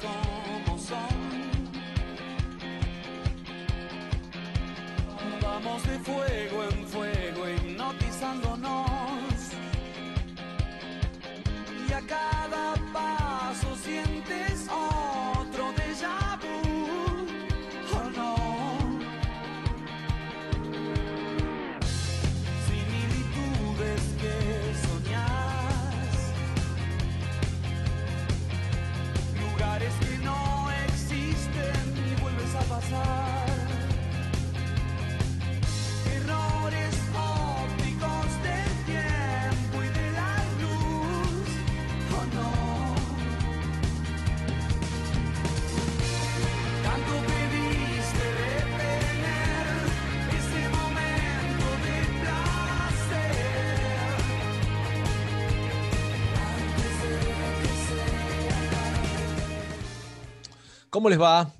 como son. Vamos de fuego en fuego hipnotizándonos. ¿Cómo les va?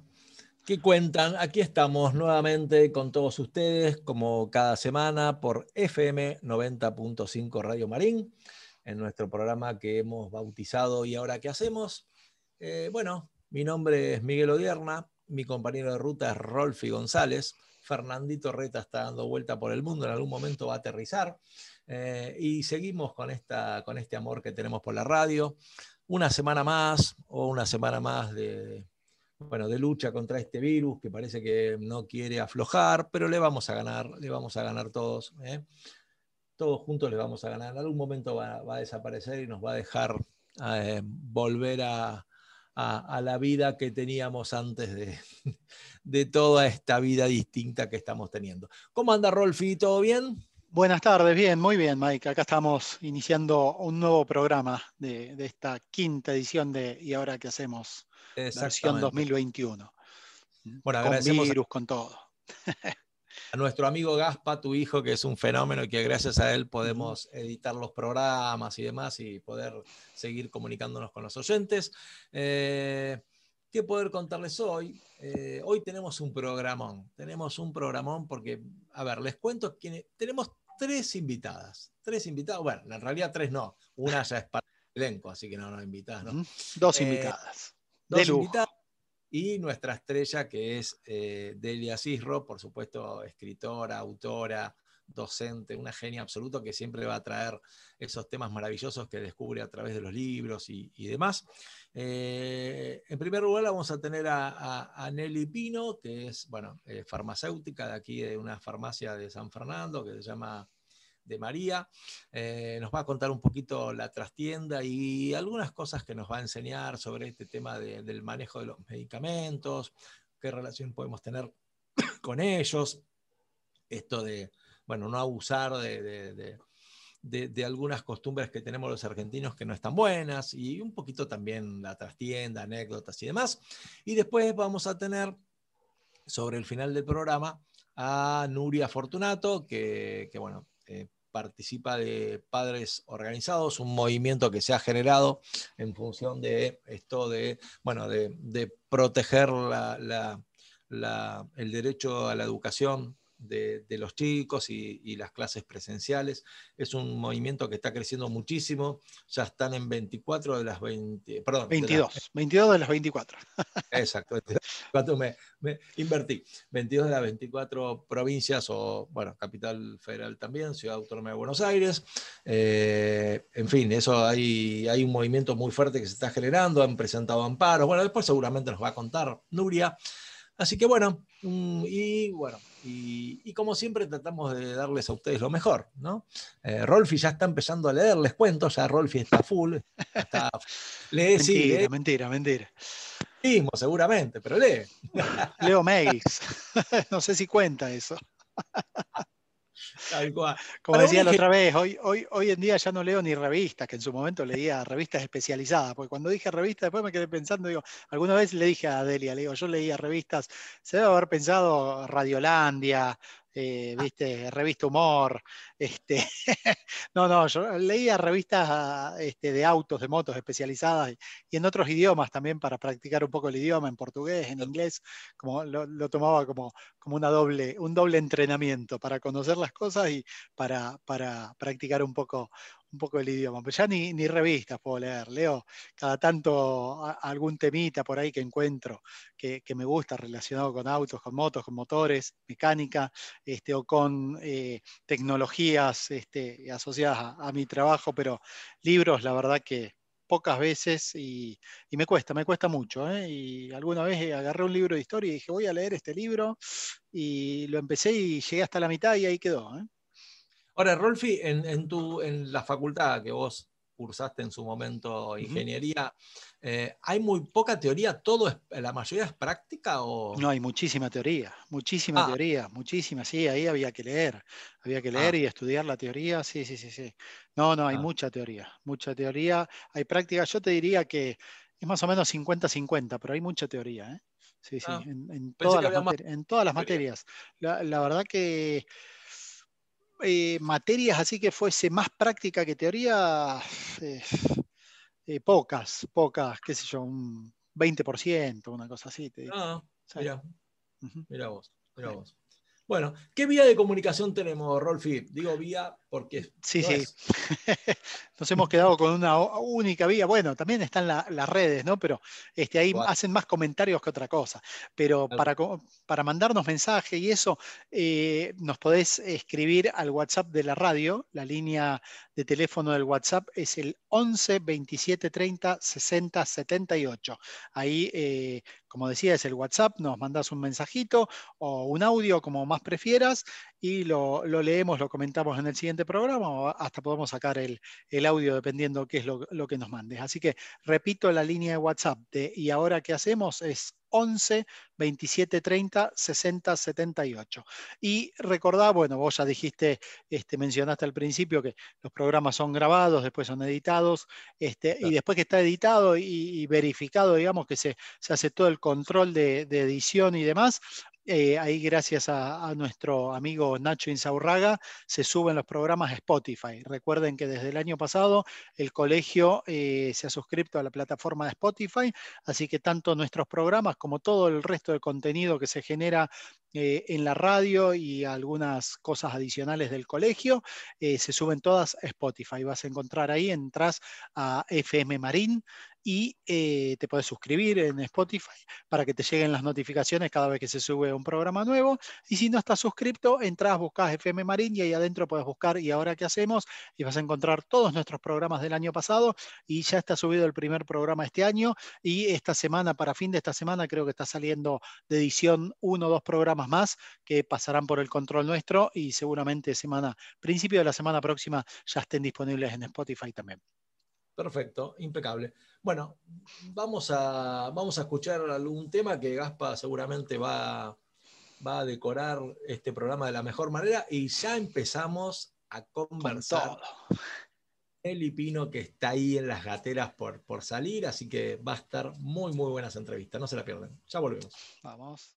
¿Qué cuentan? Aquí estamos nuevamente con todos ustedes, como cada semana, por FM 90.5 Radio Marín, en nuestro programa que hemos bautizado ¿Y ahora qué hacemos? Eh, bueno, mi nombre es Miguel Odierna, mi compañero de ruta es Rolfi González, Fernandito Reta está dando vuelta por el mundo, en algún momento va a aterrizar, eh, y seguimos con, esta, con este amor que tenemos por la radio. Una semana más o una semana más de, bueno, de lucha contra este virus que parece que no quiere aflojar, pero le vamos a ganar, le vamos a ganar todos. ¿eh? Todos juntos le vamos a ganar. En algún momento va, a desaparecer y nos va a dejar eh, volver a la vida que teníamos antes de, de toda esta vida distinta que estamos teniendo. ¿Cómo anda Rolfi? ¿Todo bien? Buenas tardes, bien, muy bien, Mike. Acá estamos iniciando un nuevo programa de, de esta quinta edición de ¿Y ahora qué hacemos? Versión Exactamente. 2021. Bueno, con agradecemos a- virus, con todo. a nuestro amigo Gaspa, tu hijo, que es un fenómeno y que gracias a él podemos editar los programas y demás y poder seguir comunicándonos con los oyentes. Eh, ¿Qué poder contarles hoy? Eh, hoy tenemos un programón. Tenemos un programón porque, a ver, les cuento quiénes. Tenemos tres invitadas. Tres invitadas. Bueno, en realidad tres no. Una ya es parte del elenco, así que no nos invitadas, ¿no? Dos Eh, invitadas. Dos y nuestra estrella que es eh, Delia Cisro, por supuesto, escritora, autora, docente, una genia absoluta que siempre va a traer esos temas maravillosos que descubre a través de los libros y, y demás. Eh, en primer lugar vamos a tener a, a- a Nelly Pino, que es bueno, eh, farmacéutica de aquí de una farmacia de San Fernando que se llama de María. Eh, nos va a contar un poquito la trastienda y algunas cosas que nos va a enseñar sobre este tema de- del manejo de los medicamentos, qué relación podemos tener con ellos, esto de, bueno, no abusar de, de- de- de- algunas costumbres que tenemos los argentinos que no están buenas y un poquito también la trastienda, anécdotas y demás. Y después vamos a tener sobre el final del programa a Nuria Fortunato, que, que, bueno, eh, participa de Padres Organizados, un movimiento que se ha generado en función de esto de, bueno, de, de proteger la- la- la- el derecho a la educación de, de los chicos y, y las clases presenciales. Es un movimiento que está creciendo muchísimo, ya están en 24 de las 20, perdón, de las 22. 22 de las 24. Exacto. 24 me, me invertí. 22 de las 24 provincias o, bueno, capital federal también, Ciudad Autónoma de Buenos Aires. Eh, en fin, eso hay, hay un movimiento muy fuerte que se está generando, han presentado amparos. Bueno, después seguramente nos va a contar Nuria. Así que bueno, mm, y bueno, y, y como siempre tratamos de darles a ustedes lo mejor, ¿no? Eh, Rolfi ya está empezando a leer, les cuento, ya Rolfi está full, está, lee, sí, mentira, lee mentira, mentira. mismo seguramente, pero lee. Leo mails. no sé si cuenta eso. Tal cual. Como Para decía la otra vez, hoy, hoy, hoy en día ya no leo ni revistas, que en su momento leía revistas especializadas, porque cuando dije revistas después me quedé pensando, digo, alguna vez le dije a Delia, le digo, yo leía revistas, se debe haber pensado Radiolandia, eh, viste, revista Humor, este, no, no, yo leía revistas ah, este, de autos, de motos especializadas y, y en otros idiomas también para practicar un poco el idioma, en portugués, en inglés, como lo, lo tomaba como, como una doble, un doble entrenamiento para conocer las cosas y para, para practicar un poco, un poco el idioma. Pero ya ni, ni revistas puedo leer. Leo cada tanto algún temita por ahí que encuentro que, me gusta relacionado con autos, con motos, con motores, mecánica, este, o con eh, tecnologías este, asociadas a, mi trabajo, pero libros, la verdad que pocas veces y, me cuesta, me cuesta mucho. ¿eh? Y alguna vez agarré un libro de historia y dije, voy a leer este libro y lo empecé y llegué hasta la mitad y ahí quedó. ¿eh? Ahora, Rolfi, en, tu, en la facultad que vos cursaste en su momento ingeniería, eh, ¿hay muy poca teoría? ¿Todo es, la mayoría es práctica? O... No, hay muchísima teoría, muchísima ah. teoría, muchísima, sí, ahí había que leer, había que leer ah. y estudiar la teoría, sí, sí, sí, sí. No, no, hay ah. mucha teoría, mucha teoría, hay práctica, yo te diría que es más o menos 50-50, pero hay mucha teoría, ¿eh? Sí, sí, en, todas las materias. la verdad que eh, materias así que fuese más práctica que teoría, eh, eh, pocas, pocas, qué sé yo, un 20%, una cosa así. Ah, mira, mira vos, mira vos. Bueno, ¿qué vía de comunicación tenemos, Rolfi? Digo vía porque... Sí, sí. Nos hemos quedado con una única vía. Bueno, también están las redes, ¿no? Pero este, ahí hacen más comentarios que otra cosa. Pero para, para mandarnos mensaje y eso, eh, nos podés escribir al WhatsApp de la radio. La línea de teléfono del WhatsApp es el 11 27 30 60 78. Ahí, eh, como decía, es el WhatsApp. Nos mandás un mensajito o un audio, como más prefieras, y lo, leemos, lo comentamos en el siguiente programa o hasta podemos sacar el, audio dependiendo qué es lo, lo, que nos mandes. Así que repito la línea de WhatsApp de y ahora qué hacemos es 11 27 30 60 78. Y recordá, bueno, vos ya dijiste, este, mencionaste al principio que los programas son grabados, después son editados, este, y después que está editado y, verificado, digamos, que se, se, hace todo el control de, de edición y demás, eh, ahí gracias a, nuestro amigo Nacho Insaurraga se suben los programas Spotify. Recuerden que desde el año pasado el colegio eh, se ha suscrito a la plataforma de Spotify, así que tanto nuestros programas como todo el resto de contenido que se genera eh, en la radio y algunas cosas adicionales del colegio se suben todas a Spotify. Vas a encontrar ahí, entras a FM Marín y eh, te puedes suscribir en Spotify para que te lleguen las notificaciones cada vez que se sube un programa nuevo. Y si no estás suscrito, entras, buscas FM Marín y ahí adentro puedes buscar y ahora qué hacemos y vas a encontrar todos nuestros programas del año pasado y ya está subido el primer programa este año y esta semana, para fin de esta semana, creo que está saliendo de edición uno o dos programas más que pasarán por el control nuestro y seguramente semana, principio de la semana próxima ya estén disponibles en Spotify también. Perfecto, impecable. Bueno, vamos a, vamos a escuchar algún tema que Gaspa seguramente va, va a decorar este programa de la mejor manera y ya empezamos a conversar. El Pino que está ahí en las gateras por, por salir, así que va a estar muy, muy buenas entrevistas, no se la pierdan. Ya volvemos. Vamos.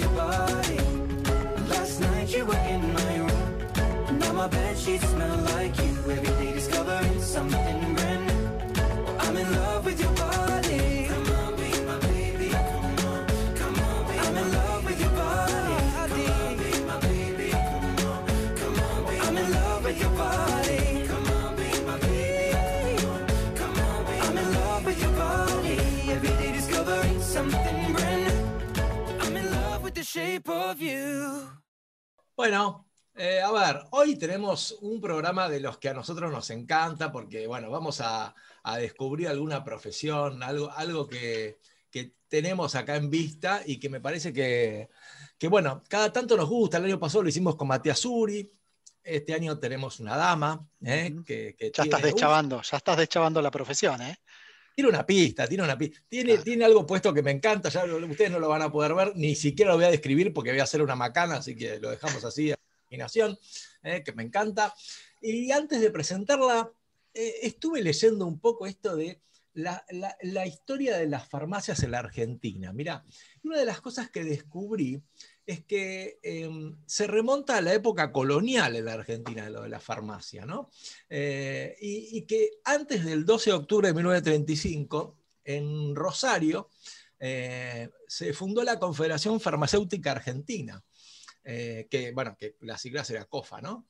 Your body. Last night you were in my room. Now my bed sheets smell like you. Every day discovering something shape of you. Bueno, eh, a ver, hoy tenemos un programa de los que a nosotros nos encanta porque, bueno, vamos a, a descubrir alguna profesión, algo, algo que, que tenemos acá en vista y que me parece que, que, bueno, cada tanto nos gusta. El año pasado lo hicimos con Matías Suri. Este año tenemos una dama eh, que, que Ya estás deschavando, ya estás deschavando la profesión, ¿eh? Tiene una pista, tiene una pista. Tiene, Claro. tiene algo puesto que me encanta, ya lo- ustedes no lo van a poder ver, ni siquiera lo voy a describir porque voy a hacer una macana, así que lo dejamos así a imaginación, eh, que me encanta. Y antes de presentarla, eh, estuve leyendo un poco esto de la, la- la historia de las farmacias en la Argentina. Mirá, una de las cosas que descubrí es que eh, se remonta a la época colonial en la Argentina, lo de la farmacia, ¿no? Eh, y, que antes del 12 de octubre de 1935, en Rosario, eh, se fundó la Confederación Farmacéutica Argentina, eh, que, bueno, que las siglas era COFA, ¿no?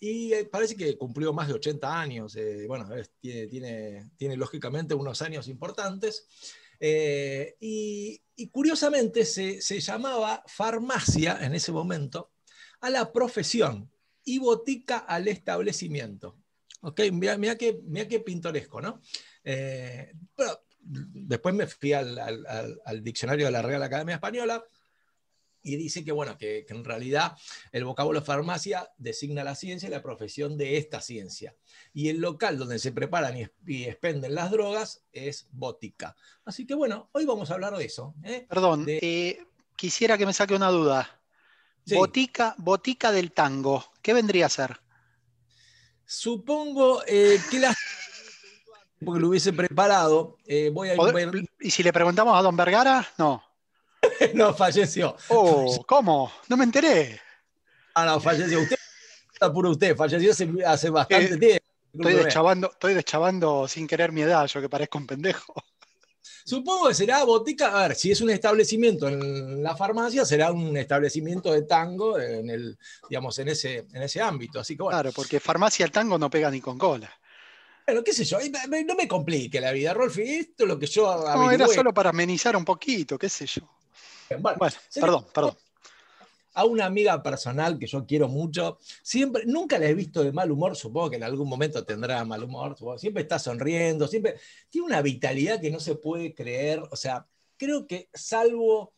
Y parece que cumplió más de 80 años, bueno, tiene lógicamente unos años importantes. Eh, y, curiosamente se, se llamaba farmacia en ese momento a la profesión y botica al establecimiento. ¿Ok? Mira, mira qué, qué pintoresco, ¿no? Eh, pero después me fui al- al diccionario de la Real Academia Española y dice que, bueno, que, que en realidad el vocablo farmacia designa la ciencia y la profesión de esta ciencia. Y el local donde se preparan y, expenden las drogas es botica. Así que, bueno, hoy vamos a hablar de eso. ¿eh? Perdón, De- eh, quisiera que me saque una duda. Sí. Botica, botica del tango, ¿qué vendría a ser? Supongo eh, que la porque lo hubiese preparado, voy a ¿Poder- ver- ¿Y si le preguntamos a Don Vergara? No. no falleció. Oh, ¿cómo? No me enteré. Ah, no, falleció. Usted apuro usted, falleció hace, hace bastante Eh, tiempo. Estoy deschavando, estoy deschavando sin querer mi edad, yo que parezco un pendejo. Supongo que será botica, a ver, si es un establecimiento en la farmacia, será un establecimiento de tango en el, digamos, en ese, en ese ámbito. Así que bueno, Claro, porque farmacia el tango no pega ni con cola. bueno, qué sé yo, no me complique la vida, Rolfi, esto es lo que yo No, era solo para amenizar un poquito, qué sé yo. Bueno, perdón, perdón. a una amiga personal que yo quiero mucho, siempre, nunca la he visto de mal humor, supongo que en algún momento tendrá mal humor, supongo, siempre está sonriendo, siempre tiene una vitalidad que no se puede creer, o sea, creo que salvo,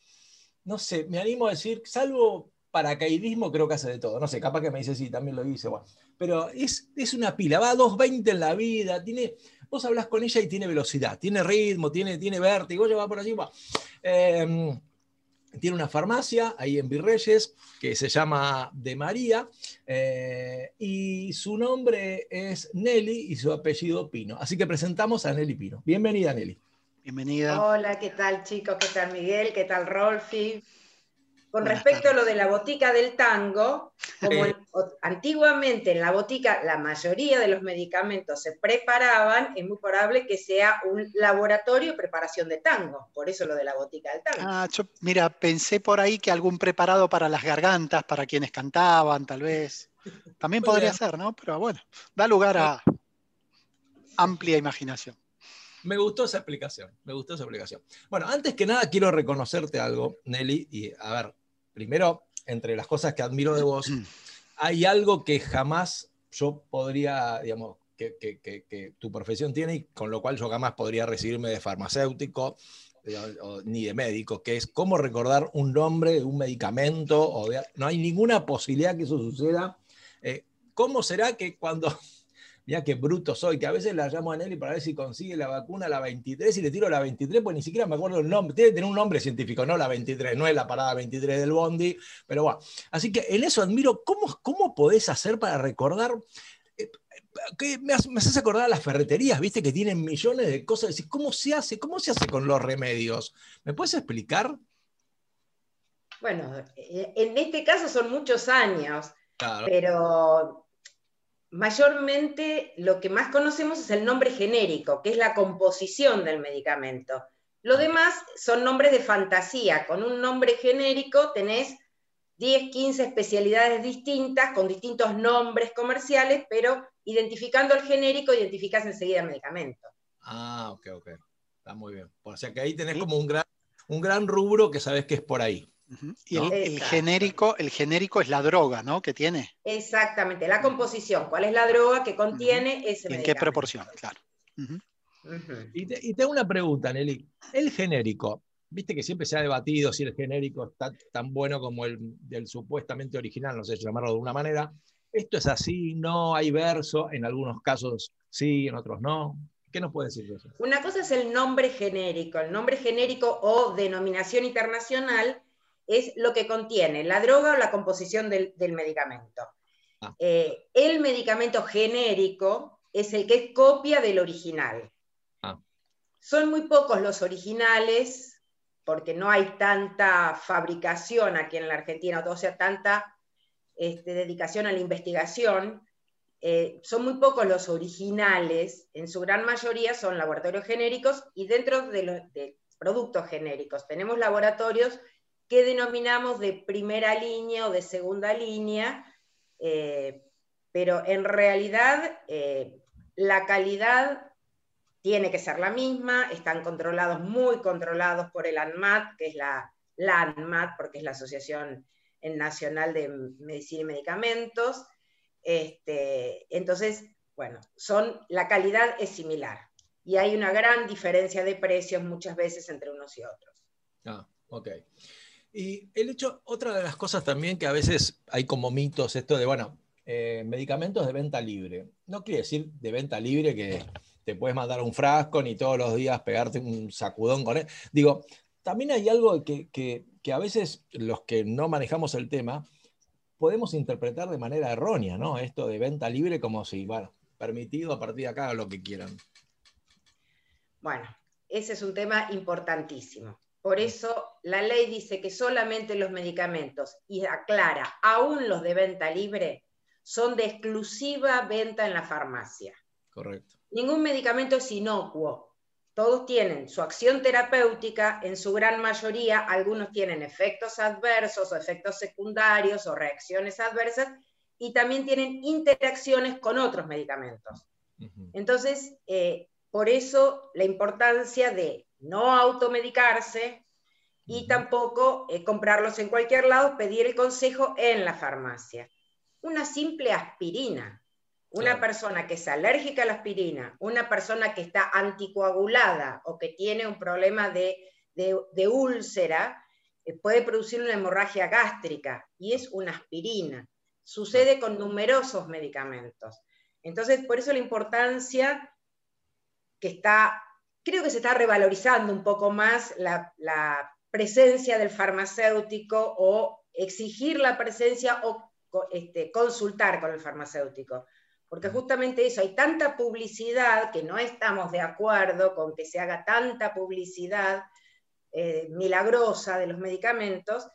no sé, me animo a decir, salvo paracaidismo, creo que hace de todo. No sé, capaz que me dice, sí, también lo hice, bueno. Pero es, es una pila, va a 2.20 en la vida, tiene, vos hablas con ella y tiene velocidad, tiene ritmo, tiene, tiene vértigo, ella va por allí, va. Em, tiene una farmacia ahí en Virreyes que se llama De María eh, y su nombre es Nelly y su apellido Pino. Así que presentamos a Nelly Pino. Bienvenida, Nelly. Bienvenida. Hola, ¿qué tal chicos? ¿Qué tal Miguel? ¿Qué tal Rolfi? Con respecto a lo de la botica del tango, como antiguamente en la botica la mayoría de los medicamentos se preparaban, es muy probable que sea un laboratorio de preparación de tango, por eso lo de la botica del tango. Ah, yo, mira, pensé por ahí que algún preparado para las gargantas, para quienes cantaban, tal vez. También podría ser, ¿no? Pero bueno, da lugar a amplia imaginación. Me gustó esa explicación, me gustó esa explicación. Bueno, antes que nada quiero reconocerte algo, Nelly, y a ver, primero, entre las cosas que admiro de vos, hay algo que jamás yo podría, digamos, que, tu profesión tiene y con lo cual yo jamás podría recibirme de farmacéutico ni de médico, que es cómo recordar un nombre de un medicamento, o no hay ninguna posibilidad que eso suceda. Eh, ¿Cómo será que cuando mira qué bruto soy, que a veces la llamo a Nelly para ver si consigue la vacuna la 23 y le tiro la 23, pues ni siquiera me acuerdo el nombre, tiene que tener un nombre científico, no la 23, no es la parada 23 del Bondi, pero bueno. Así que en eso admiro, ¿cómo, cómo podés hacer para recordar? Eh, que me, haces acordar a las ferreterías, viste, que tienen millones de cosas. ¿Cómo se hace? ¿Cómo se hace con los remedios? ¿Me puedes explicar? Bueno, eh, en este caso son muchos años, pero mayormente lo que más conocemos es el nombre genérico, que es la composición del medicamento. Lo demás son nombres de fantasía. Con un nombre genérico tenés 10, 15 especialidades distintas con distintos nombres comerciales, pero identificando el genérico identificás enseguida el medicamento. Ah, ok, ok. Está muy bien. O sea que ahí tenés como un gran, un gran rubro que sabes que es por ahí. Y el, genérico, el genérico es la droga, ¿no? Que tiene. Exactamente, la composición. ¿Cuál es la droga que contiene ese ¿En qué proporción? Claro. y, te, tengo una pregunta, Nelly. El genérico, viste que siempre se ha debatido si el genérico está tan bueno como el del supuestamente original, no sé llamarlo de una manera. Esto es así, no hay verso, en algunos casos sí, en otros no. ¿Qué nos puede decir de eso? Una cosa es el nombre genérico. El nombre genérico o denominación internacional es lo que contiene la droga o la composición del, medicamento. Ah. Eh, el medicamento genérico es el que es copia del original. Ah. Son muy pocos los originales, porque no hay tanta fabricación aquí en la Argentina, o sea, tanta este, dedicación a la investigación. Eh, son muy pocos los originales, en su gran mayoría son laboratorios genéricos y dentro de los de productos genéricos tenemos laboratorios que denominamos de primera línea o de segunda línea, eh, pero en realidad eh, la calidad tiene que ser la misma, están controlados, muy controlados por el ANMAT, que es la, ANMAT, porque es la Asociación Nacional de Medicina y Medicamentos. Este, entonces, bueno, son, la calidad es similar y hay una gran diferencia de precios muchas veces entre unos y otros. Ah, ok. Y el hecho, otra de las cosas también que a veces hay como mitos, esto de, bueno, eh, medicamentos de venta libre. No quiere decir de venta libre que te puedes mandar un frasco ni todos los días pegarte un sacudón con él. Digo, también hay algo que, que, que a veces los que no manejamos el tema podemos interpretar de manera errónea, ¿no? Esto de venta libre como si, bueno, permitido a partir de acá lo que quieran. Bueno, ese es un tema importantísimo. Por eso la ley dice que solamente los medicamentos, y aclara, aún los de venta libre, son de exclusiva venta en la farmacia. Correcto. Ningún medicamento es inocuo. Todos tienen su acción terapéutica, en su gran mayoría algunos tienen efectos adversos o efectos secundarios o reacciones adversas y también tienen interacciones con otros medicamentos. Entonces, eh, por eso la importancia de no automedicarse y tampoco eh, comprarlos en cualquier lado, pedir el consejo en la farmacia. Una simple aspirina. Una persona que es alérgica a la aspirina, una persona que está anticoagulada o que tiene un problema de de, úlcera, eh, puede producir una hemorragia gástrica y es una aspirina. Sucede con numerosos medicamentos. Entonces, por eso la importancia que está, creo que se está revalorizando un poco más la, presencia del farmacéutico o exigir la presencia o este, consultar con el farmacéutico. Porque justamente eso, hay tanta publicidad que no estamos de acuerdo con que se haga tanta publicidad eh, milagrosa de los medicamentos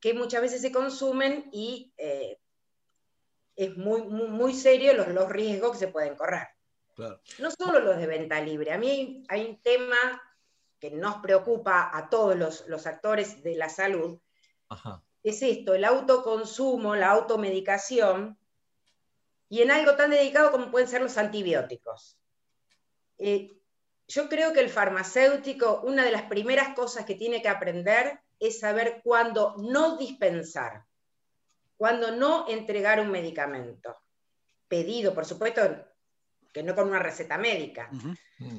que muchas veces se consumen y eh, es muy, muy, serio los, los, riesgos que se pueden correr. No solo los de venta libre, a mí hay, un tema que nos preocupa a todos los, actores de la salud, es esto, el autoconsumo, la automedicación, y en algo tan dedicado como pueden ser los antibióticos. Eh, yo creo que el farmacéutico, una de las primeras cosas que tiene que aprender es saber cuándo no dispensar, cuándo no entregar un medicamento. Pedido, por supuesto, que no con una receta médica. Mm.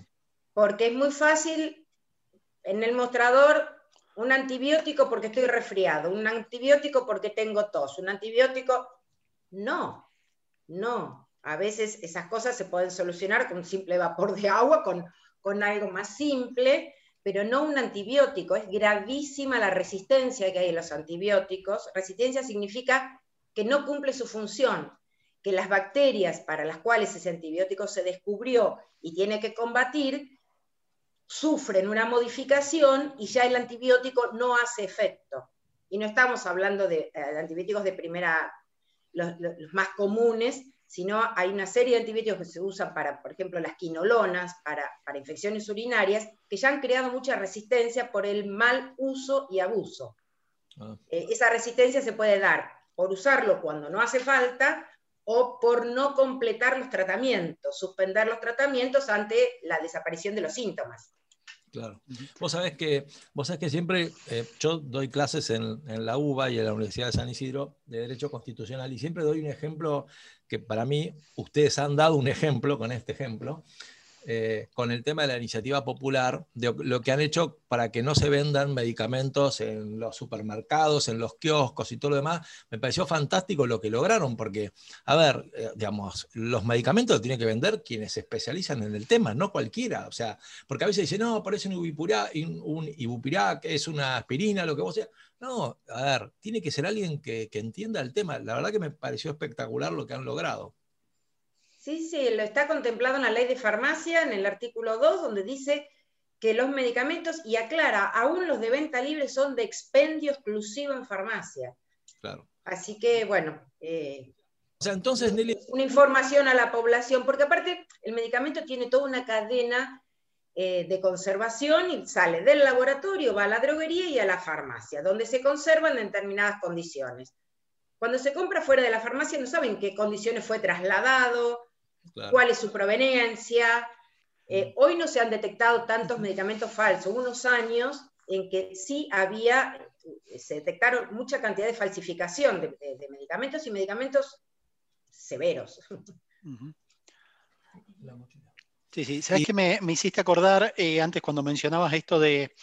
Porque es muy fácil en el mostrador un antibiótico porque estoy resfriado, un antibiótico porque tengo tos, un antibiótico. No, no. A veces esas cosas se pueden solucionar con un simple vapor de agua, con con algo más simple, pero no un antibiótico. Es gravísima la resistencia que hay en los antibióticos. Resistencia significa que no cumple su función, que las bacterias para las cuales ese antibiótico se descubrió y tiene que combatir, sufren una modificación y ya el antibiótico no hace efecto. Y no estamos hablando de, eh, antibióticos de primera, los más comunes, sino hay una serie de antibióticos que se usan para, por ejemplo, las quinolonas, para, infecciones urinarias, que ya han creado mucha resistencia por el mal uso y abuso. Ah. Eh, esa resistencia se puede dar por usarlo cuando no hace falta o por no completar los tratamientos, suspender los tratamientos ante la desaparición de los síntomas. Claro. Vos sabés que, vos sabés que siempre eh, yo doy clases en, en, la UBA y en la Universidad de San Isidro de Derecho Constitucional y siempre doy un ejemplo que para mí ustedes han dado un ejemplo con este ejemplo, eh, con el tema de la iniciativa popular, de lo que han hecho para que no se vendan medicamentos en los supermercados, en los kioscos y todo lo demás, me pareció fantástico lo que lograron, porque, a ver, eh, digamos, los medicamentos los tienen que vender quienes se especializan en el tema, no cualquiera, o sea, porque a veces dicen, no, parece un ibupirá, un es una aspirina, lo que vos sea. No, a ver, tiene que ser alguien que entienda el tema. La verdad que me pareció espectacular lo que han logrado. Sí, sí, lo está contemplado en la ley de farmacia, en el artículo 2, donde dice que los medicamentos, y aclara, aún los de venta libre son de expendio exclusivo en farmacia. Claro. Así que, bueno. Eh, o sea, entonces, Nelly... Una información a la población, porque aparte el medicamento tiene toda una cadena eh, de conservación y sale del laboratorio, va a la droguería y a la farmacia, donde se conservan en determinadas condiciones. Cuando se compra fuera de la farmacia no saben qué condiciones fue trasladado, cuál es su proveniencia. Eh, mm. hoy no se han detectado tantos medicamentos falsos, unos años en que sí había, eh, se detectaron mucha cantidad de falsificación de, medicamentos y medicamentos severos. Sí, sí, sabes que me, hiciste acordar eh, antes cuando mencionabas esto de,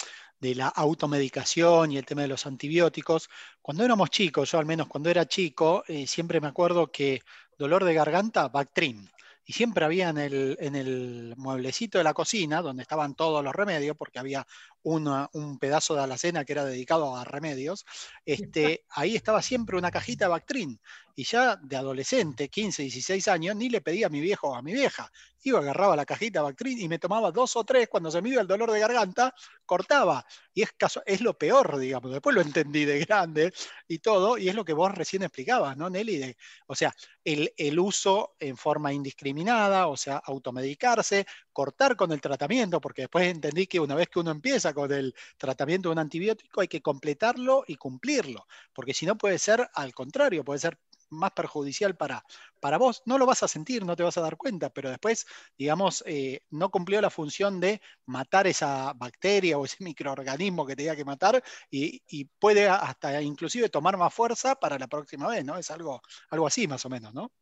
la automedicación y el tema de los antibióticos. Cuando éramos chicos, yo al menos cuando era chico, siempre me acuerdo que dolor de garganta, Bactrim y siempre había en el, en el mueblecito de la cocina, donde estaban todos los remedios, porque había un pedazo de alacena que era dedicado a remedios, este, ahí estaba siempre una cajita de Bactrin. Y ya de adolescente, 15, 16 años, ni le pedía a mi viejo o a mi vieja. Iba, agarraba la cajita de Bactrin y me tomaba dos o tres, cuando se me iba el dolor de garganta, cortaba. Y es, caso, es lo peor, digamos. Después lo entendí de grande y todo, y es lo que vos recién explicabas, ¿no, Nelly? o sea, el, el uso en forma indiscriminada, o sea, automedicarse, cortar con el tratamiento, porque después entendí que una vez que uno empieza con el tratamiento de un antibiótico hay que completarlo y cumplirlo, porque si no puede ser al contrario, puede ser más perjudicial para, para vos. No lo vas a sentir, no te vas a dar cuenta, pero después, digamos, eh, no cumplió la función de matar esa bacteria o ese microorganismo que tenía que matar y, puede hasta inclusive tomar más fuerza para la próxima vez, ¿no? Es algo, algo así más o menos, ¿no?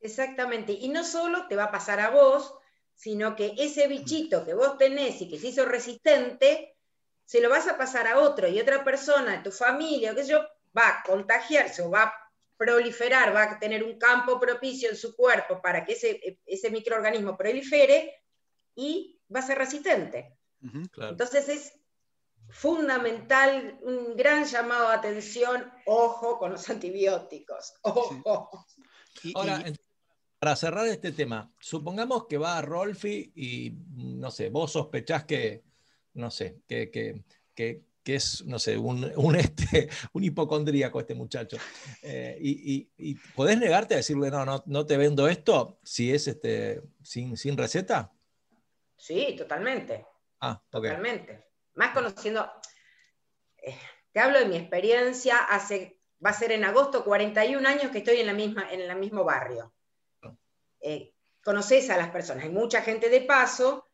Exactamente. Y no solo te va a pasar a vos, sino que ese bichito que vos tenés y que se hizo resistente, se lo vas a pasar a otro y otra persona, tu familia, qué sé yo, va a contagiarse o va a proliferar, va a tener un campo propicio en su cuerpo para que ese, ese microorganismo prolifere y va a ser resistente. Entonces es fundamental, un gran llamado de atención, ojo con los antibióticos, ojo. Ahora, para cerrar este tema, supongamos que va a Rolfi y, no sé, vos sospechás que, no sé, que, que, es, no sé, un, un, este, un hipocondríaco este muchacho. Eh, y, podés negarte a decirle, no, no, no te vendo esto si es este, sin, sin receta? Sí, totalmente. Ah, Totalmente. Más conociendo, eh, te hablo de mi experiencia, hace, va a ser en agosto 41 años que estoy en, la misma, en el mismo barrio. Eh, conoces a las personas, hay mucha gente de paso,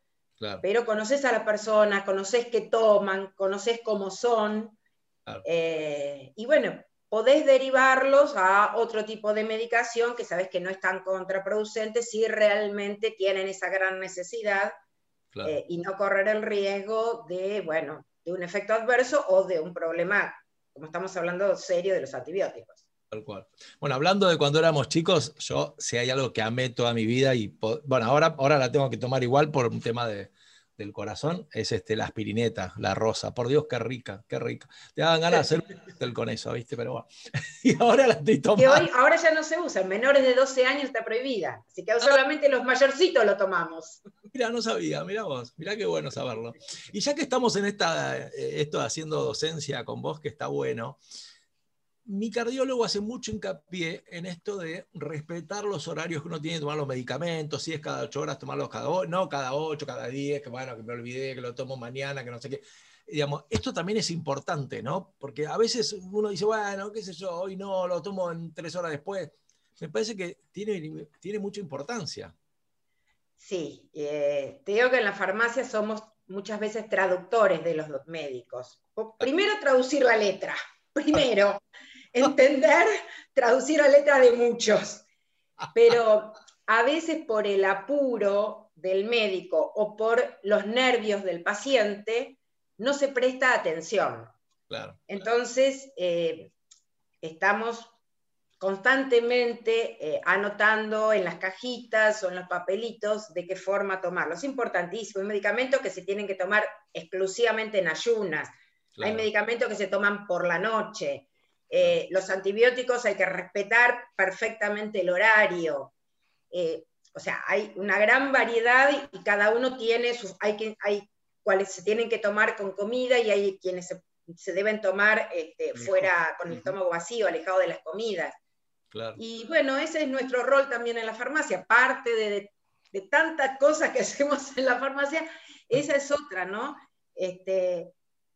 pero conoces a las personas, conoces qué toman, conoces cómo son, eh, y bueno, podés derivarlos a otro tipo de medicación que sabes que no es tan contraproducente si realmente tienen esa gran necesidad eh, y no correr el riesgo de, bueno, de un efecto adverso o de un problema, como estamos hablando, serio de los antibióticos. Tal cual. Bueno, hablando de cuando éramos chicos, yo si hay algo que amé toda mi vida y, bueno, ahora, ahora la tengo que tomar igual por un tema de, del corazón es este, la aspirineta, la rosa. Por Dios, qué rica, qué rica. Te dan ganas de hacer con eso, ¿viste? Pero bueno. y ahora la estoy tomando. Que hoy, ahora ya no se usa, menores de 12 años está prohibida. Así que solamente los mayorcitos lo tomamos. Mira, no sabía, mira vos, mira qué bueno saberlo. Y ya que estamos en esta, eh, esto haciendo docencia con vos, que está bueno, mi cardiólogo hace mucho hincapié en esto de respetar los horarios que uno tiene de tomar los medicamentos, si es cada ocho horas tomarlos cada ocho, no cada ocho, cada diez, que bueno, que me olvidé, que lo tomo mañana, que no sé qué. Digamos, esto también es importante, ¿no? Porque a veces uno dice, bueno, qué sé yo, hoy no, lo tomo en tres horas después. Me parece que tiene, tiene mucha importancia. Sí, eh, te digo que en la farmacia somos muchas veces traductores de los médicos. Primero traducir la letra, primero entender, traducir a letra de muchos. Pero a veces por el apuro del médico o por los nervios del paciente, no se presta atención. Entonces, eh, estamos constantemente eh, anotando en las cajitas o en los papelitos de qué forma tomarlo. Es importantísimo. Hay medicamentos que se tienen que tomar exclusivamente en ayunas. Hay medicamentos que se toman por la noche. Eh, los antibióticos hay que respetar perfectamente el horario. Eh, o sea, hay una gran variedad y, cada uno tiene sus, hay, que, hay cuáles se tienen que tomar con comida y hay quienes se, deben tomar este, fuera con el estómago vacío, alejado de las comidas. Y bueno, ese es nuestro rol también en la farmacia, parte de, de tantas cosas que hacemos en la farmacia, esa es otra, ¿no? Este,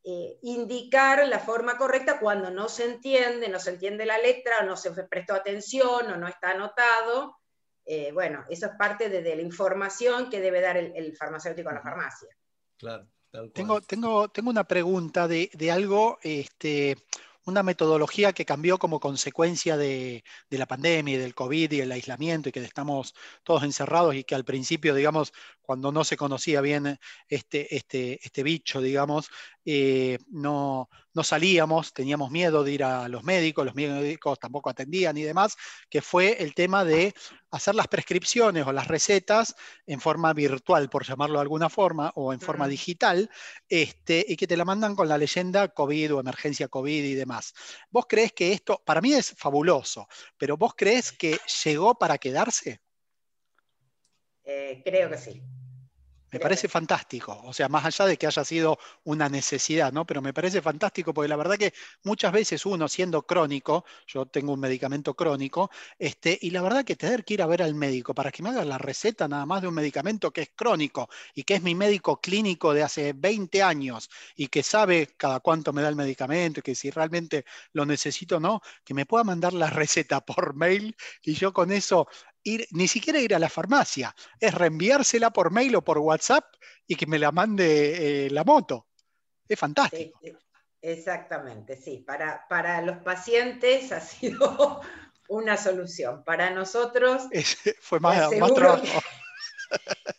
eh, indicar la forma correcta cuando no se entiende, no se entiende la letra, o no se prestó atención o no está anotado. Eh, bueno, eso es parte de, la información que debe dar el, farmacéutico a la farmacia. Claro. Tengo, tengo, tengo una pregunta de, de algo este, una metodología que cambió como consecuencia de, la pandemia y del COVID y el aislamiento y que estamos todos encerrados y que al principio, digamos, cuando no se conocía bien este, este, este bicho, digamos, eh, no, no salíamos, teníamos miedo de ir a los médicos, los médicos tampoco atendían y demás, que fue el tema de hacer las prescripciones o las recetas en forma virtual, por llamarlo de alguna forma, o en forma digital, este, y que te la mandan con la leyenda COVID o emergencia COVID y demás. ¿Vos crees que esto, para mí es fabuloso, pero vos crees que llegó para quedarse? Eh, creo que sí. Me parece fantástico, o sea, más allá de que haya sido una necesidad, ¿no? Pero me parece fantástico porque la verdad que muchas veces uno siendo crónico, yo tengo un medicamento crónico, este, y la verdad que tener que ir a ver al médico para que me haga la receta nada más de un medicamento que es crónico y que es mi médico clínico de hace 20 años y que sabe cada cuánto me da el medicamento y que si realmente lo necesito o no, que me pueda mandar la receta por mail y yo con eso ni siquiera ir a la farmacia, es reenviársela por mail o por WhatsApp y que me la mande eh, la moto. Es fantástico. exactamente, sí. Para, para los pacientes ha sido una solución. Para nosotros fue más, trabajo.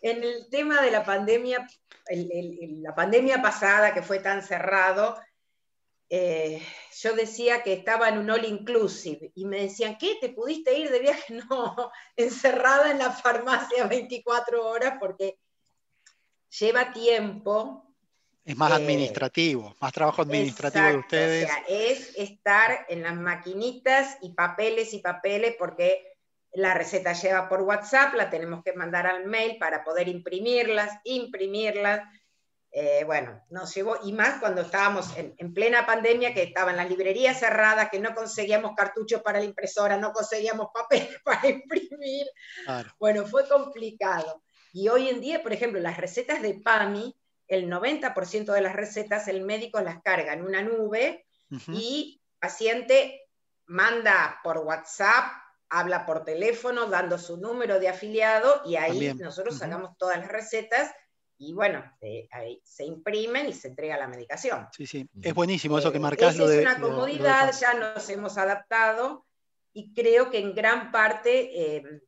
En el tema de la pandemia, la pandemia pasada que fue tan cerrado, eh, yo decía que estaba en un all inclusive y me decían, ¿qué? ¿Te pudiste ir de viaje? No, encerrada en la farmacia 24 horas porque lleva tiempo. Es más eh, administrativo, más trabajo administrativo de ustedes. O sea, es estar en las maquinitas y papeles y papeles porque la receta lleva por WhatsApp, la tenemos que mandar al mail para poder imprimirlas, imprimirlas eh, bueno, nos llevó, y más cuando estábamos en, plena pandemia, que estaban las librerías cerradas, que no conseguíamos cartuchos para la impresora, no conseguíamos papel para imprimir. Bueno, fue complicado. Y hoy en día, por ejemplo, las recetas de PAMI, el 90% de las recetas el médico las carga en una nube y el paciente manda por WhatsApp, habla por teléfono, dando su número de afiliado y ahí nosotros sacamos todas las recetas y bueno, ahí se imprimen y se entrega la medicación. Sí, sí, es buenísimo eso que eh, marcas. lo de, es una comodidad, ya nos hemos adaptado y creo que en gran parte eh,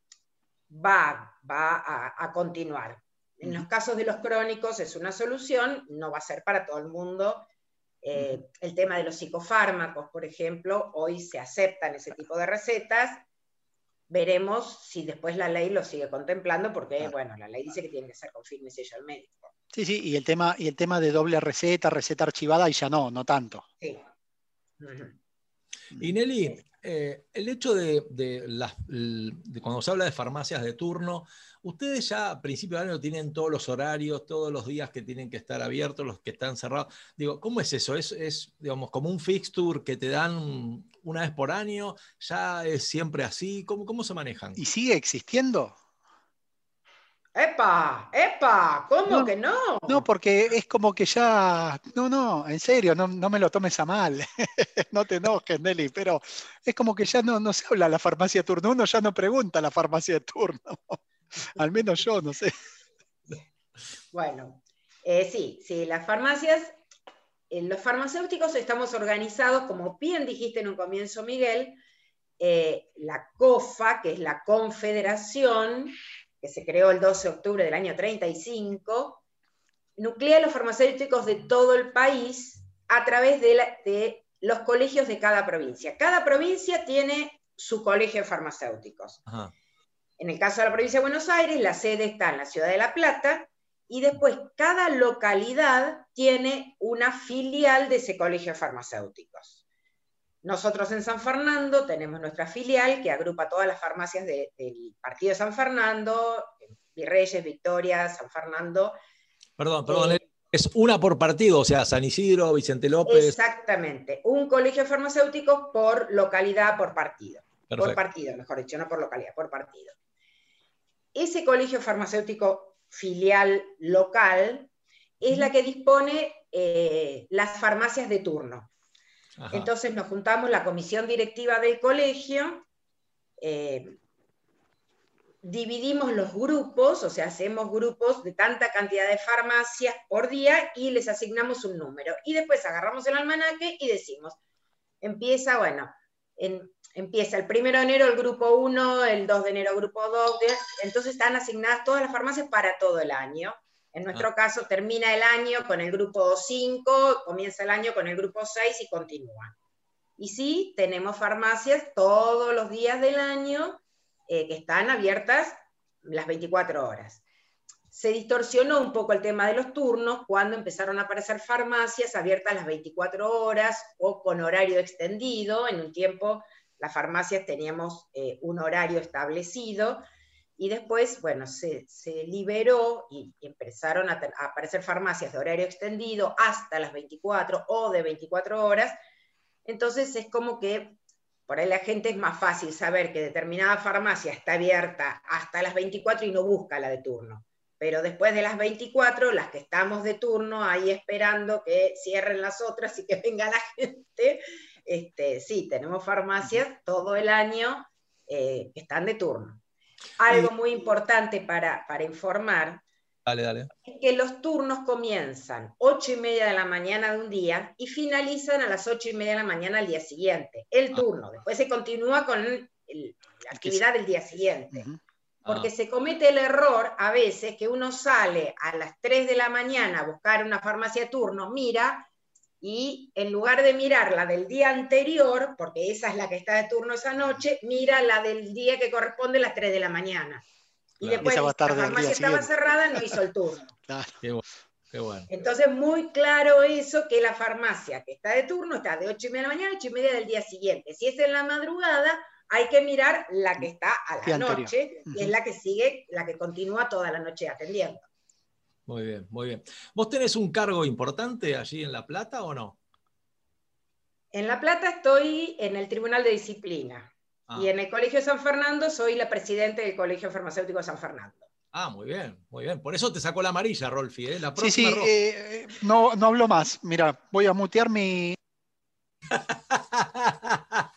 va, va a, continuar. En los casos de los crónicos es una solución, no va a ser para todo el mundo. Eh, el tema de los psicofármacos, por ejemplo, hoy se aceptan ese tipo de recetas veremos si después la ley lo sigue contemplando, porque bueno, la ley dice que tiene que ser con firme sello al médico. Sí, sí, y el tema, y el tema de doble receta, receta archivada, y ya no, no tanto. Sí. Y Nelly, eh, el hecho de, cuando se habla de farmacias de turno, ustedes ya a principio de año tienen todos los horarios, todos los días que tienen que estar abiertos, los que están cerrados. Digo, ¿cómo es eso? ¿Es, digamos, como un fixture que te dan una vez por año? ¿Ya es siempre así? ¿Cómo, cómo se manejan? ¿Y sigue existiendo? ¡Epa! ¡Epa! ¿Cómo que no? No, porque es como que ya. No, no, en serio, no, me lo tomes a mal. no te enojes, Nelly, pero es como que ya no, no se habla la farmacia de turno. Uno ya no pregunta la farmacia de turno. Al menos yo, no sé. Bueno, eh, sí, sí, las farmacias, eh, los farmacéuticos estamos organizados, como bien dijiste en un comienzo, Miguel, eh, la COFA, que es la Confederación que se creó el 12 de octubre del año 35, nuclea los farmacéuticos de todo el país a través de, los colegios de cada provincia. Cada provincia tiene su colegio de farmacéuticos. En el caso de la provincia de Buenos Aires, la sede está en la ciudad de La Plata y después cada localidad tiene una filial de ese colegio de farmacéuticos. Nosotros en San Fernando tenemos nuestra filial que agrupa todas las farmacias del partido de San Fernando, Virreyes, Victoria, San Fernando. Perdón, perdón, eh, es una por partido, o sea, San Isidro, Vicente López. Exactamente, un colegio farmacéutico por localidad, por partido. Por partido, mejor dicho, no por localidad, por partido. Ese colegio farmacéutico filial local es la que dispone eh, las farmacias de turno. Entonces nos juntamos la comisión directiva del colegio, eh, dividimos los grupos, o sea, hacemos grupos de tanta cantidad de farmacias por día y les asignamos un número. Y después agarramos el almanaque y decimos, empieza, bueno, empieza el 1 de enero el grupo 1, el 2 de enero el grupo 2, entonces están asignadas todas las farmacias para todo el año. En nuestro ah. caso termina el año con el grupo 5, comienza el año con el grupo 6 y continúa. Y sí, tenemos farmacias todos los días del año eh, que están abiertas las 24 horas. Se distorsionó un poco el tema de los turnos cuando empezaron a aparecer farmacias abiertas las 24 horas o con horario extendido. En un tiempo las farmacias teníamos eh, un horario establecido y después, bueno, se, liberó y, empezaron a, aparecer farmacias de horario extendido hasta las 24 o de 24 horas. Entonces es como que por ahí la gente es más fácil saber que determinada farmacia está abierta hasta las 24 y no busca la de turno. Pero después de las 24, las que estamos de turno, ahí esperando que cierren las otras y que venga la gente, este, sí, tenemos farmacias todo el año eh, que están de turno. Algo muy importante para, informar es que los turnos comienzan 8 y media de la mañana de un día y finalizan a las 8 y media de la mañana al día siguiente. El ah. turno. Después se continúa con la actividad del día siguiente. porque se comete el error a veces que uno sale a las 3 de la mañana a buscar una farmacia de turno, mira, y en lugar de mirar la del día anterior, porque esa es la que está de turno esa noche, mira la del día que corresponde a las 3 de la mañana. Y después la farmacia estaba cerrada, no hizo el turno. Qué bueno. Entonces, muy claro eso, que la farmacia que está de turno está de 8 y media de la mañana a 8 y media del día siguiente. Si es en la madrugada, hay que mirar la que está a la noche, y es la que sigue, la que continúa toda la noche atendiendo. Muy bien, muy bien. ¿Vos tenés un cargo importante allí en La Plata o no? En La Plata estoy en el Tribunal de Disciplina. Ah. Y en el Colegio de San Fernando soy la presidenta del Colegio Farmacéutico de San Fernando. Ah, muy bien, muy bien. Por eso te sacó la amarilla, Rolfi. ¿eh? La sí, sí, eh, no, no hablo más. Mira, voy a mutear mi...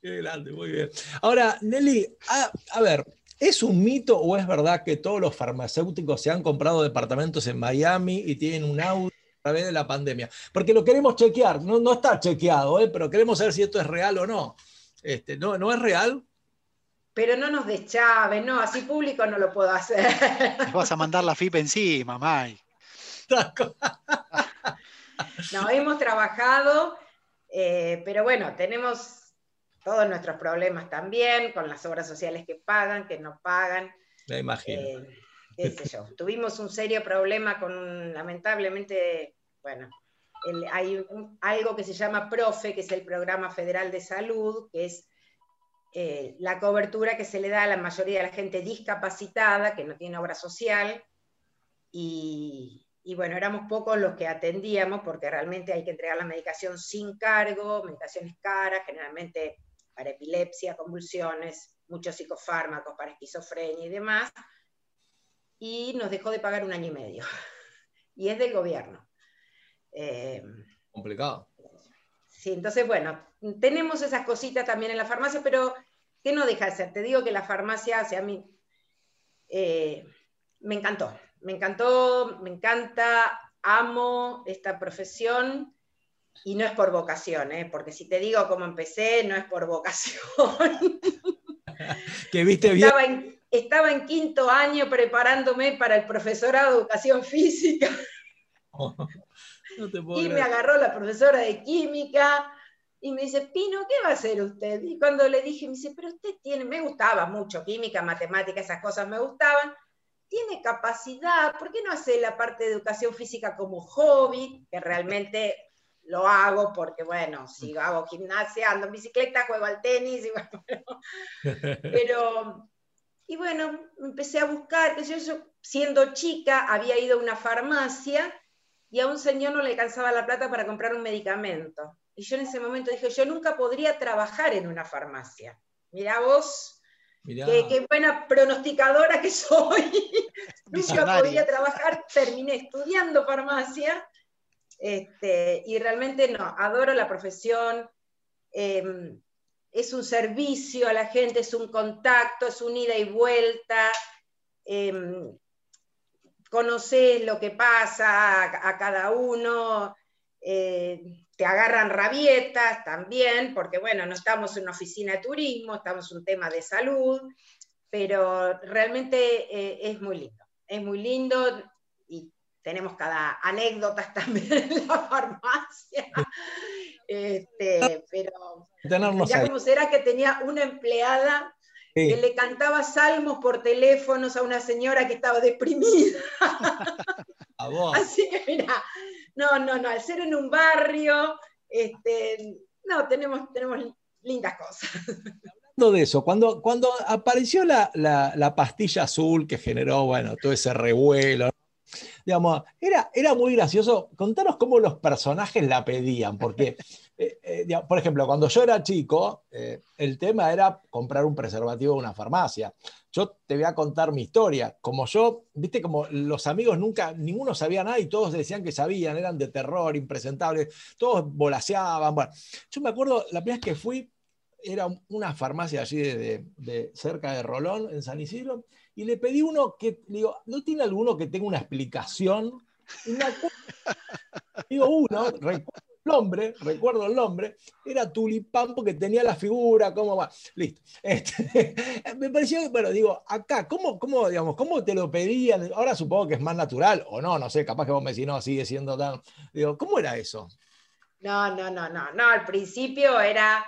Qué grande, muy bien. Ahora, Nelly, a, ver, ¿es un mito o es verdad que todos los farmacéuticos se han comprado departamentos en Miami y tienen un audio a través de la pandemia? Porque lo queremos chequear, no, no está chequeado, ¿eh? pero queremos saber si esto es real o no. Este, ¿no, ¿No es real? Pero no nos deschaves, no, así público no lo puedo hacer. vas a mandar la FIP encima, May. no, hemos trabajado, eh, pero bueno, tenemos todos nuestros problemas también, con las obras sociales que pagan, que no pagan. Me imagino. Eh, yo. Tuvimos un serio problema con, lamentablemente, bueno, hay algo que se llama PROFE, que es el Programa Federal de Salud, que es eh, la cobertura que se le da a la mayoría de la gente discapacitada, que no tiene obra social, y, y bueno, éramos pocos los que atendíamos porque realmente hay que entregar la medicación sin cargo, medicaciones caras, generalmente para epilepsia, convulsiones, muchos psicofármacos para esquizofrenia y demás, y nos dejó de pagar un año y medio. y es del gobierno. Eh, Complicado. Sí, entonces, bueno, tenemos esas cositas también en la farmacia, pero ¿qué no deja de ser? Te digo que la farmacia, o a mí, eh, me encantó, me encantó, me encanta, amo esta profesión y no es por vocación, ¿eh? porque si te digo cómo empecé, no es por vocación. que viste bien. Estaba en, estaba en, quinto año preparándome para el profesorado de educación física. y me agarró la profesora de química y me dice, Pino, ¿qué va a hacer usted? Y cuando le dije, me dice, pero usted tiene, me gustaba mucho química, matemática, esas cosas me gustaban, tiene capacidad, ¿por qué no hace la parte de educación física como hobby? Que realmente lo hago porque, bueno, si hago gimnasia, ando en bicicleta, juego al tenis, y bueno, pero, y bueno, empecé a buscar, que yo, siendo chica había ido a una farmacia y a un señor no le alcanzaba la plata para comprar un medicamento. Y yo en ese momento dije, yo nunca podría trabajar en una farmacia. Mirá vos, Qué, buena pronosticadora que soy. nunca podría trabajar, terminé estudiando farmacia este, y realmente no, adoro la profesión, em, es un servicio a la gente, es un contacto, es un ida y vuelta, eh, conoces lo que pasa a, cada uno, eh, te agarran rabietas también, porque bueno, no estamos en una oficina de turismo, estamos en un tema de salud, pero realmente eh, es muy lindo, es muy lindo tenemos cada anécdotas también en la farmacia. Este, pero ya como será que tenía una empleada que le cantaba salmos por teléfonos a una señora que estaba deprimida. Así que mira, no, no, no, al ser en un barrio, este, no, tenemos, tenemos lindas cosas. Hablando de eso, cuando, cuando apareció la, la, pastilla azul que generó, bueno, todo ese revuelo, Digamos, era, era muy gracioso. Contanos cómo los personajes la pedían, porque, eh, eh, por ejemplo, cuando yo era chico, eh, el tema era comprar un preservativo en una farmacia. Yo te voy a contar mi historia. Como yo, viste, como los amigos nunca, ninguno sabía nada y todos decían que sabían, eran de terror, impresentables, todos volaseaban. Bueno, yo me acuerdo, la primera vez que fui, era una farmacia allí de cerca de Rolón, en San Isidro, y le pedí uno que, digo, ¿no tiene alguno que tenga una explicación? digo, uno, recuerdo el nombre, recuerdo el nombre, era Tulipán porque tenía la figura, cómo va. Listo. Este, me pareció, bueno, digo, acá, ¿cómo, cómo, digamos, ¿cómo te lo pedían? Ahora supongo que es más natural, o no, no sé, capaz que vos me decís, no, sigue siendo tan. Digo, ¿cómo era eso? No, no, no, no, no, al principio era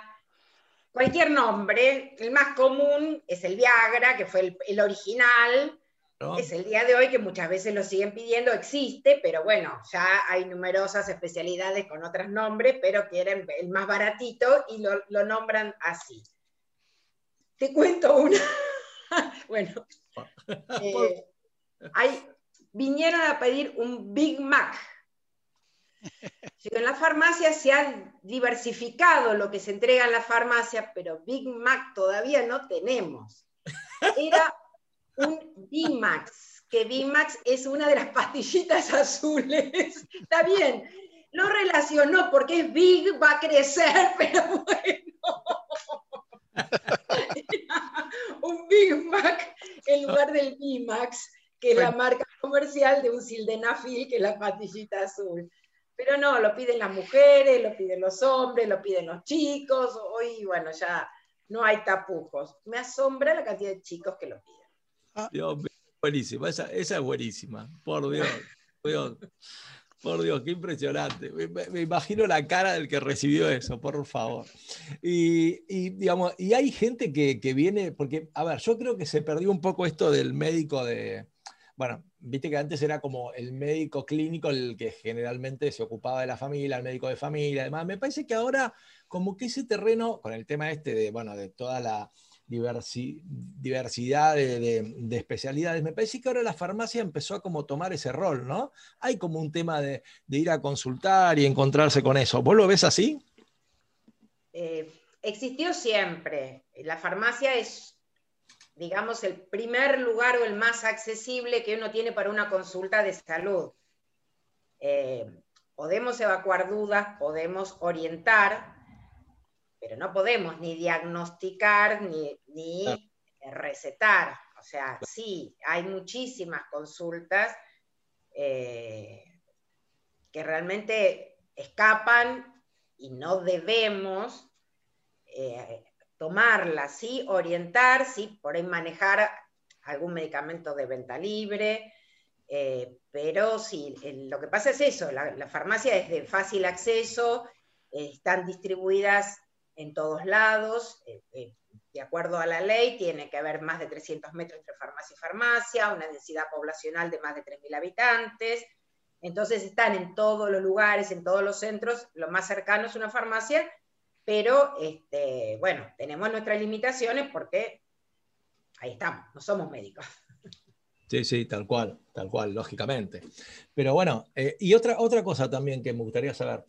cualquier nombre, el más común es el Viagra, que fue el original, es el día de hoy que muchas veces lo siguen pidiendo, existe, pero bueno, ya hay numerosas especialidades con otros nombres, pero quieren el más baratito y lo, nombran así. Te cuento una. bueno, eh, vinieron a pedir un Big Mac. En la farmacia se ha diversificado lo que se entrega en la farmacia, pero Big Mac todavía no tenemos. Era un Bimax, que Bimax es una de las pastillitas azules. Está bien, lo relacionó porque es Big, va a crecer, pero bueno. un Big Mac en lugar del Bimax, que es la marca comercial de un sildenafil, que es la pastillita azul. Pero no, lo piden las mujeres, lo piden los hombres, lo piden los chicos. Hoy, bueno, ya no hay tapujos. Me asombra la cantidad de chicos que lo piden. Ah. buenísima, esa, es buenísima, por Dios, por Dios. qué impresionante. Me, imagino la cara del que recibió eso, por favor. Y, digamos, y hay gente que, que, viene, porque, a ver, yo creo que se perdió un poco esto del médico de, bueno, viste que antes era como el médico clínico el que generalmente se ocupaba de la familia, el médico de familia, además. Me parece que ahora como que ese terreno, con el tema este de, bueno, de toda la diversidad de, especialidades. Me parece que ahora la farmacia empezó a como tomar ese rol, ¿no? Hay como un tema de, ir a consultar y encontrarse con eso. ¿Vos lo ves así? Eh, existió siempre. La farmacia es, digamos, el primer lugar o el más accesible que uno tiene para una consulta de salud. Eh, podemos evacuar dudas, podemos orientar, pero no podemos ni diagnosticar ni, recetar. O sea, sí, hay muchísimas consultas eh, que realmente escapan y no debemos eh, tomarlas, sí, orientar, sí, por ahí manejar algún medicamento de venta libre, eh, pero sí, lo que pasa es eso, la, la, farmacia es de fácil acceso, están distribuidas en todos lados. Eh, eh, de acuerdo a la ley, tiene que haber más de 300 metros entre farmacia y farmacia, una densidad poblacional de más de 3.000 habitantes. Entonces están en todos los lugares, en todos los centros. Lo más cercano es una farmacia, pero este, bueno, tenemos nuestras limitaciones porque ahí estamos, no somos médicos. Sí, sí, tal cual, tal cual, lógicamente. Pero bueno, eh, y otra, otra cosa también que me gustaría saber.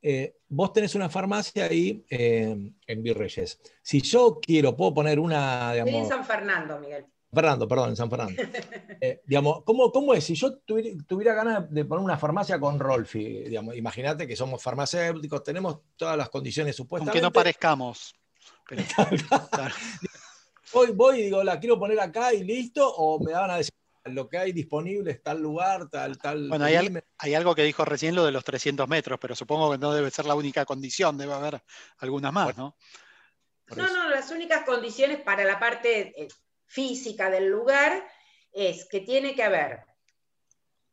Eh, vos tenés una farmacia ahí eh, en Virreyes. Si yo quiero, puedo poner una. Digamos, en San Fernando, Miguel. Fernando, perdón, en San Fernando. Eh, digamos, ¿cómo, ¿cómo, es? Si yo tuviera, ganas de poner una farmacia con Rolfi, digamos, imagínate que somos farmacéuticos, tenemos todas las condiciones supuestamente. Aunque no parezcamos. voy, voy y digo, la quiero poner acá y listo, o me van a decir, lo que hay disponible es tal lugar, tal, tal. Bueno, hay, algo que dijo recién lo de los 300 metros, pero supongo que no debe ser la única condición, debe haber algunas más, ¿no? no, no, las únicas condiciones para la parte eh, física del lugar es que tiene que haber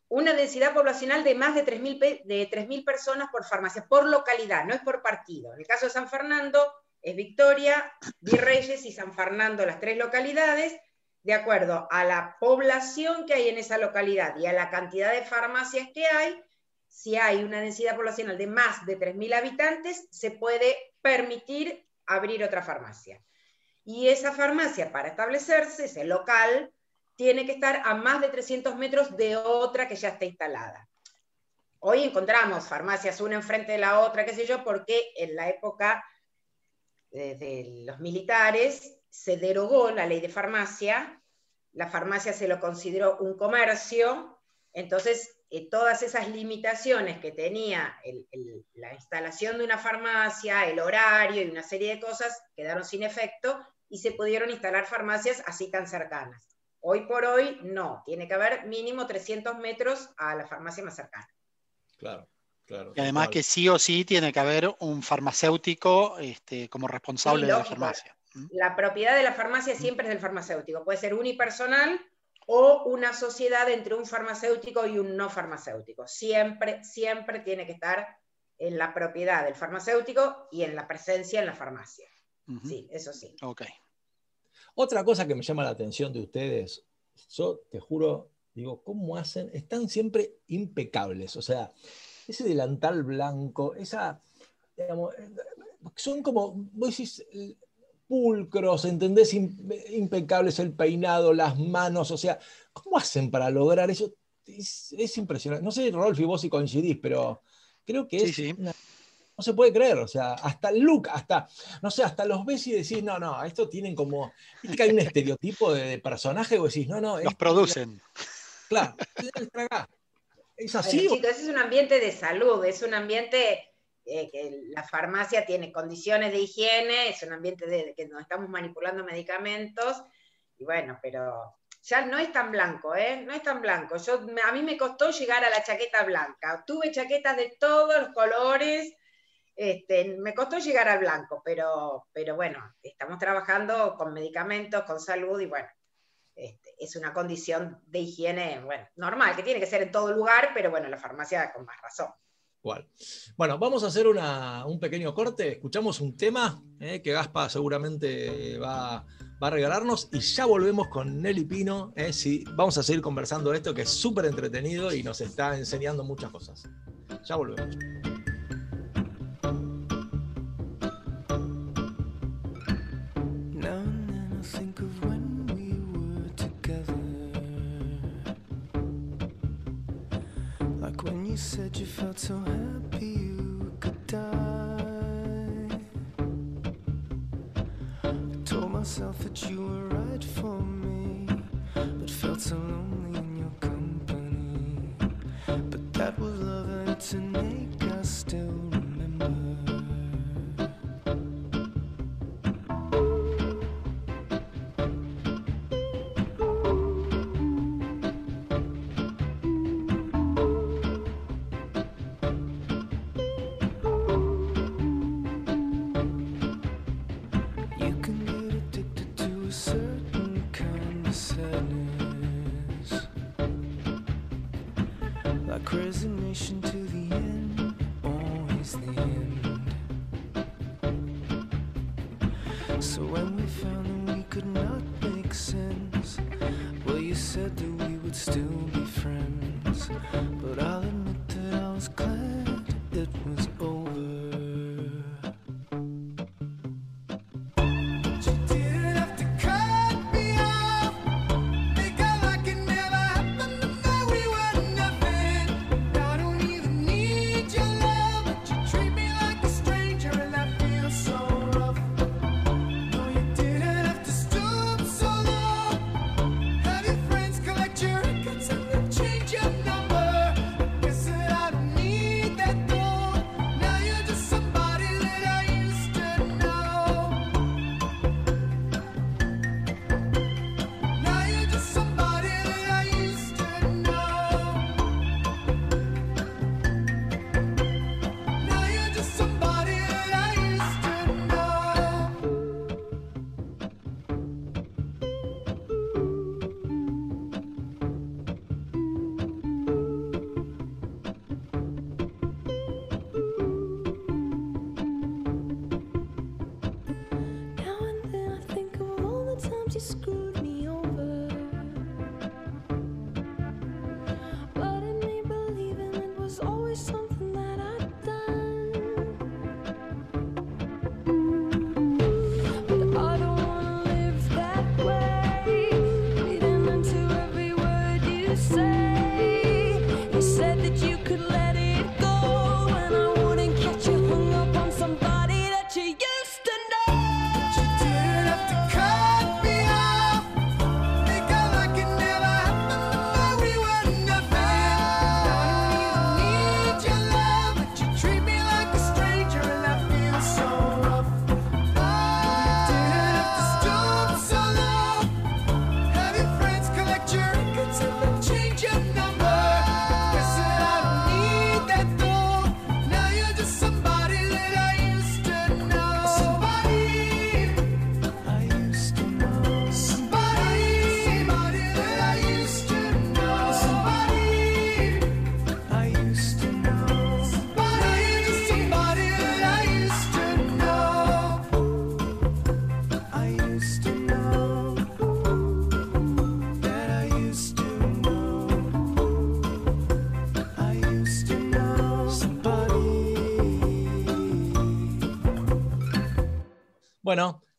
una densidad poblacional de más de 3.000 de personas por farmacia, por localidad, no es por partido. En el caso de San Fernando es Victoria, Virreyes y San Fernando, las tres localidades, de acuerdo a la población que hay en esa localidad y a la cantidad de farmacias que hay, si hay una densidad poblacional de más de 3.000 habitantes, se puede permitir abrir otra farmacia. Y esa farmacia, para establecerse, ese local, tiene que estar a más de 300 metros de otra que ya está instalada. Hoy encontramos farmacias una enfrente de la otra, qué sé yo, porque en la época de los militares se derogó la ley de farmacia, la farmacia se lo consideró un comercio, entonces eh, todas esas limitaciones que tenía la instalación de una farmacia, el horario y una serie de cosas quedaron sin efecto y se pudieron instalar farmacias así tan cercanas. Hoy por hoy no, tiene que haber mínimo 300 metros a la farmacia más cercana. Claro. y además que sí o sí tiene que haber un farmacéutico este, como responsable de la farmacia. La propiedad de la farmacia siempre es del farmacéutico. Puede ser unipersonal o una sociedad entre un farmacéutico y un no farmacéutico. Siempre, siempre tiene que estar en la propiedad del farmacéutico y en la presencia en la farmacia. Sí, eso sí. Ok. Otra cosa que me llama la atención de ustedes, yo te juro, digo, ¿cómo hacen? Están siempre impecables. O sea, ese delantal blanco, esa, digamos, son como, vos decís, pulcros, ¿entendés? Impecables el peinado, las manos, o sea, ¿cómo hacen para lograr eso? Es, impresionante. No sé, Rolf, y vos si coincidís, pero creo que es no se puede creer, o sea, hasta el look, hasta, no sé, hasta los ves y decís, no, no, esto tienen como, que hay un estereotipo de, personaje, o decís, no, no. Los producen. Claro, es así. chicos, es un ambiente de salud, es un ambiente eh, que la farmacia tiene condiciones de higiene, es un ambiente de, que nos estamos manipulando medicamentos, y bueno, pero ya no es tan blanco, ¿eh? No es tan blanco. Yo, a mí me costó llegar a la chaqueta blanca. Tuve chaquetas de todos los colores, este, me costó llegar al blanco, pero, pero bueno, estamos trabajando con medicamentos, con salud, y bueno, este, es una condición de higiene, bueno, normal, que tiene que ser en todo lugar, pero bueno, la farmacia con más razón. Bueno, vamos a hacer un pequeño corte. Escuchamos un tema eh, que Gaspa seguramente va, a regalarnos y ya volvemos con Nelly Pino. Eh, vamos a seguir conversando esto que es súper entretenido y nos está enseñando muchas cosas. Ya volvemos. Said you felt so happy you could die. I told myself that you were right for me, but felt so lonely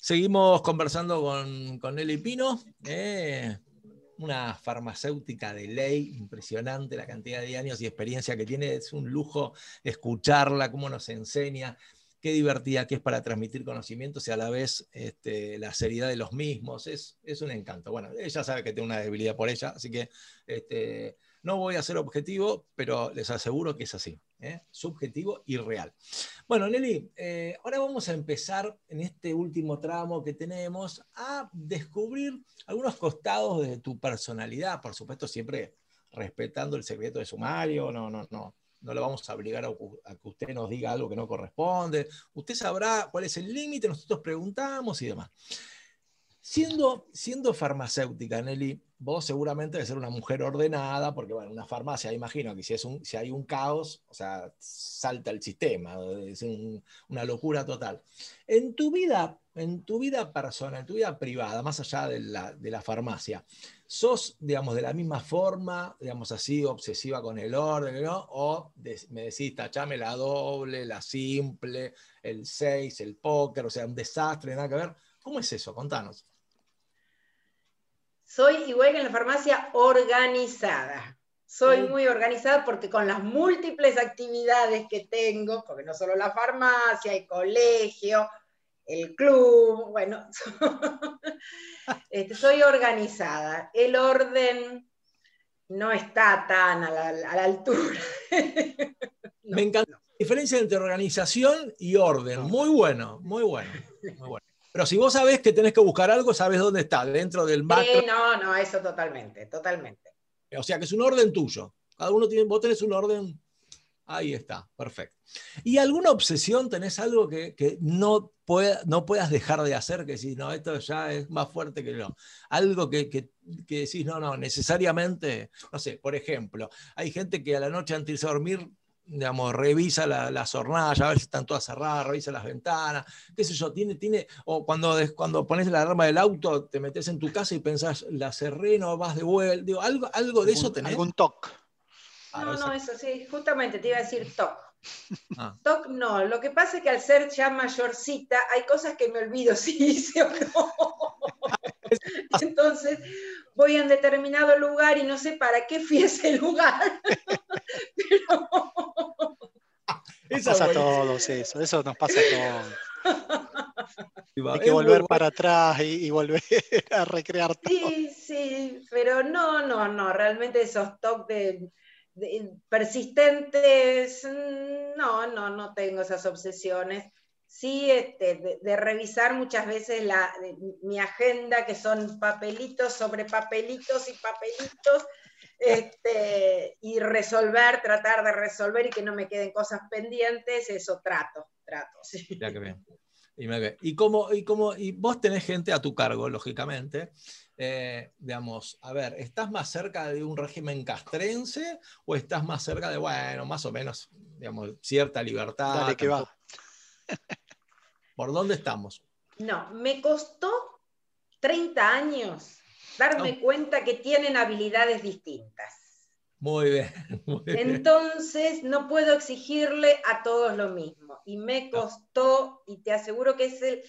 seguimos conversando con, con Nelly Pino. Eh, una farmacéutica de ley, impresionante la cantidad de años y experiencia que tiene, es un lujo escucharla, cómo nos enseña, qué divertida que es para transmitir conocimientos y a la vez este, la seriedad de los mismos, es, es, un encanto. Bueno, ella sabe que tengo una debilidad por ella, así que este, no voy a ser objetivo, pero les aseguro que es así, ¿eh? subjetivo y real. Bueno, Nelly, eh, ahora vamos a empezar en este último tramo que tenemos a descubrir algunos costados de tu personalidad, por supuesto siempre respetando el secreto de sumario, no, no, no, no le vamos a obligar a, que usted nos diga algo que no corresponde. Usted sabrá cuál es el límite, nosotros preguntamos y demás. Siendo, siendo farmacéutica, Nelly, vos seguramente debes ser una mujer ordenada, porque bueno, una farmacia, imagino que si, es un, si hay un caos, o sea, salta el sistema, es una locura total. En tu vida, en tu vida personal, en tu vida privada, más allá de la, de la farmacia, ¿sos, digamos, de la misma forma, digamos así, obsesiva con el orden, ¿no? O me decís, tachame la doble, la simple, el 6, el póker, o sea, un desastre, nada que ver. ¿Cómo es eso? Contanos. Soy igual que en la farmacia organizada. Soy muy organizada porque con las múltiples actividades que tengo, porque no solo la farmacia, el colegio, el club, bueno, este, soy organizada. El orden no está tan a la, altura. Me encanta la diferencia entre organización y orden. Muy bueno, muy bueno, muy bueno. Pero si vos sabés que tenés que buscar algo, sabés dónde está, dentro del macro. Sí, no, no, eso totalmente, totalmente. O sea que es un orden tuyo. Cada uno tiene, vos tenés un orden. Ahí está, perfecto. ¿Y alguna obsesión? ¿Tenés algo que, no, no puedas dejar de hacer? Que si no, esto ya es más fuerte que no. Algo que, que, que decís, no, no, necesariamente, no sé, por ejemplo, hay gente que a la noche antes de irse a dormir digamos, revisa la, las hornallas, a ver si están todas cerradas, revisa las ventanas, qué sé yo, tiene, tiene, o cuando, cuando pones la alarma del auto, te metes en tu casa y pensás, la cerré, no vas de vuelta, digo, algo, algo de eso tenés. Algún TOC. No, no, eso sí, justamente te iba a decir TOC. Ah. TOC no, lo que pasa es que al ser ya mayorcita hay cosas que me olvido si hice o no. Entonces voy a un determinado lugar y no sé para qué fui a ese lugar. Pero... Nos pasa a todos eso, eso nos pasa a todos. Hay que volver para atrás y, volver a recrear todo. Sí, sí, pero no, no, no, realmente esos toques persistentes, mm, no, no, no tengo esas obsesiones sí, este, de, revisar muchas veces la, mi agenda, que son papelitos sobre papelitos y papelitos, este, y resolver, tratar de resolver y que no me queden cosas pendientes, eso trato, trato. Sí. Ya que bien. Y, como, y, como, y vos tenés gente a tu cargo, lógicamente, eh, digamos, a ver, ¿estás más cerca de un régimen castrense o estás más cerca de, bueno, más o menos, digamos, cierta libertad? Dale, que va. ¿Por dónde estamos? No, me costó 30 años darme cuenta que tienen habilidades distintas. Muy bien, Entonces, no puedo exigirle a todos lo mismo. Y me costó, y te aseguro que es el,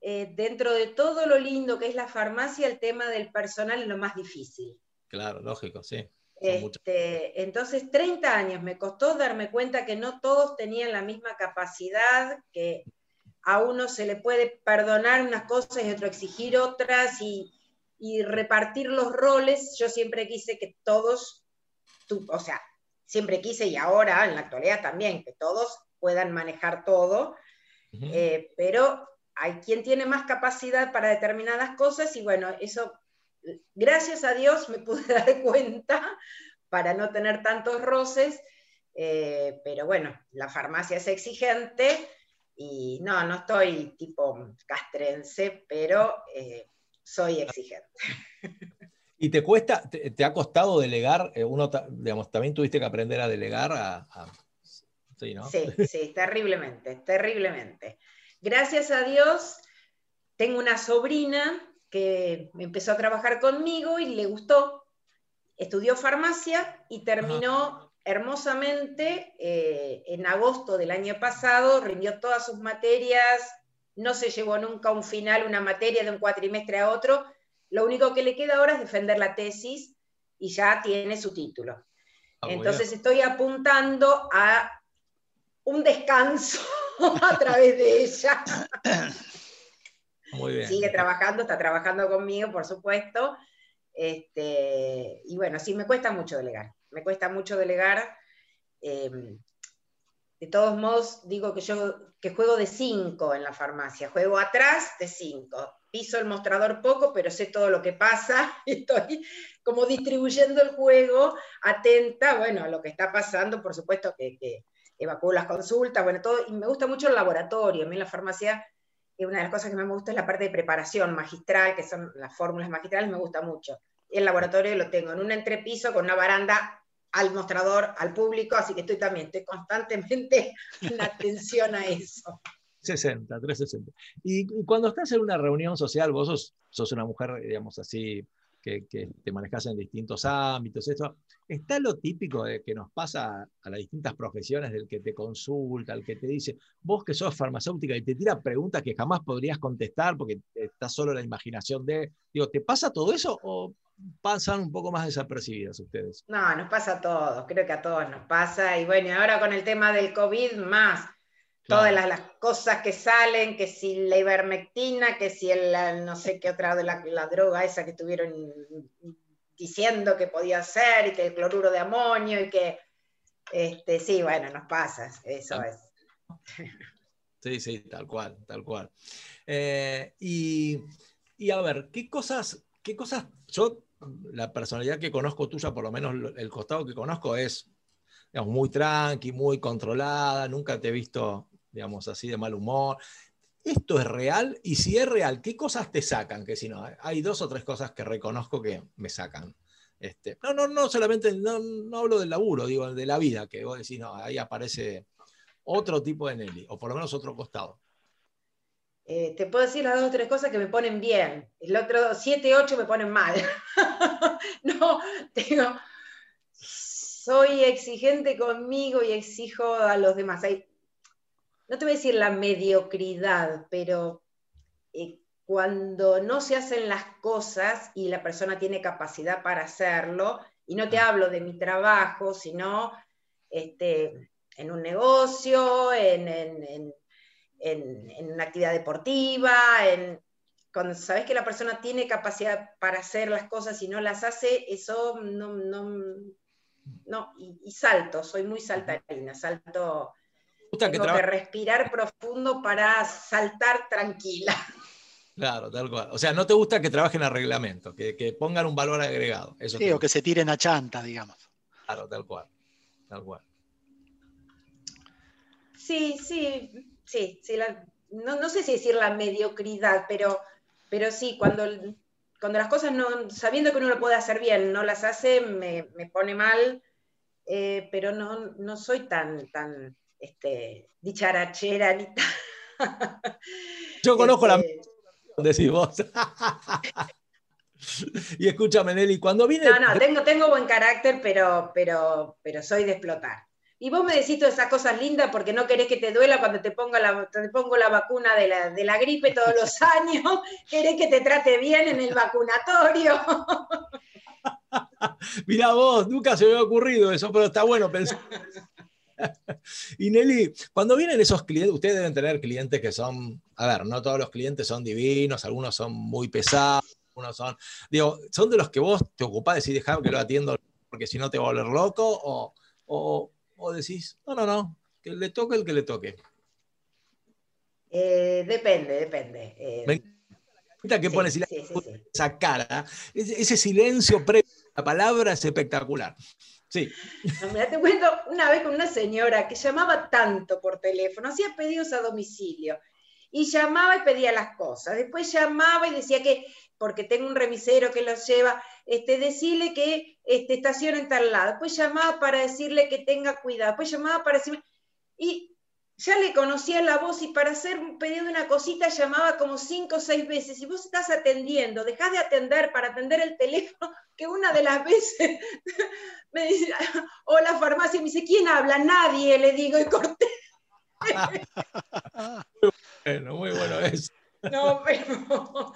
eh, dentro de todo lo lindo que es la farmacia, el tema del personal es lo más difícil. Claro, lógico, sí. Este, entonces, 30 años me costó darme cuenta que no todos tenían la misma capacidad, que a uno se le puede perdonar unas cosas y otro exigir otras y, repartir los roles. Yo siempre quise que todos, o sea, siempre quise y ahora en la actualidad también, que todos puedan manejar todo, eh, pero hay quien tiene más capacidad para determinadas cosas y bueno, eso, gracias a Dios me pude dar cuenta para no tener tantos roces, eh, pero bueno, la farmacia es exigente y no, no estoy tipo castrense, pero eh, soy exigente. ¿Y te cuesta, te, ha costado delegar? Eh, uno, digamos, también tuviste que aprender a delegar a, Sí, ¿no? sí, sí, terriblemente, terriblemente. Gracias a Dios, tengo una sobrina que empezó a trabajar conmigo y le gustó. Estudió farmacia y terminó hermosamente, eh, en agosto del año pasado, rindió todas sus materias no se llevó nunca a un final una materia de un cuatrimestre a otro, lo único que le queda ahora es defender la tesis y ya tiene su título. Ah, Entonces estoy apuntando a un descanso a través de ella. Sigue trabajando, está trabajando conmigo, por supuesto. Este, y bueno, sí, me cuesta mucho delegar. Me cuesta mucho delegar. Em, de todos modos, digo que yo que juego de 5 en la farmacia, juego atrás de 5. Piso el mostrador poco, pero sé todo lo que pasa. Estoy como distribuyendo el juego, atenta, bueno, a lo que está pasando, por supuesto que, que las consultas, bueno, todo, y me gusta mucho el laboratorio. A mí en la farmacia, una de las cosas que me gusta es la parte de preparación magistral, que son las fórmulas magistrales, me gusta mucho. El laboratorio lo tengo en un entrepiso con una baranda al mostrador, al público, así que estoy también, estoy constantemente en atención a eso. 60, 360. Y, cuando estás en una reunión social, vos sos, sos una mujer, digamos así, que, te manejas en distintos ámbitos, esto, ¿está lo típico de que nos pasa a las distintas profesiones del que te consulta, el que te dice, vos que sos farmacéutica y te tira preguntas que jamás podrías contestar porque está solo la imaginación de, digo, ¿te pasa todo eso o pasan un poco más desapercibidas ustedes. No, nos pasa a todos, creo que a todos nos pasa. Y bueno, ahora con el tema del COVID más, todas las, cosas que salen, que si la ivermectina, que si el, no sé qué otra de la, droga esa que estuvieron diciendo que podía ser, y que el cloruro de amonio, y que, este, sí, bueno, nos pasa, eso es. Sí, sí, tal cual, tal cual. Eh, y, y, a ver, ¿qué cosas, qué cosas, yo la personalidad que conozco tuya, por lo menos el costado que conozco, es muy tranqui, muy controlada, nunca te he visto, digamos, así de mal humor. ¿Esto es real? Y si es real, ¿qué cosas te sacan? Que si no, hay dos o tres cosas que reconozco que me sacan. Este, no, no, no solamente, no, no hablo del laburo, digo, de la vida, que vos decís, no, ahí aparece otro tipo de Nelly, o por lo menos otro costado. Eh, te puedo decir las dos o tres cosas que me ponen bien. El otro, siete, ocho me ponen mal. no, tengo, soy exigente conmigo y exijo a los demás. No te voy a decir la mediocridad, pero eh, cuando no se hacen las cosas y la persona tiene capacidad para hacerlo, y no te hablo de mi trabajo, sino este, en un negocio, en en, una actividad deportiva, en, cuando sabes que la persona tiene capacidad para hacer las cosas y no las hace, eso no, no, no y, salto, soy muy saltarina, salto, tengo que, respirar profundo para saltar tranquila. Claro, tal cual. O sea, no te gusta que trabajen a reglamento, que, que pongan un valor agregado. Eso sí, o que se tiren a chanta, digamos. Claro, tal cual. Tal cual. Sí, sí sí, sí no, sé si decir la mediocridad, pero, pero sí, cuando, cuando las cosas, no, sabiendo que uno lo puede hacer bien, no las hace, me, pone mal, eh, pero no, no soy tan, tan este, dicharachera ni. Yo conozco la... Este, decís vos. y escúchame, Nelly, cuando viene... No, no, tengo, tengo buen carácter, pero, pero, pero soy de explotar. Y vos me decís todas esas cosas lindas porque no querés que te duela cuando te, ponga la, te pongo la vacuna de la, de la gripe todos los años, querés que te trate bien en el vacunatorio. Mirá vos, nunca se me había ocurrido eso, pero está bueno pensar. y Nelly, cuando vienen esos clientes, ustedes deben tener clientes que son, a ver, no todos los clientes son divinos, algunos son muy pesados, algunos son, digo, son de los que vos te ocupás de decir, dejame que lo atiendo porque si no te va a volver loco, o, o, ¿O decís, no, no, no, que le toque el que le toque? Eh, depende, depende. Eh, Me encanta que pones esa cara, ese, silencio previo la palabra es espectacular. Sí. te cuento una vez con una señora que llamaba tanto por teléfono, hacía pedidos a domicilio y llamaba y pedía las cosas. Después llamaba y decía que, porque tengo un remisero que los lleva, este, decirle que este, estaciona en tal lado. Después llamaba para decirle que tenga cuidado. Después llamaba para decirme. Y ya le conocía la voz y para hacer un pedido de una cosita llamaba como cinco o seis veces. Y vos estás atendiendo, dejás de atender para atender el teléfono, que una de las veces me dice, o la farmacia me dice, ¿quién habla? Nadie, le digo, y corté. muy bueno, muy bueno eso. No, pero,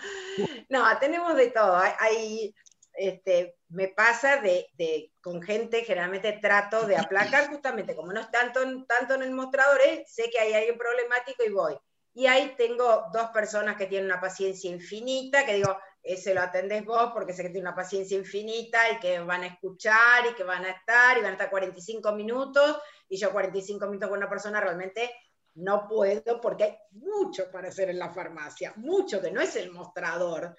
no, tenemos de todo. Hay, este, me pasa de, con gente, generalmente trato de aplacar justamente, como no es tanto, tanto en el mostrador, eh, sé que hay alguien problemático y voy. Y ahí tengo dos personas que tienen una paciencia infinita, que digo, ese lo atendés vos porque sé que tiene una paciencia infinita y que van a escuchar y que van a estar y van a estar 45 minutos y yo 45 minutos con una persona realmente no puedo porque hay mucho para hacer en la farmacia, mucho que no es el mostrador.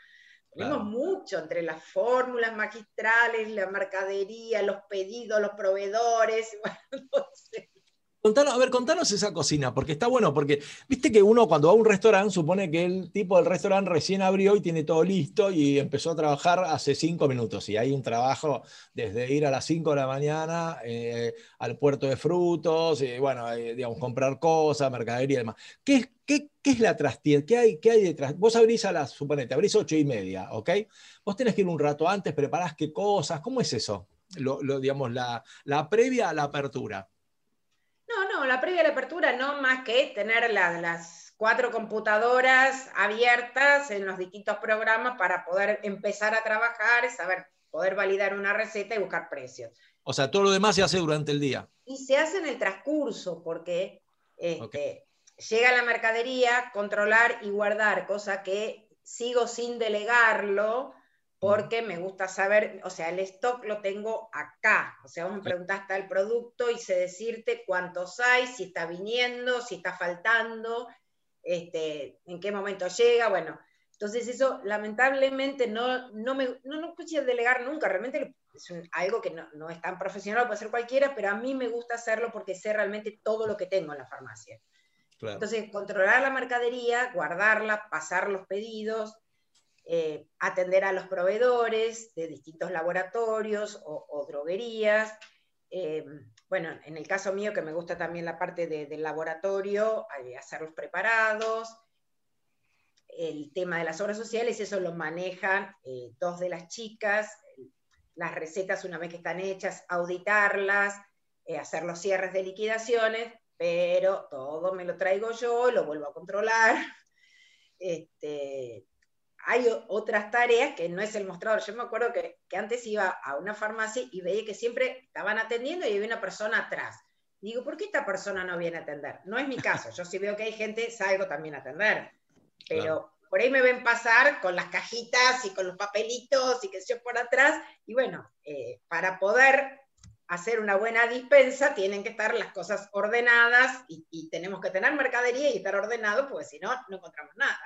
Tenemos mucho entre las fórmulas magistrales, la mercadería, los pedidos, los proveedores. Bueno, no sé a ver, contanos esa cocina, porque está bueno, porque viste que uno cuando va a un restaurante supone que el tipo del restaurante recién abrió y tiene todo listo y empezó a trabajar hace cinco minutos. Y hay un trabajo desde ir a las cinco de la mañana eh, al puerto de frutos, y bueno, eh, digamos, comprar cosas, mercadería y demás. ¿Qué, qué, qué es la trastienda? ¿Qué hay, ¿Qué hay detrás? Vos abrís a las, suponete, abrís ocho y media, ¿ok? Vos tenés que ir un rato antes, preparás qué cosas, ¿cómo es eso? Lo, digamos, la, la previa a la apertura. No, no, la previa de la apertura no más que tener las cuatro computadoras abiertas en los distintos programas para poder empezar a trabajar, saber, poder validar una receta y buscar precios. O sea, todo lo demás se hace durante el día. Y se hace en el transcurso, porque este, llega la mercadería, controlar y guardar, cosa que sigo sin delegarlo, porque me gusta saber, o sea, el stock lo tengo acá, o sea, vos me preguntaste el producto y sé decirte cuántos hay, si está viniendo, si está faltando, este, en qué momento llega, bueno, entonces eso lamentablemente no, no me no, no delegar nunca, realmente es algo que no, no, es tan profesional, puede ser cualquiera, pero a mí me gusta hacerlo porque sé realmente todo lo que tengo en la farmacia. Entonces, controlar la mercadería, guardarla, pasar los pedidos, eh, atender a los proveedores de distintos laboratorios o, droguerías. Eh, bueno, en el caso mío, que me gusta también la parte del laboratorio, hacer los preparados. El tema de las obras sociales, eso lo manejan eh, dos de las chicas. Las recetas, una vez que están hechas, auditarlas, hacer los cierres de liquidaciones, pero todo me lo traigo yo, lo vuelvo a controlar. Este, hay otras tareas que no es el mostrador. Yo me acuerdo que, antes iba a una farmacia y veía que siempre estaban atendiendo y había una persona atrás. Digo, ¿por qué esta persona no viene a atender? No es mi caso. Yo sí veo que hay gente, salgo también a atender. Pero por ahí me ven pasar con las cajitas y con los papelitos y que yo por atrás. Y bueno, eh, para poder hacer una buena dispensa tienen que estar las cosas ordenadas y, y tenemos que tener mercadería y estar ordenado, porque si no, no encontramos nada.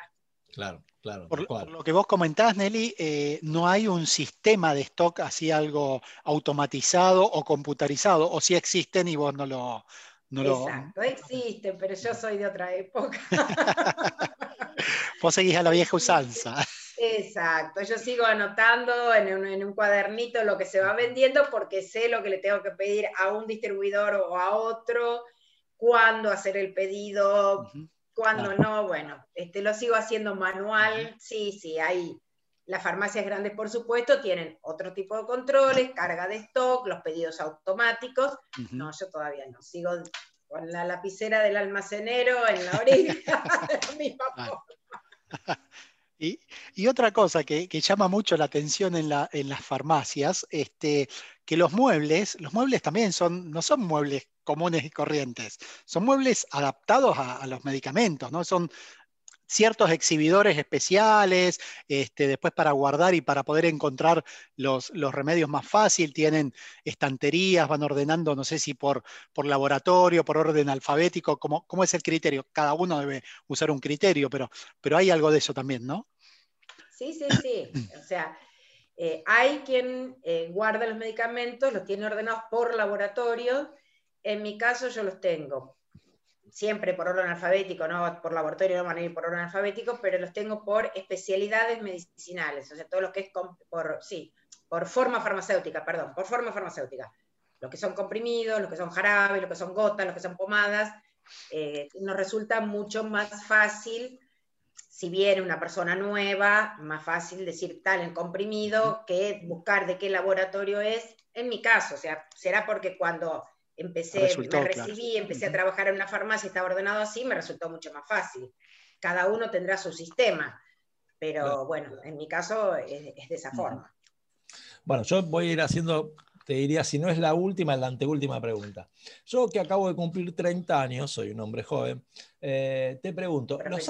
Claro, claro. Por, lo que vos comentás, Nelly, eh, no hay un sistema de stock así algo automatizado o computarizado, o si existen y vos no lo... No Exacto, existen, pero yo soy de otra época. vos seguís a la vieja usanza. Exacto, yo sigo anotando en un, en un, cuadernito lo que se va vendiendo porque sé lo que le tengo que pedir a un distribuidor o a otro, cuándo hacer el pedido, cuando no, bueno, este, lo sigo haciendo manual. Sí, sí, hay. Las farmacias grandes, por supuesto, tienen otro tipo de controles, carga de stock, los pedidos automáticos. No, yo todavía no. Sigo con la lapicera del almacenero en la orilla de Y, otra cosa que, llama mucho la atención en, las farmacias, este, que los muebles, los muebles también son, no son muebles comunes y corrientes, son muebles adaptados a, los medicamentos, ¿no? Son ciertos exhibidores especiales, este, después para guardar y para poder encontrar los, remedios más fácil, tienen estanterías, van ordenando, no sé si por, por laboratorio, por orden alfabético, ¿cómo, ¿cómo, es el criterio? Cada uno debe usar un criterio, pero, pero hay algo de eso también, ¿no? Sí, sí, sí. O sea, eh, hay quien eh, guarda los medicamentos, los tiene ordenados por laboratorio. En mi caso yo los tengo siempre por orden alfabético, no por laboratorio, no van a ir por orden alfabético, pero los tengo por especialidades medicinales, o sea, todo lo que es por, sí, por forma farmacéutica, perdón, por forma farmacéutica. Los que son comprimidos, los que son jarabes, los que son gotas, los que son pomadas, eh, nos resulta mucho más fácil si viene una persona nueva, más fácil decir tal en comprimido que buscar de qué laboratorio es. En mi caso, o sea, será porque cuando empecé, me recibí, empecé a trabajar en una farmacia, estaba ordenado así, me resultó mucho más fácil. Cada uno tendrá su sistema, pero bueno, en mi caso es, de esa forma. Bueno, yo voy a ir haciendo, te diría, si no es la última, es la anteúltima pregunta. Yo que acabo de cumplir 30 años, soy un hombre joven, eh, te pregunto, ¿los,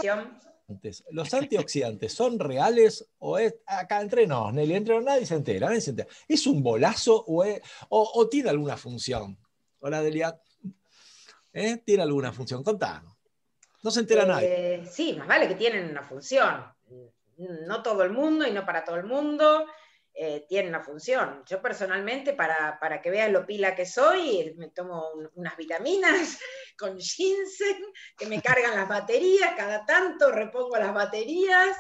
¿los antioxidantes son reales o es acá entre nos, Nelly, entre nadie se entera, nadie se entera? ¿Es un bolazo o, o tiene alguna función? Hola, Delia. ¿Eh? ¿Tiene alguna función? Contanos. No se entera nadie. Eh, sí, más vale que tienen una función. No todo el mundo y no para todo el mundo. Eh, tiene una función. Yo personalmente, para, que vean lo pila que soy, me tomo unas vitaminas con ginseng que me cargan las baterías, cada tanto repongo las baterías.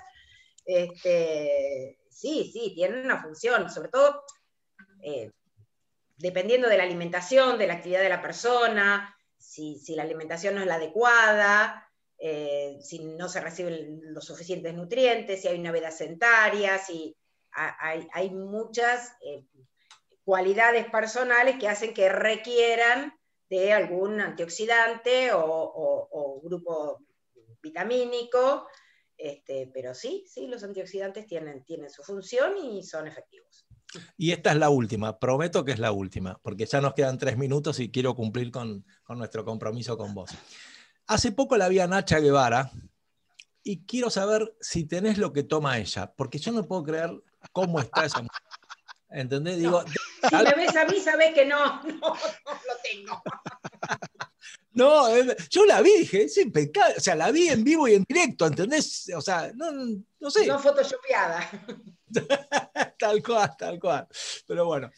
Este, sí, sí, tienen una función, sobre todo dependiendo de la alimentación, de la actividad de la persona, si, la alimentación no es la adecuada, eh, si no se reciben los suficientes nutrientes, si hay una veda sedentaria, si hay, muchas eh, cualidades personales que hacen que requieran de algún antioxidante o, grupo vitamínico, este, pero sí, sí, los antioxidantes tienen, tienen su función y son efectivos. Y esta es la última, prometo que es la última, porque ya nos quedan tres minutos y quiero cumplir con, nuestro compromiso con vos. Hace poco la vi a Nacha Guevara y quiero saber si tenés lo que toma ella, porque yo no puedo creer cómo está esa mujer. ¿Entendés? Digo, si me ves a mí, sabés que no, no, no lo tengo. No, yo la vi, dije, es impecable. O sea, la vi en vivo y en directo, ¿entendés? O sea, no, no sé. No photoshopeada. tal cual, tal cual. Pero bueno.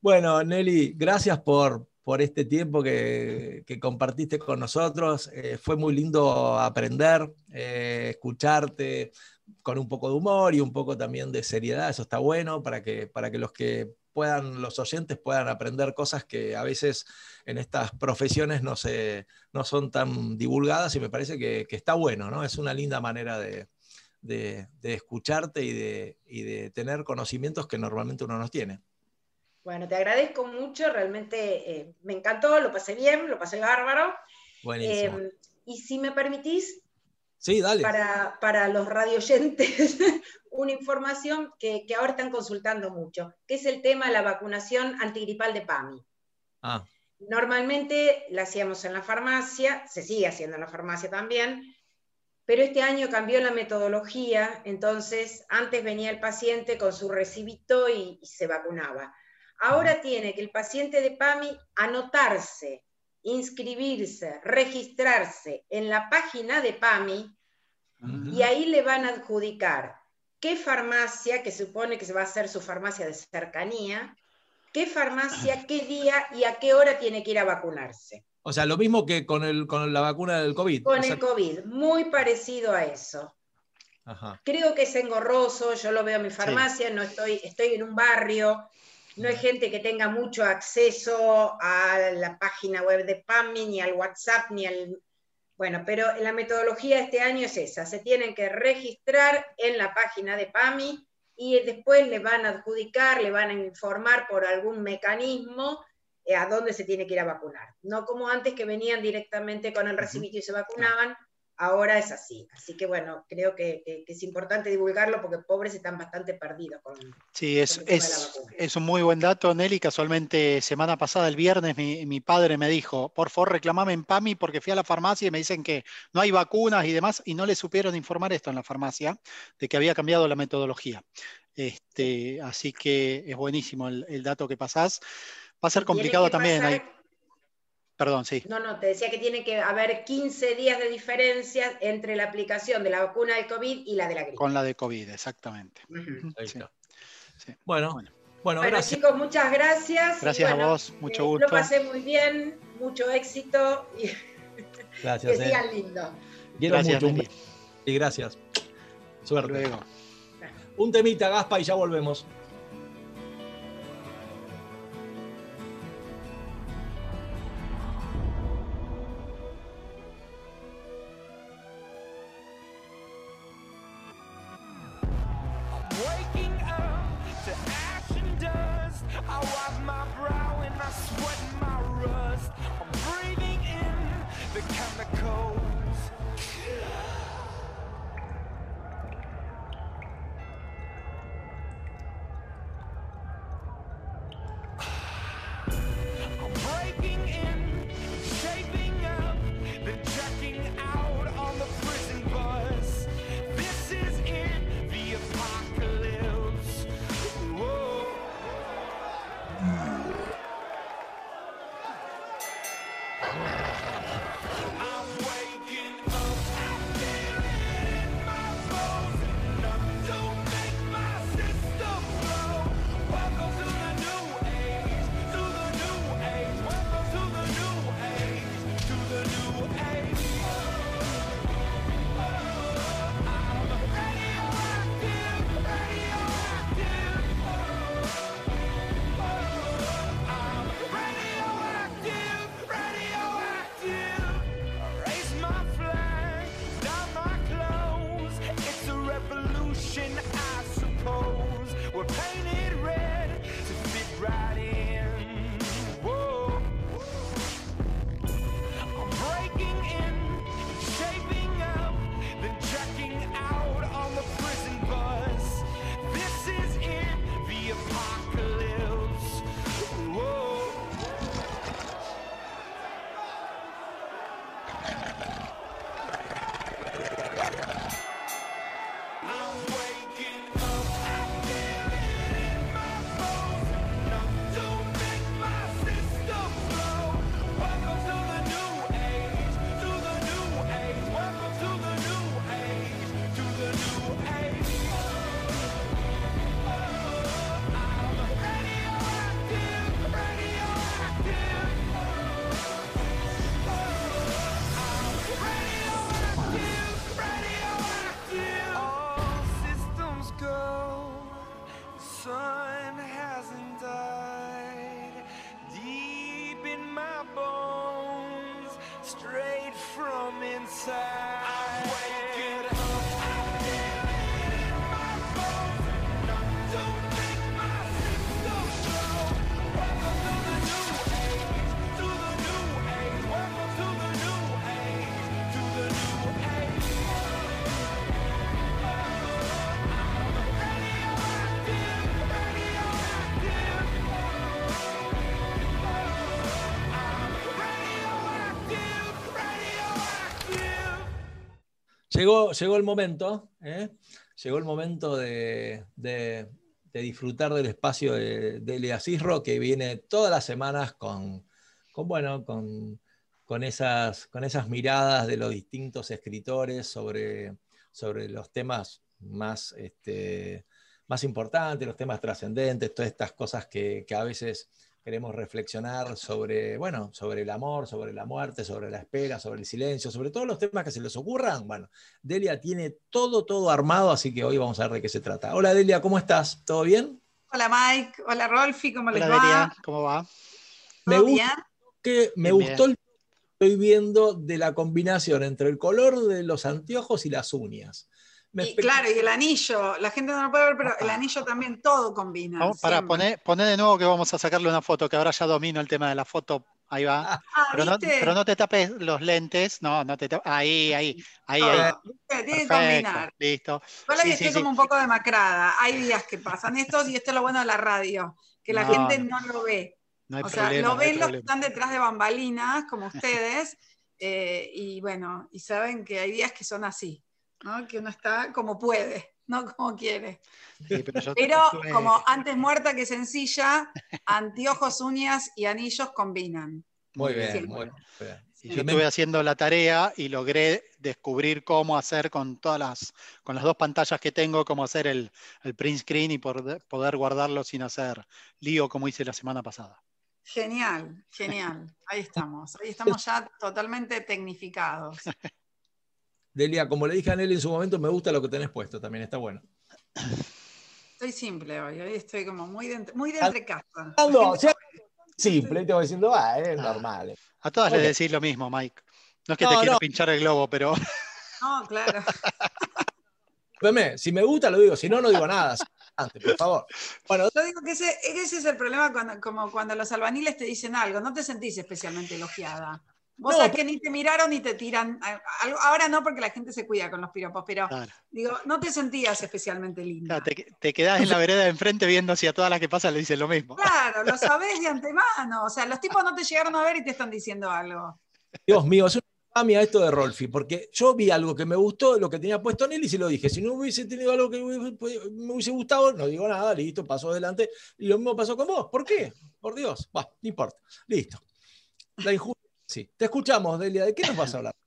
Bueno, Nelly, gracias por, por este tiempo que, compartiste con nosotros. Eh, fue muy lindo aprender, eh, escucharte con un poco de humor y un poco también de seriedad. Eso está bueno para que, para que los que puedan, los oyentes puedan aprender cosas que a veces en estas profesiones no, se, no son tan divulgadas y me parece que, que está bueno, ¿no? Es una linda manera de, de, escucharte y de, de, tener conocimientos que normalmente uno no tiene. Bueno, te agradezco mucho, realmente eh, me encantó, lo pasé bien, lo pasé bárbaro. Buenísimo. Eh, y si me permitís, sí, dale. Para, para los radioyentes, una información que, que, ahora están consultando mucho, que es el tema de la vacunación antigripal de PAMI. Ah. Normalmente la hacíamos en la farmacia, se sigue haciendo en la farmacia también, pero este año cambió la metodología, entonces antes venía el paciente con su recibito y, se vacunaba. Ahora tiene que el paciente de PAMI anotarse, inscribirse, registrarse en la página de PAMI y ahí le van a adjudicar qué farmacia, que supone que se va a hacer su farmacia de cercanía, qué farmacia, qué día y a qué hora tiene que ir a vacunarse. O sea, lo mismo que con, el, con la vacuna del COVID. Con el COVID, muy parecido a eso. Creo que es engorroso, yo lo veo en mi farmacia, no estoy, estoy en un barrio, no hay gente que tenga mucho acceso a la página web de PAMI, ni al WhatsApp, ni al... Bueno, pero la metodología de este año es esa, se tienen que registrar en la página de PAMI y después le van a adjudicar, le van a informar por algún mecanismo eh, a dónde se tiene que ir a vacunar. No como antes que venían directamente con el recibito y se vacunaban, ahora es así. Así que bueno, creo que, es importante divulgarlo porque pobres están bastante perdidos con. Sí, es, es, un muy buen dato, Nelly. Casualmente, semana pasada, el viernes, mi, padre me dijo: por favor, reclamame en PAMI porque fui a la farmacia y me dicen que no hay vacunas y demás, y no le supieron informar esto en la farmacia, de que había cambiado la metodología. Este, así que es buenísimo el, el dato que pasás. Va a ser complicado también. Perdón, sí. No, no, te decía que tiene que haber 15 días de diferencia entre la aplicación de la vacuna del COVID y la de la gripe. Con la de COVID, exactamente. Bueno, bueno, gracias. chicos, muchas gracias. Gracias a vos, mucho eh, gusto. Lo pasé muy bien, mucho éxito y gracias, que eh. sigan lindo. Gracias, mucho. Y gracias. Suerte. Luego. Un temita, Gaspa, y ya volvemos. My brow and I sweat my rust. I'm breathing in the chemicals. Llegó, llegó el momento, ¿eh? llegó el momento de, de- disfrutar del espacio de, de Elia Cisro, que viene todas las semanas con, con, bueno, con, con esas, con esas miradas de los distintos escritores sobre, sobre los temas más, este, más importantes, los temas trascendentes, todas estas cosas que, que a veces queremos reflexionar sobre, bueno, sobre el amor, sobre la muerte, sobre la espera, sobre el silencio, sobre todos los temas que se les ocurran. Bueno, Delia tiene todo, todo armado, así que hoy vamos a ver de qué se trata. Hola Delia, ¿cómo estás? ¿Todo bien? Hola Mike, hola Rolfi, ¿cómo les Hola va? Delia, ¿cómo va? Me ¿Todo gusta bien? que me Bien, gustó el que estoy viendo de la combinación entre el color de los anteojos y las uñas. Me Y claro, y el anillo, la gente no lo puede ver, pero el anillo también todo combina. Vamos, para poner, poner de nuevo que vamos a sacarle una foto, que ahora ya domino el tema de la foto. Ahí va. Ah, Pero no, pero no te tapes los lentes. No, no te tapes. Ahí, ahí, ahí, ahí. Tiene que combinar. listo. Yo la Sí, que sí, estoy sí. como un poco demacrada. Hay días que pasan estos y esto es lo bueno de la radio, que la No, gente no. lo ve. No hay o sea, lo ven los que están detrás de bambalinas, como ustedes, eh, y bueno, y saben que hay días que son así, ¿no? Que uno está como puede, no como quiere. Sí, pero como antes muerta que sencilla, anteojos, uñas y anillos combinan. Muy bien, siempre. muy bien. y yo estuve haciendo la tarea y logré descubrir cómo hacer con todas las, con las dos pantallas que tengo, cómo hacer el, el print screen y por- poder guardarlo sin hacer lío como hice la semana pasada. Genial, genial. Ahí estamos. Ahí estamos ya totalmente tecnificados. Delia, como le dije a Nelly en su momento, me gusta lo que tenés puesto, también está bueno. Estoy simple hoy, hoy estoy como muy de, muy de entre casa. Ando, La gente- simple, y te voy diciendo, ah, es normal. A todas les decís lo mismo, Mike. No es que No, te quiero no. pinchar el globo, pero No, claro. Si me gusta lo digo, si no, no digo nada. Adelante, por favor. Bueno, yo digo que ese, es el problema cuando, como cuando los albaniles te dicen algo, no te sentís especialmente elogiada. Vos sabés que ni te miraron ni te tiran. Ahora no, porque la gente se cuida con los piropos, pero digo, no te sentías especialmente linda. te, te, quedás en la vereda de enfrente viendo si a todas las que pasan le dicen lo mismo. Claro, lo sabés de antemano. O sea, los tipos no te llegaron a ver y te están diciendo algo. Dios mío, es una infamia esto de Rolfi, porque yo vi algo que me gustó, lo que tenía puesto en él y se lo dije. Si no hubiese tenido algo que me hubiese gustado, no digo nada, listo, pasó adelante. Y lo mismo pasó con vos. ¿Por qué? Por Dios. Va, no importa. Listo. La injusticia Sí, te escuchamos, Delia. ¿De qué nos vas a hablar?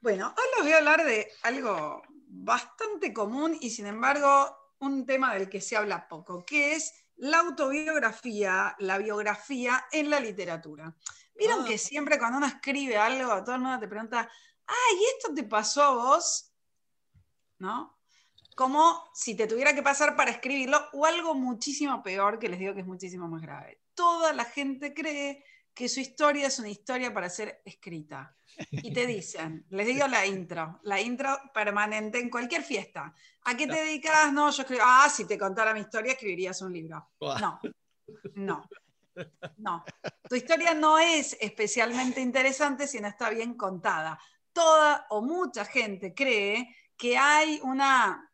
Bueno, hoy les voy a hablar de algo bastante común y sin embargo un tema del que se habla poco, que es la autobiografía, la biografía en la literatura. Vieron ah. que siempre cuando uno escribe algo, todo el mundo te pregunta, ay, ¿esto te pasó a vos? ¿No? Como si te tuviera que pasar para escribirlo, o algo muchísimo peor, que les digo que es muchísimo más grave. Toda la gente cree que su historia es una historia para ser escrita. Y te dicen, les digo la intro, la intro permanente en cualquier fiesta. ¿A qué te dedicas? No, yo escribo, ah, si te contara mi historia, escribirías un libro. No, no, no. Tu historia no es especialmente interesante si no está bien contada. Toda o mucha gente cree que hay una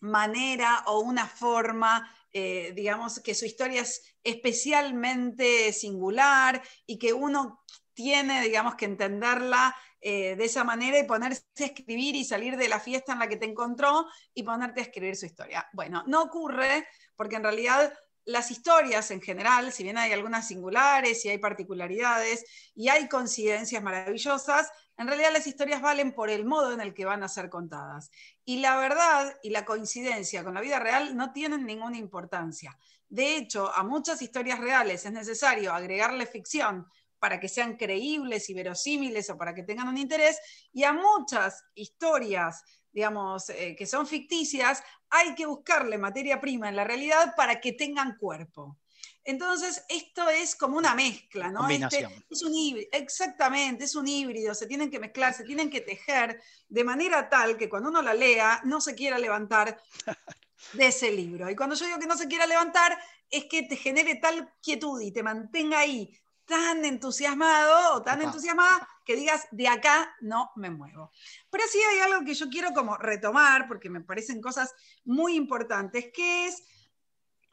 manera o una forma eh, digamos, que su historia es especialmente singular y que uno tiene, digamos, que entenderla eh, de esa manera y ponerse a escribir y salir de la fiesta en la que te encontró y ponerte a escribir su historia. Bueno, no ocurre porque en realidad las historias en general, si bien hay algunas singulares y hay particularidades y hay coincidencias maravillosas, en realidad las historias valen por el modo en el que van a ser contadas. Y la verdad y la coincidencia con la vida real no tienen ninguna importancia. De hecho, a muchas historias reales es necesario agregarle ficción para que sean creíbles y verosímiles o para que tengan un interés, y a muchas historias, digamos, eh, que son ficticias, hay que buscarle materia prima en la realidad para que tengan cuerpo. Entonces, esto es como una mezcla, ¿no? Este, es un híbrido, exactamente, es un híbrido, se tienen que mezclar, se tienen que tejer de manera tal que cuando uno la lea no se quiera levantar de ese libro. Y cuando yo digo que no se quiera levantar, es que te genere tal quietud y te mantenga ahí tan entusiasmado o tan entusiasmada que digas, de acá no me muevo. Pero sí hay algo que yo quiero como retomar, porque me parecen cosas muy importantes, que es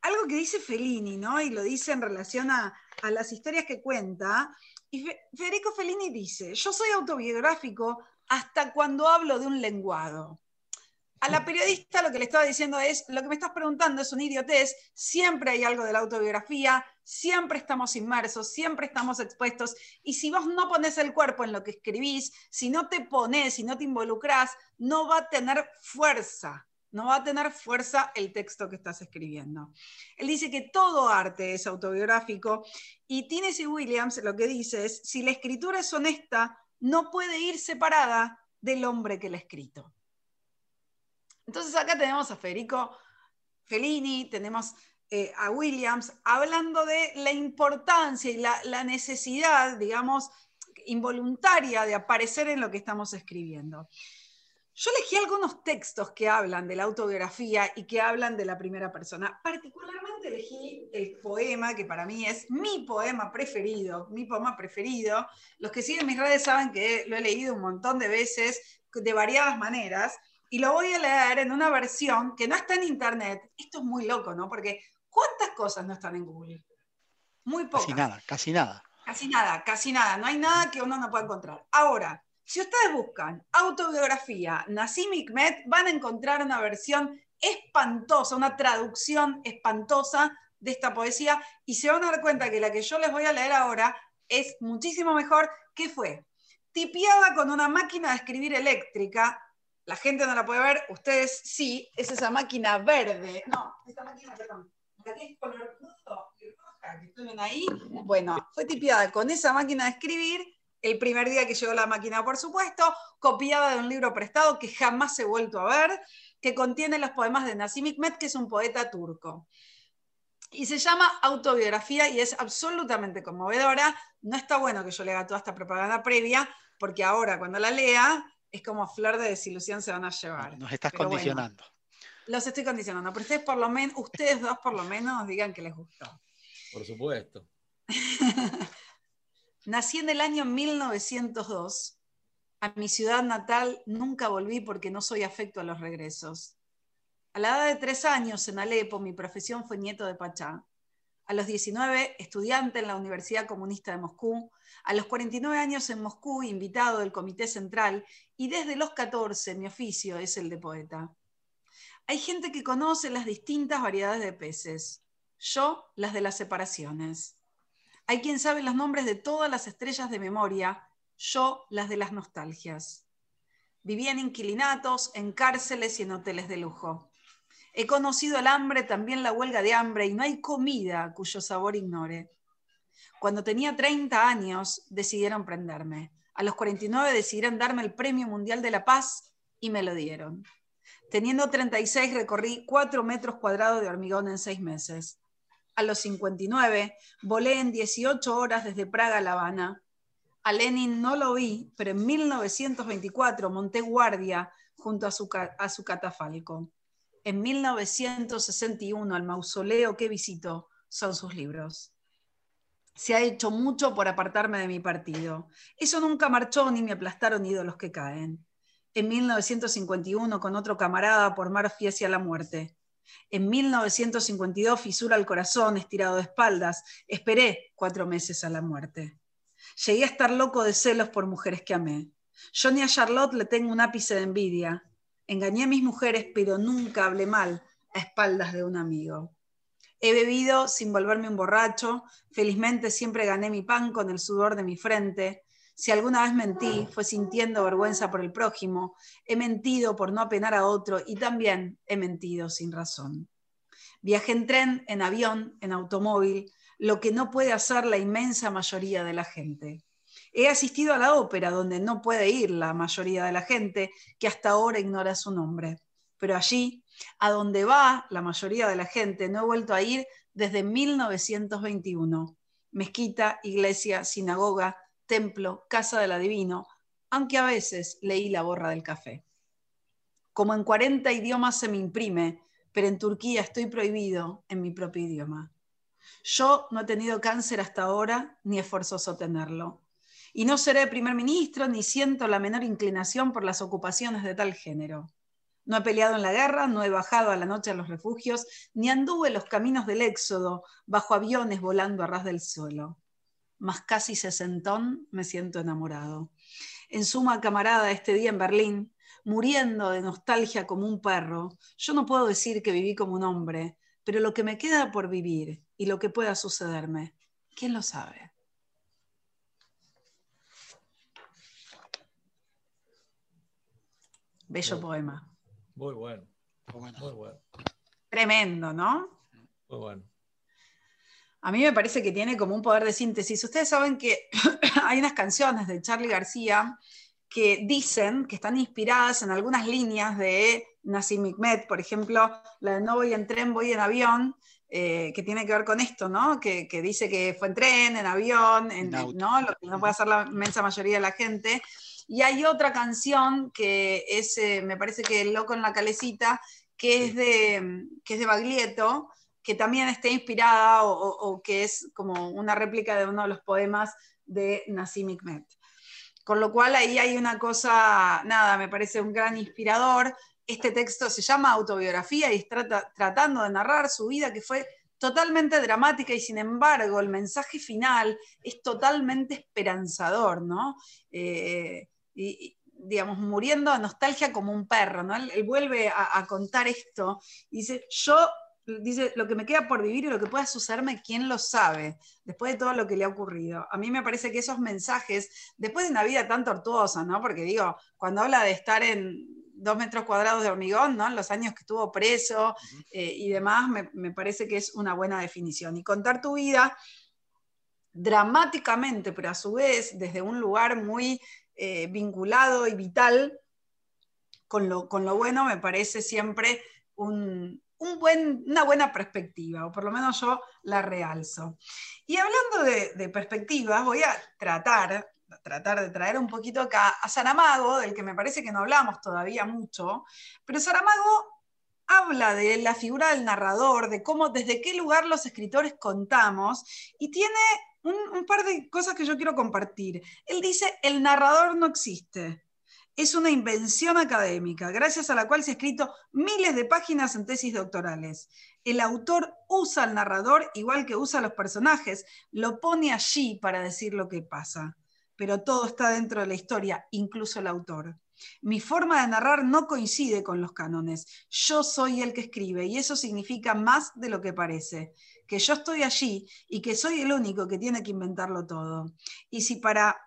algo que dice Fellini, ¿no? Y lo dice en relación a, las historias que cuenta. Y Federico Fellini dice, yo soy autobiográfico hasta cuando hablo de un lenguado. A la periodista lo que le estaba diciendo es, lo que me estás preguntando es un idiotez, siempre hay algo de la autobiografía, siempre estamos inmersos, siempre estamos expuestos, y si vos no pones el cuerpo en lo que escribís, si no te pones, si no te involucrás, no va a tener fuerza no va a tener fuerza el texto que estás escribiendo. Él dice que todo arte es autobiográfico y Tennessee Williams lo que dice es, si la escritura es honesta, no puede ir separada del hombre que la ha escrito. Entonces acá tenemos a Federico Fellini, tenemos eh, a Williams, hablando de la importancia y la, la necesidad, digamos, involuntaria de aparecer en lo que estamos escribiendo. Yo elegí algunos textos que hablan de la autobiografía y que hablan de la primera persona. Particularmente elegí el poema, que para mí es mi poema preferido, mi poema preferido. Los que siguen mis redes saben que lo he leído un montón de veces, de variadas maneras, y lo voy a leer en una versión que no está en internet. Esto es muy loco, ¿no? Porque ¿cuántas cosas no están en Google? Muy pocas. Casi nada, casi nada. Casi nada, casi nada. No hay nada que uno no pueda encontrar. Ahora, si ustedes buscan autobiografía Nassim Hikmet, van a encontrar una versión espantosa, una traducción espantosa de esta poesía y se van a dar cuenta que la que yo les voy a leer ahora es muchísimo mejor. ¿Qué fue? Tipiada con una máquina de escribir eléctrica. La gente no la puede ver, ustedes sí, es esa máquina verde. No, esta máquina, perdón. La que es color y roja, que ven ahí. Bueno, fue tipiada con esa máquina de escribir el primer día que llegó la máquina, por supuesto, copiada de un libro prestado que jamás he vuelto a ver, que contiene los poemas de Nassim Hikmet, que es un poeta turco. Y se llama Autobiografía y es absolutamente conmovedora. No está bueno que yo le haga toda esta propaganda previa, porque ahora cuando la lea es como flor de desilusión se van a llevar. Nos estás condicionando. Los estoy condicionando, pero ustedes por lo menos, ustedes dos por lo menos digan que les gustó. Por supuesto. Nací en el año 1902. A mi ciudad natal nunca volví porque no soy afecto a los regresos. A la edad de tres años en Alepo, mi profesión fue nieto de Pachá. A los 19, estudiante en la Universidad Comunista de Moscú. A los 49 años en Moscú, invitado del Comité Central. Y desde los 14, mi oficio es el de poeta. Hay gente que conoce las distintas variedades de peces. Yo, las de las separaciones. Hay quien sabe los nombres de todas las estrellas de memoria, yo las de las nostalgias. Viví en inquilinatos, en cárceles y en hoteles de lujo. He conocido el hambre, también la huelga de hambre, y no hay comida cuyo sabor ignore. Cuando tenía 30 años, decidieron prenderme. A los 49 decidieron darme el Premio Mundial de la Paz y me lo dieron. Teniendo 36, recorrí 4 metros cuadrados de hormigón en 6 meses a los 59, volé en 18 horas desde Praga a La Habana. A Lenin no lo vi, pero en 1924 monté guardia junto a su, catafalco. En 1961, el mausoleo que visitó son sus libros. Se ha hecho mucho por apartarme de mi partido. Eso nunca marchó ni me aplastaron ídolos que caen. En 1951, con otro camarada, por mar fui hacia la muerte. En 1952, fisura al corazón, estirado de espaldas. Esperé cuatro meses a la muerte. Llegué a estar loco de celos por mujeres que amé. Yo ni a Charlotte le tengo un ápice de envidia. Engañé a mis mujeres, pero nunca hablé mal a espaldas de un amigo. He bebido sin volverme un borracho. Felizmente siempre gané mi pan con el sudor de mi frente. Si alguna vez mentí, fue sintiendo vergüenza por el prójimo. He mentido por no apenar a otro y también he mentido sin razón. Viajé en tren, en avión, en automóvil, lo que no puede hacer la inmensa mayoría de la gente. He asistido a la ópera, donde no puede ir la mayoría de la gente, que hasta ahora ignora su nombre. Pero allí, a donde va la mayoría de la gente, no he vuelto a ir desde 1921. Mezquita, iglesia, sinagoga, templo, casa del adivino, aunque a veces leí la borra del café. Como en 40 idiomas se me imprime, pero en Turquía estoy prohibido en mi propio idioma. Yo no he tenido cáncer hasta ahora, ni es forzoso tenerlo. Y no seré primer ministro, ni siento la menor inclinación por las ocupaciones de tal género. No he peleado en la guerra, no he bajado a la noche a los refugios, ni anduve los caminos del éxodo, bajo aviones volando a ras del suelo más casi sesentón, me siento enamorado. En suma, camarada, este día en Berlín, muriendo de nostalgia como un perro, yo no puedo decir que viví como un hombre, pero lo que me queda por vivir y lo que pueda sucederme, ¿quién lo sabe? Bello poema. Muy bueno. Muy bueno. Tremendo, ¿no? Muy bueno a mí me parece que tiene como un poder de síntesis. Ustedes saben que hay unas canciones de Charlie García que dicen que están inspiradas en algunas líneas de Nassim Hikmet, por ejemplo, la de No voy en tren, voy en avión, eh, que tiene que ver con esto, ¿no? Que, dice que fue en tren, en avión, en, ¿no? Lo que no puede hacer la inmensa mayoría de la gente. Y hay otra canción que es, eh, me parece que El Loco en la Calecita, que es de, que es de Baglietto, que también esté inspirada o, que es como una réplica de uno de los poemas de Nassim Hikmet. Con lo cual ahí hay una cosa, nada, me parece un gran inspirador. Este texto se llama Autobiografía y está tratando de narrar su vida que fue totalmente dramática y sin embargo el mensaje final es totalmente esperanzador, ¿no? Eh, y, digamos, muriendo de nostalgia como un perro, ¿no? Él, vuelve a, a, contar esto y dice, yo dice, lo que me queda por vivir y lo que pueda sucederme, ¿quién lo sabe? Después de todo lo que le ha ocurrido. A mí me parece que esos mensajes, después de una vida tan tortuosa, ¿no? Porque digo, cuando habla de estar en dos metros cuadrados de hormigón, ¿no? Los años que estuvo preso eh, y demás, me, parece que es una buena definición. Y contar tu vida dramáticamente, pero a su vez desde un lugar muy eh, vinculado y vital con lo, con lo bueno, me parece siempre un, una buena perspectiva, o por lo menos yo la realzo. Y hablando de, perspectivas, voy a tratar, tratar de traer un poquito acá a Saramago, del que me parece que no hablamos todavía mucho, pero Saramago habla de la figura del narrador, de cómo, desde qué lugar los escritores contamos, y tiene un, un par de cosas que yo quiero compartir. Él dice, el narrador no existe es una invención académica, gracias a la cual se ha escrito miles de páginas en tesis doctorales. El autor usa al narrador igual que usa a los personajes, lo pone allí para decir lo que pasa, pero todo está dentro de la historia, incluso el autor. Mi forma de narrar no coincide con los cánones. Yo soy el que escribe y eso significa más de lo que parece, que yo estoy allí y que soy el único que tiene que inventarlo todo. Y si para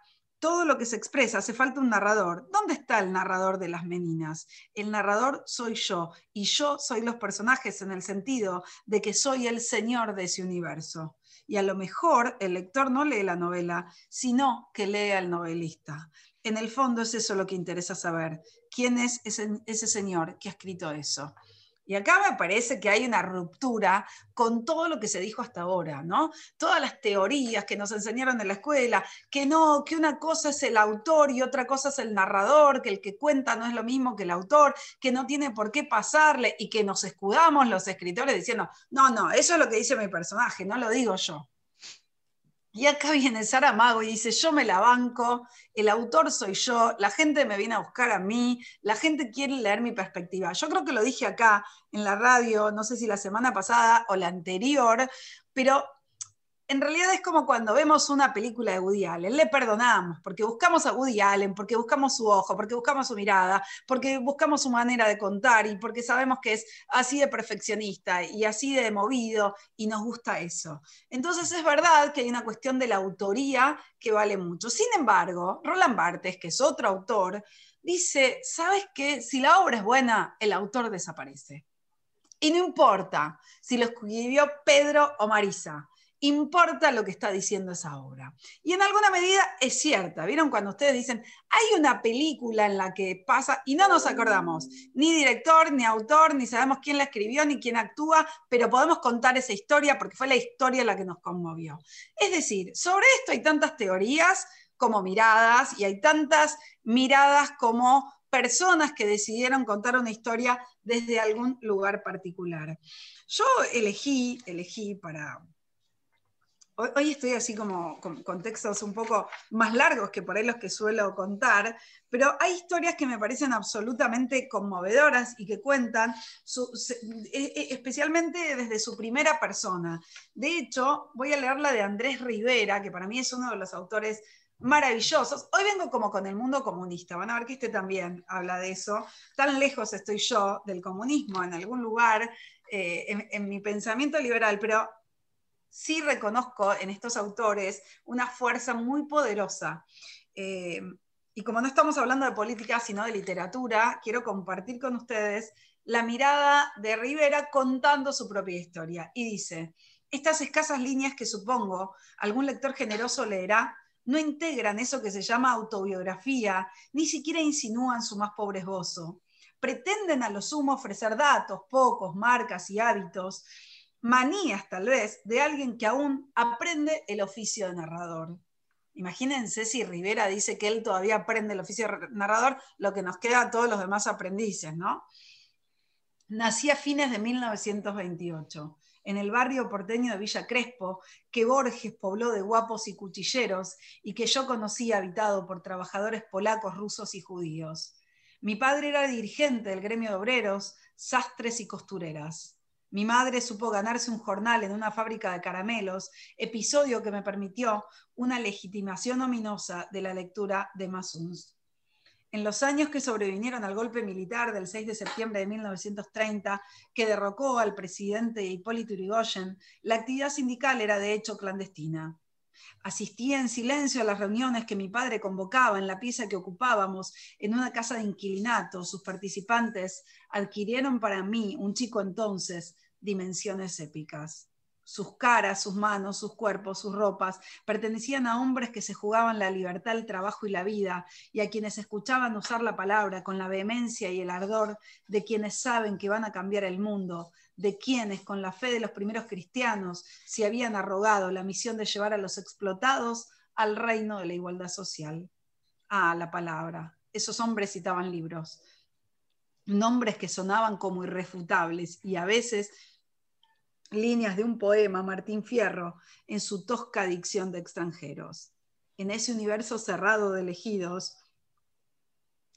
todo lo que se expresa, hace falta un narrador. ¿Dónde está el narrador de las meninas? El narrador soy yo y yo soy los personajes en el sentido de que soy el señor de ese universo. Y a lo mejor el lector no lee la novela, sino que lee al novelista. En el fondo es eso lo que interesa saber. ¿Quién es ese, ese señor que ha escrito eso? Y acá me parece que hay una ruptura con todo lo que se dijo hasta ahora, ¿no? Todas las teorías que nos enseñaron en la escuela, que no, que una cosa es el autor y otra cosa es el narrador, que el que cuenta no es lo mismo que el autor, que no tiene por qué pasarle y que nos escudamos los escritores diciendo, no, no, eso es lo que dice mi personaje, no lo digo yo. Y acá viene Sara Mago y dice, yo me la banco, el autor soy yo, la gente me viene a buscar a mí, la gente quiere leer mi perspectiva. Yo creo que lo dije acá en la radio, no sé si la semana pasada o la anterior, pero en realidad es como cuando vemos una película de Woody Allen, le perdonamos, porque buscamos a Woody Allen, porque buscamos su ojo, porque buscamos su mirada, porque buscamos su manera de contar y porque sabemos que es así de perfeccionista y así de movido y nos gusta eso. Entonces es verdad que hay una cuestión de la autoría que vale mucho. Sin embargo, Roland Barthes, que es otro autor, dice, ¿sabes qué? Si la obra es buena, el autor desaparece. Y no importa si lo escribió Pedro o Marisa importa lo que está diciendo esa obra. Y en alguna medida es cierta. ¿Vieron cuando ustedes dicen, hay una película en la que pasa y no nos acordamos, ni director, ni autor, ni sabemos quién la escribió, ni quién actúa, pero podemos contar esa historia porque fue la historia la que nos conmovió? Es decir, sobre esto hay tantas teorías como miradas y hay tantas miradas como personas que decidieron contar una historia desde algún lugar particular. Yo elegí, elegí para, Hoy, estoy así como con, textos un poco más largos que por ahí los que suelo contar, pero hay historias que me parecen absolutamente conmovedoras y que cuentan e, e, especialmente desde su primera persona. De hecho, voy a leer la de Andrés Rivera, que para mí es uno de los autores maravillosos. Hoy vengo como con el mundo comunista, van a ver que este también habla de eso. Tan lejos estoy yo del comunismo en algún lugar eh, en, en mi pensamiento liberal, pero sí reconozco en estos autores una fuerza muy poderosa. Eh, y como no estamos hablando de política, sino de literatura, quiero compartir con ustedes la mirada de Rivera contando su propia historia. Y dice, estas escasas líneas que supongo algún lector generoso leerá, no integran eso que se llama autobiografía, ni siquiera insinúan su más pobre esbozo. Pretenden a lo sumo ofrecer datos, pocos, marcas y hábitos, manías tal vez de alguien que aún aprende el oficio de narrador. Imagínense si Rivera dice que él todavía aprende el oficio de narrador, lo que nos queda a todos los demás aprendices, ¿no? Nací a fines de 1928 en el barrio porteño de Villa Crespo, que Borges pobló de guapos y cuchilleros y que yo conocí habitado por trabajadores polacos, rusos y judíos. Mi padre era dirigente del gremio de obreros, sastres y costureras. Mi madre supo ganarse un jornal en una fábrica de caramelos, episodio que me permitió una legitimación ominosa de la lectura de Massuns. En los años que sobrevinieron al golpe militar del 6 de septiembre de 1930, que derrocó al presidente Hipólito Yrigoyen, la actividad sindical era de hecho clandestina. Asistía en silencio a las reuniones que mi padre convocaba en la pieza que ocupábamos en una casa de inquilinato. Sus participantes adquirieron para mí, un chico entonces, dimensiones épicas. Sus caras, sus manos, sus cuerpos, sus ropas pertenecían a hombres que se jugaban la libertad, el trabajo y la vida, y a quienes escuchaban usar la palabra con la vehemencia y el ardor de quienes saben que van a cambiar el mundo, de quienes, con la fe de los primeros cristianos, se habían arrogado la misión de llevar a los explotados al reino de la igualdad social. Ah, la palabra. Esos hombres citaban libros. nombres que sonaban como irrefutables y a veces líneas de un poema, Martín Fierro, en su tosca dicción de extranjeros. En ese universo cerrado de elegidos,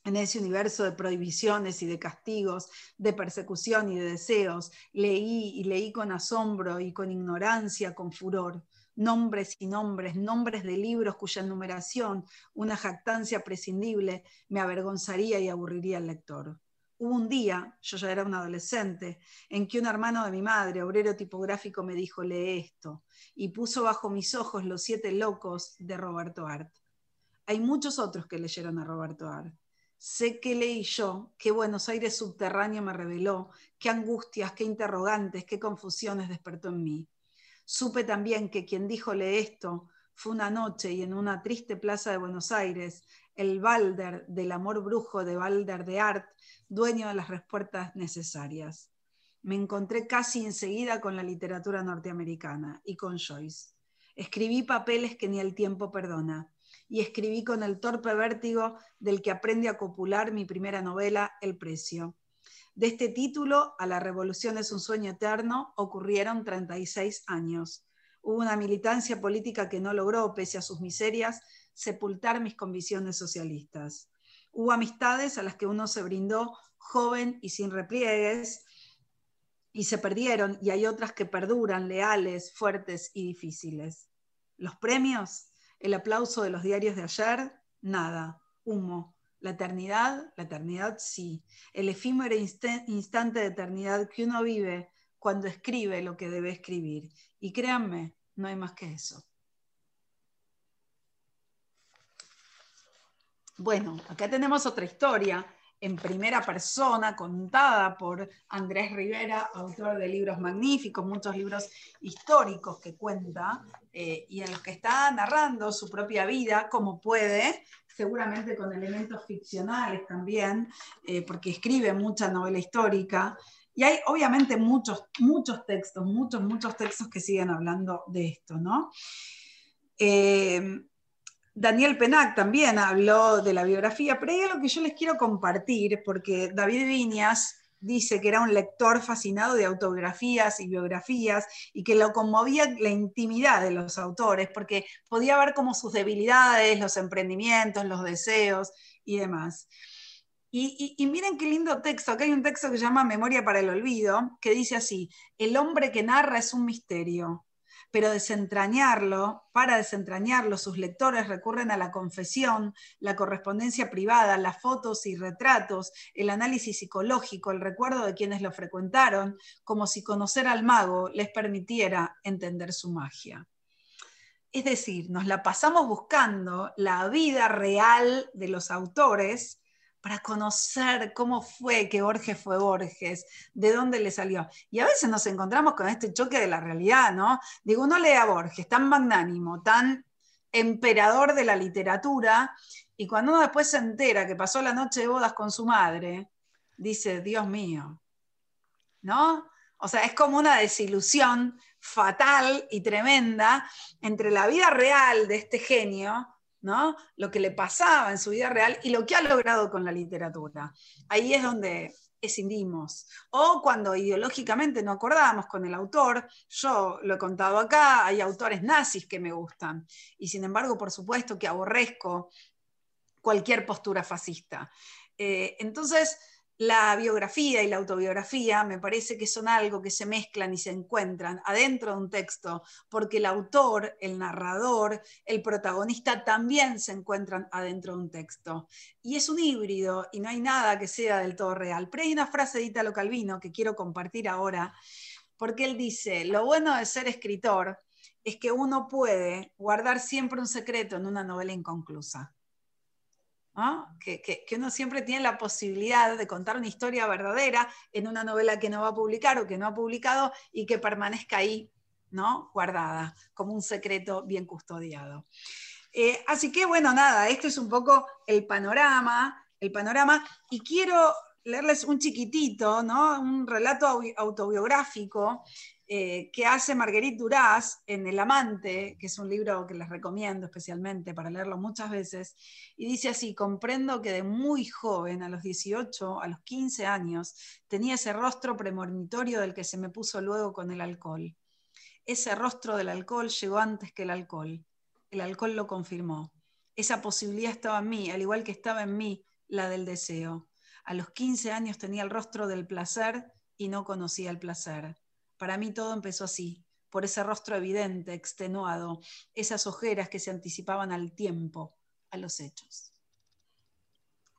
en ese universo de prohibiciones y de castigos, de persecución y de deseos, leí y leí con asombro y con ignorancia, con furor, nombres y nombres, nombres de libros cuya numeración, una jactancia prescindible, me avergonzaría y aburriría al lector. Hubo un día, yo ya era un adolescente, en que un hermano de mi madre, obrero tipográfico, me dijo, lee esto, y puso bajo mis ojos Los siete locos de Roberto Art. Hay muchos otros que leyeron a Roberto Art. Sé que leí yo, qué Buenos Aires subterráneo me reveló, qué angustias, qué interrogantes, qué confusiones despertó en mí. Supe también que quien díjole esto fue una noche y en una triste plaza de Buenos Aires, el Balder del amor brujo de Balder de Art dueño de las respuestas necesarias. Me encontré casi enseguida con la literatura norteamericana y con Joyce. Escribí papeles que ni el tiempo perdona y escribí con el torpe vértigo del que aprende a copular mi primera novela, El Precio. De este título a La Revolución es un sueño eterno ocurrieron 36 años. Hubo una militancia política que no logró, pese a sus miserias, sepultar mis convicciones socialistas. Hubo amistades a las que uno se brindó joven y sin repliegues y se perdieron y hay otras que perduran, leales, fuertes y difíciles. Los premios, el aplauso de los diarios de ayer, nada, humo. La eternidad, la eternidad sí. El efímero instante de eternidad que uno vive cuando escribe lo que debe escribir. Y créanme, no hay más que eso. Bueno, acá tenemos otra historia en primera persona, contada por Andrés Rivera, autor de libros magníficos, muchos libros históricos que cuenta, eh, y en los que está narrando su propia vida como puede, seguramente con elementos ficcionales también, eh, porque escribe mucha novela histórica. Y hay obviamente muchos, muchos textos, muchos, muchos textos que siguen hablando de esto, ¿no? Eh, Daniel Penac también habló de la biografía, pero hay algo que yo les quiero compartir, porque David Viñas dice que era un lector fascinado de autobiografías y biografías y que lo conmovía la intimidad de los autores, porque podía ver como sus debilidades, los emprendimientos, los deseos y demás. Y, y, miren qué lindo texto, acá hay un texto que se llama Memoria para el Olvido, que dice así, el hombre que narra es un misterio, pero desentrañarlo, para desentrañarlo, sus lectores recurren a la confesión, la correspondencia privada, las fotos y retratos, el análisis psicológico, el recuerdo de quienes lo frecuentaron, como si conocer al mago les permitiera entender su magia. Es decir, nos la pasamos buscando la vida real de los autores, para conocer cómo fue que Borges fue Borges, de dónde le salió. Y a veces nos encontramos con este choque de la realidad, ¿no? Digo, uno lee a Borges, tan magnánimo, tan emperador de la literatura, y cuando uno después se entera que pasó la noche de bodas con su madre, dice, Dios mío, ¿no? O sea, es como una desilusión fatal y tremenda entre la vida real de este genio lo que le pasaba en su vida real y lo que ha logrado con la literatura. Ahí es donde escindimos. O cuando ideológicamente no acordamos con el autor, yo lo he contado acá, hay autores nazis que me gustan, y sin embargo, por supuesto que aborrezco cualquier postura fascista. Eh, entonces, la biografía y la autobiografía me parece que son algo que se mezclan y se encuentran adentro de un texto, porque el autor, el narrador, el protagonista también se encuentran adentro de un texto. Y es un híbrido y no hay nada que sea del todo real. Pero hay una frase de Italo Calvino que quiero compartir ahora, porque él dice, lo bueno de ser escritor es que uno puede guardar siempre un secreto en una novela inconclusa. Que, uno siempre tiene la posibilidad de contar una historia verdadera en una novela que no va a publicar o que no ha publicado y que permanezca ahí, ¿no? guardada, como un secreto bien custodiado. Eh, así que bueno, nada, esto es un poco el panorama, el panorama, y quiero leerles un chiquitito, ¿no? un relato autobiográfico eh, que hace Marguerite Duras en El Amante, que es un libro que les recomiendo especialmente para leerlo muchas veces, y dice así, comprendo que de muy joven, a los 18, a los 15 años, tenía ese rostro premonitorio del que se me puso luego con el alcohol. Ese rostro del alcohol llegó antes que el alcohol. El alcohol lo confirmó. Esa posibilidad estaba en mí, al igual que estaba en mí la del deseo. A los 15 años tenía el rostro del placer y no conocía el placer. Para mí todo empezó así, por ese rostro evidente, extenuado, esas ojeras que se anticipaban al tiempo, a los hechos.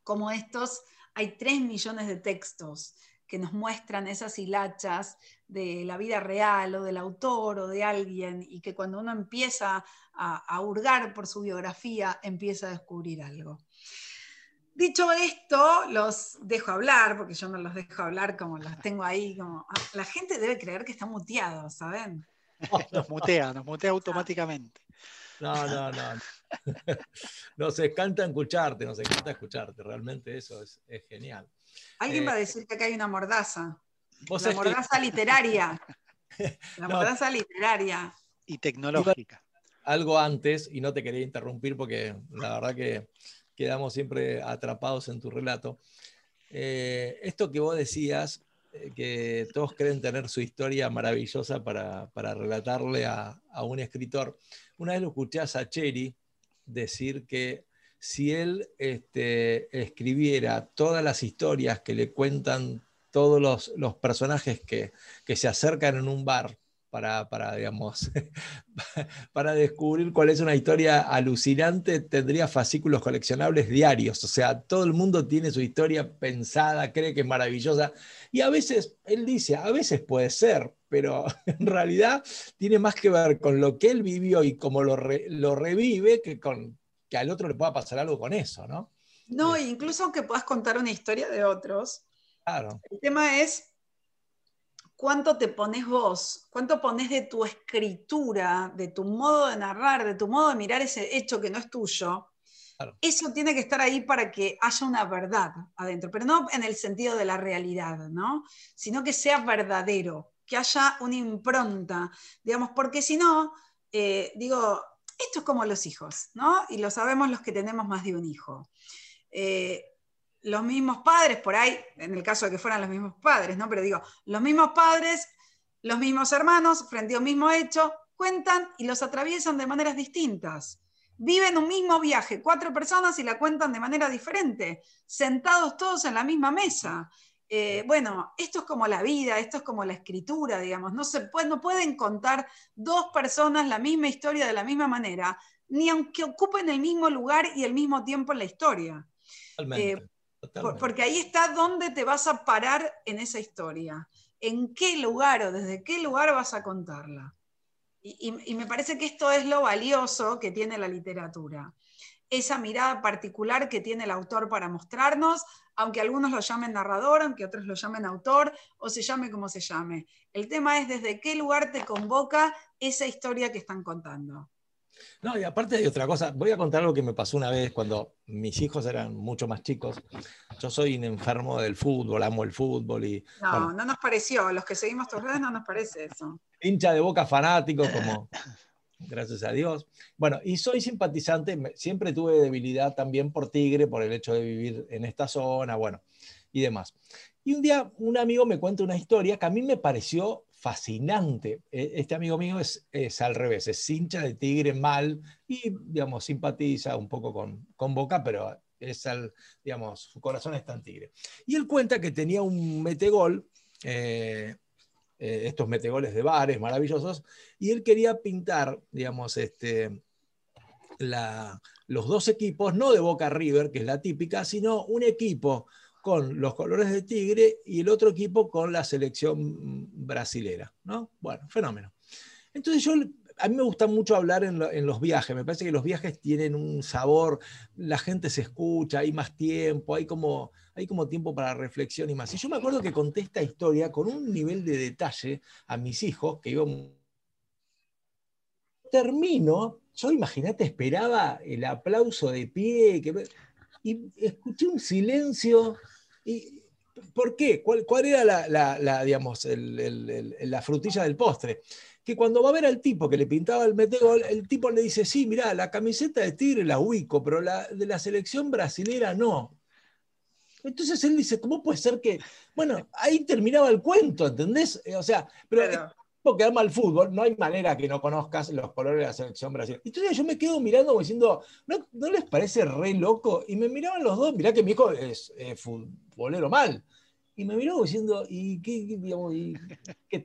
Como estos, hay tres millones de textos que nos muestran esas hilachas de la vida real o del autor o de alguien y que cuando uno empieza a, a hurgar por su biografía empieza a descubrir algo. Dicho esto, los dejo hablar, porque yo no los dejo hablar como los tengo ahí. Como... Ah, la gente debe creer que está muteado, ¿saben? nos mutea, nos mutea automáticamente. No, no, no. Nos encanta escucharte, nos encanta escucharte. Realmente eso es, genial. Alguien va a eh, decir que acá hay una mordaza. La mordaza literaria. La mordaza literaria. Y tecnológica. Algo antes, y no te quería interrumpir porque la verdad que quedamos siempre atrapados en tu relato. Eh, esto que vos decías, eh, que todos creen tener su historia maravillosa para, relatarle a, un escritor, una vez lo escuché a Sacheri decir que si él este, escribiera todas las historias que le cuentan todos los, personajes que, que se acercan en un bar, para, digamos, para descubrir cuál es una historia alucinante, tendría fascículos coleccionables diarios. O sea, todo el mundo tiene su historia pensada, cree que es maravillosa. Y a veces, él dice, a veces puede ser, pero en realidad tiene más que ver con lo que él vivió y cómo lo, lo revive que con que al otro le pueda pasar algo con eso, ¿no? No, eh. incluso aunque puedas contar una historia de otros. Claro. El tema es cuánto te pones vos, cuánto pones de tu escritura, de tu modo de narrar, de tu modo de mirar ese hecho que no es tuyo. Eso tiene que estar ahí para que haya una verdad adentro, pero no en el sentido de la realidad, ¿no? Sino que sea verdadero, que haya una impronta, digamos, porque si no, eh, digo, esto es como los hijos, ¿no? Y lo sabemos los que tenemos más de un hijo. Eh, los mismos padres, por ahí, en el caso de que fueran los mismos padres, ¿no? Pero digo, los mismos padres, los mismos hermanos, frente a un mismo hecho, cuentan y los atraviesan de maneras distintas. Viven un mismo viaje, cuatro personas y la cuentan de manera diferente, sentados todos en la misma mesa. Eh, bueno, esto es como la vida, esto es como la escritura, digamos. No, se puede, no pueden contar dos personas la misma historia de la misma manera, ni aunque ocupen el mismo lugar y el mismo tiempo en la historia. Eh, porque ahí está dónde te vas a parar en esa historia, en qué lugar o desde qué lugar vas a contarla. Y, me parece que esto es lo valioso que tiene la literatura. Esa mirada particular que tiene el autor para mostrarnos, aunque algunos lo llamen narrador, aunque otros lo llamen autor, o se llame como se llame. El tema es desde qué lugar te convoca esa historia que están contando. No, y aparte hay otra cosa, voy a contar algo que me pasó una vez cuando mis hijos eran mucho más chicos. Yo soy un enfermo del fútbol, amo el fútbol y... No, no nos pareció, los que seguimos tus redes no nos parece eso. Hincha de boca fanático, como... Gracias a Dios. Bueno, y soy simpatizante, siempre tuve debilidad también por Tigre, por el hecho de vivir en esta zona, bueno, y demás. Y un día un amigo me cuenta una historia que a mí me pareció fascinante. E, este amigo mío es, al revés, es hincha de Tigre mal y, digamos, simpatiza un poco con, con Boca, pero es al, digamos, su corazón está en Tigre. Y él cuenta que tenía un metegol, eh, eh, estos metegoles de bares maravillosos, y él quería pintar, digamos, este, la, los dos equipos, no de Boca River, que es la típica, sino un equipo con los colores de Tigre y el otro equipo con la selección brasilera, ¿no? Bueno, fenómeno. Entonces yo, a mí me gusta mucho hablar en, los viajes, me parece que los viajes tienen un sabor, la gente se escucha, hay más tiempo, hay como, hay como tiempo para reflexión y más. Y yo me acuerdo que conté esta historia con un nivel de detalle a mis hijos, que iba... Termino, yo imagínate, esperaba el aplauso de pie, y escuché un silencio y, ¿Por qué? ¿Cuál, cuál era la, digamos, la frutilla del postre? Que cuando va a ver al tipo que le pintaba el meteo, el tipo le dice, sí, mira, la camiseta de Tigre la ubico, pero la de la selección brasilera no. Entonces él dice, ¿cómo puede ser que.? Bueno, ahí terminaba el cuento, ¿entendés? O sea, pero porque ama el fútbol, no hay manera que no conozcas los colores de la selección brasileña. Entonces yo me quedo mirando diciendo, ¿no, ¿no les parece re loco? Y me miraban los dos, mirá que mi hijo es futbolero mal. Y me miró diciendo, ¿y qué, digamos,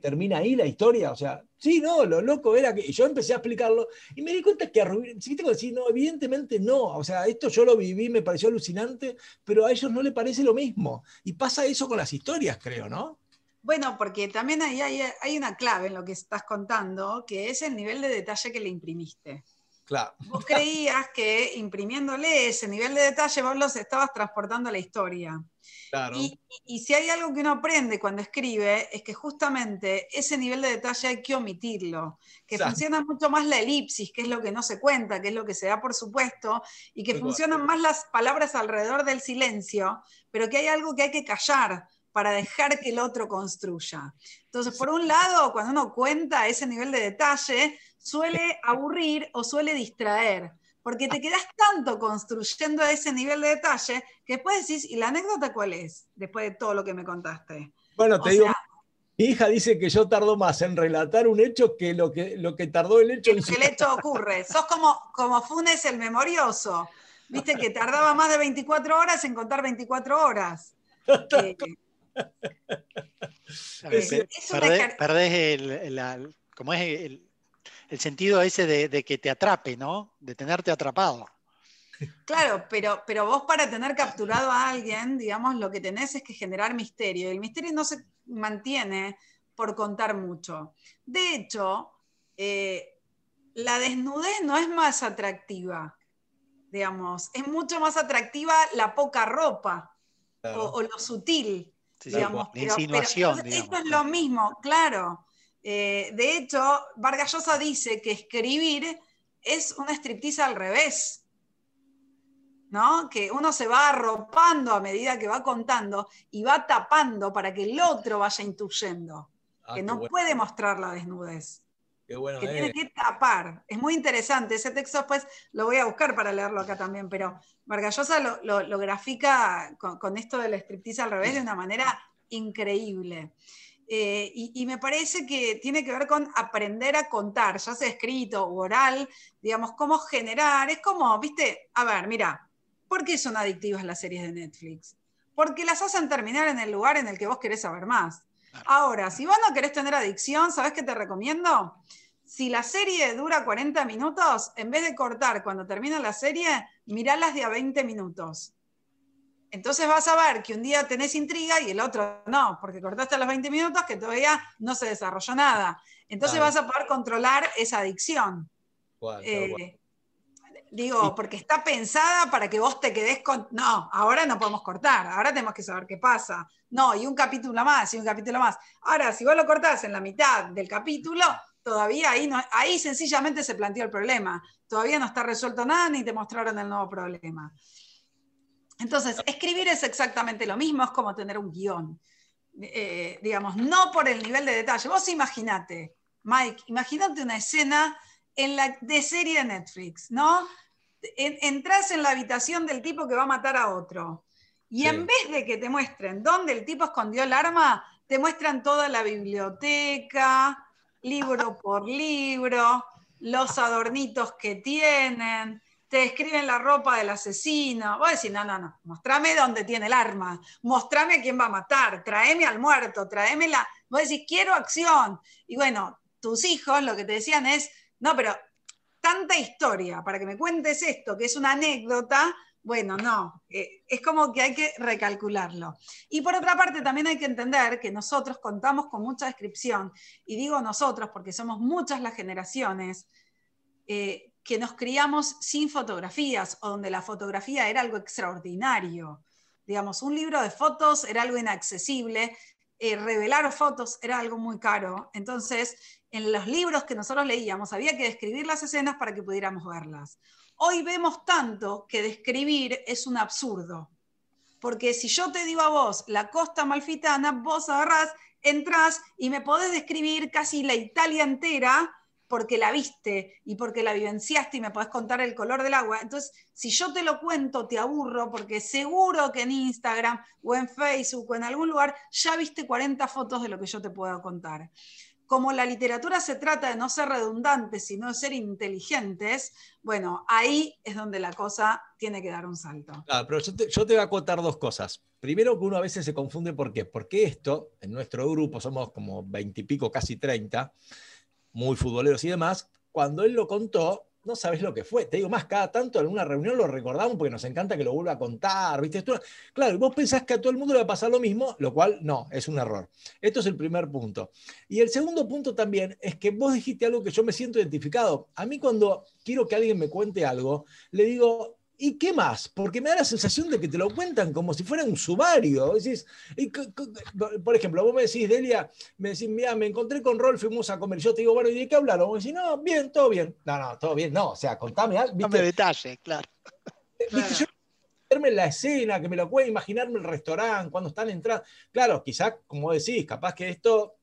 termina ahí la historia? O sea, sí, no, lo loco era que. Y yo empecé a explicarlo y me di cuenta que a Rubí, sí, tengo que decir, no, evidentemente no. O sea, esto yo lo viví, me pareció alucinante, pero a ellos no le parece lo mismo. Y pasa eso con las historias, creo, ¿no? Bueno, porque también ahí hay, una clave en lo que estás contando, que es el nivel de detalle que le imprimiste. Claro. Vos creías que imprimiéndole ese nivel de detalle vos los estabas transportando a la historia. Claro. Y, y, si hay algo que uno aprende cuando escribe, es que justamente ese nivel de detalle hay que omitirlo, que funciona mucho más la elipsis, que es lo que no se cuenta, que es lo que se da por supuesto, y que funcionan más las palabras alrededor del silencio, pero que hay algo que hay que callar, para dejar que el otro construya. Entonces, por un lado, cuando uno cuenta ese nivel de detalle, suele aburrir o suele distraer, porque te quedas tanto construyendo ese nivel de detalle que después decís, ¿y la anécdota cuál es? Después de todo lo que me contaste. Bueno, te digo, mi hija dice que yo tardo más en relatar un hecho que lo que, lo que tardó el hecho en Que el hecho ocurre. Sos como, como Funes el memorioso. Viste que tardaba más de 24 horas en contar 24 horas. Eh, perdés, el, como es el, sentido ese de, que te atrape, ¿no? De tenerte atrapado. Claro, pero, pero vos para tener capturado a alguien, digamos, lo que tenés es que generar misterio. Y el misterio no se mantiene por contar mucho. De hecho, eh, la desnudez no es más atractiva, digamos, es mucho más atractiva la poca ropa o, lo sutil digamos, insinuación. Esto es lo mismo, claro. Eh, de hecho, Vargas Llosa dice que escribir es una striptease al revés. ¿no? Que uno se va arropando a medida que va contando y va tapando para que el otro vaya intuyendo. Ah, que no puede mostrar la desnudez. que tiene que tapar. Es muy interesante. Ese texto después lo voy a buscar para leerlo acá también, pero Vargallosa lo, lo, grafica con, esto del striptease al revés de una manera increíble. Eh, y, me parece que tiene que ver con aprender a contar, ya sea escrito o oral, digamos, cómo generar. Es como, viste, a ver, mira, ¿por qué son adictivas las series de Netflix? Porque las hacen terminar en el lugar en el que vos querés saber más. Ahora, si vos no querés tener adicción, ¿sabés qué te recomiendo? si la serie dura 40 minutos, en vez de cortar cuando termina la serie, miralas de a 20 minutos. Entonces vas a ver que un día tenés intriga y el otro no, porque cortaste a los 20 minutos que todavía no se desarrolló nada. Entonces vas a poder controlar esa adicción. Eh, digo, porque está pensada para que vos te quedes con... No, ahora no podemos cortar, ahora tenemos que saber qué pasa. No, y un capítulo más, y un capítulo más. Ahora, si vos lo cortás en la mitad del capítulo, todavía ahí, no, ahí sencillamente se planteó el problema. Todavía no está resuelto nada ni te mostraron el nuevo problema. Entonces, escribir es exactamente lo mismo, es como tener un guion. Eh, digamos, no por el nivel de detalle. Vos imaginate, Mike, imagínate una escena en la, de serie de Netflix, ¿no? entras en la habitación del tipo que va a matar a otro. Y en vez de que te muestren dónde el tipo escondió el arma, te muestran toda la biblioteca, libro por libro, los adornitos que tienen, te describen la ropa del asesino. Vos decís, no, no, no, mostrame dónde tiene el arma, mostrame a quién va a matar, tráeme al muerto, tráeme la... Vos decís, quiero acción. Y bueno, tus hijos lo que te decían es, no, pero tanta historia para que me cuentes esto, que es una anécdota, bueno, no, eh, es como que hay que recalcularlo. Y por otra parte, también hay que entender que nosotros contamos con mucha descripción, y digo nosotros porque somos muchas las generaciones eh, que nos criamos sin fotografías o donde la fotografía era algo extraordinario. Digamos, un libro de fotos era algo inaccesible, eh, revelar fotos era algo muy caro. Entonces, en los libros que nosotros leíamos había que describir las escenas para que pudiéramos verlas. Hoy vemos tanto que describir es un absurdo. porque si yo te digo a vos la costa malfitana, vos agarrás, entrás y me podés describir casi la Italia entera porque la viste y porque la vivenciaste y me podés contar el color del agua. Entonces, si yo te lo cuento, te aburro porque seguro que en Instagram o en Facebook o en algún lugar ya viste 40 fotos de lo que yo te puedo contar. Como la literatura se trata de no ser redundantes, sino de ser inteligentes, bueno, ahí es donde la cosa tiene que dar un salto. Claro, pero yo te, voy a contar dos cosas. Primero que uno a veces se confunde, ¿por qué? Porque esto, en nuestro grupo somos como 20 y pico, casi 30, muy futboleros y demás, cuando él lo contó, no sabes lo que fue. Te digo más, cada tanto en una reunión lo recordamos porque nos encanta que lo vuelva a contar, ¿viste? Claro, vos pensás que a todo el mundo le va a pasar lo mismo, lo cual no, es un error. Esto es el primer punto. Y el segundo punto también es que vos dijiste algo que yo me siento identificado. A mí cuando quiero que alguien me cuente algo, le digo, ¿Y qué más? Porque me da la sensación de que te lo cuentan como si fuera un sumario. por ejemplo, vos me decís, Delia, me decís, mira, me encontré con Rolf, fuimos a comer. Yo te digo, bueno, ¿y de qué hablaron? Vos decís, no, bien, todo bien. No, no, todo bien, no. O sea, contame algo. Dame detalle, claro. ¿Viste? Yo verme la escena, que me lo pueda imaginarme el restaurante, cuando están entrando. Claro, quizás, como decís, capaz que esto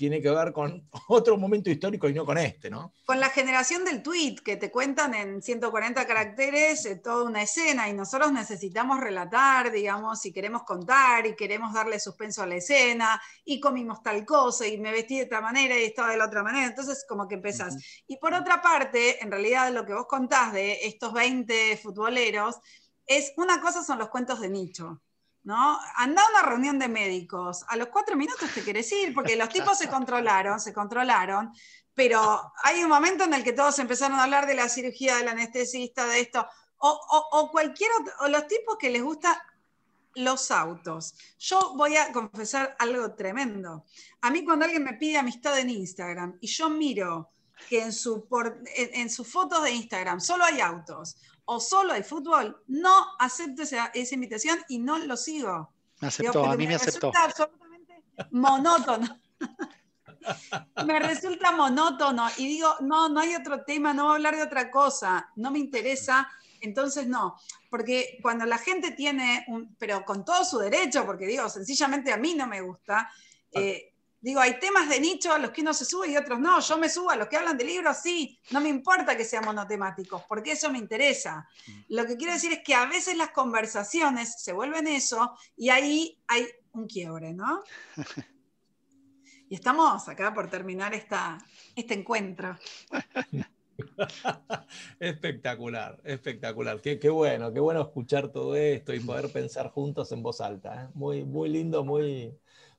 tiene que ver con otro momento histórico y no con este, ¿no? Con la generación del tweet, que te cuentan en 140 caracteres eh, toda una escena y nosotros necesitamos relatar, digamos, y queremos contar y queremos darle suspenso a la escena y comimos tal cosa y me vestí de esta manera y estaba de la otra manera, entonces como que empezás. Y por otra parte, en realidad lo que vos contás de estos 20 futboleros, es una cosa son los cuentos de nicho. ¿No? Anda a una reunión de médicos, a los cuatro minutos te quieres ir, porque los tipos se controlaron, se controlaron, pero hay un momento en el que todos empezaron a hablar de la cirugía, del anestesista, de esto, o, cualquier o los tipos que les gusta los autos. Yo voy a confesar algo tremendo. A mí cuando alguien me pide amistad en Instagram y yo miro que en, su en sus fotos de Instagram solo hay autos, o solo hay fútbol, no acepto esa, invitación y no lo sigo. Me aceptó, a mí me, aceptó. Resulta absolutamente monótono. me resulta monótono y digo, no, no hay otro tema, no voy a hablar de otra cosa, no me interesa, entonces no, porque cuando la gente tiene, un, pero con todo su derecho, porque digo, sencillamente a mí no me gusta, eh, Digo, hay temas de nicho a los que uno se sube y otros no. Yo me subo a los que hablan de libros, sí. No me importa que sean monotemáticos, porque eso me interesa. Mm. Lo que quiero decir es que a veces las conversaciones se vuelven eso y ahí hay un quiebre, ¿no? Y estamos acá por terminar esta, este encuentro. espectacular, espectacular. Qué, qué, bueno, qué bueno escuchar todo esto y poder pensar juntos en voz alta. ¿eh? Muy, muy lindo, muy,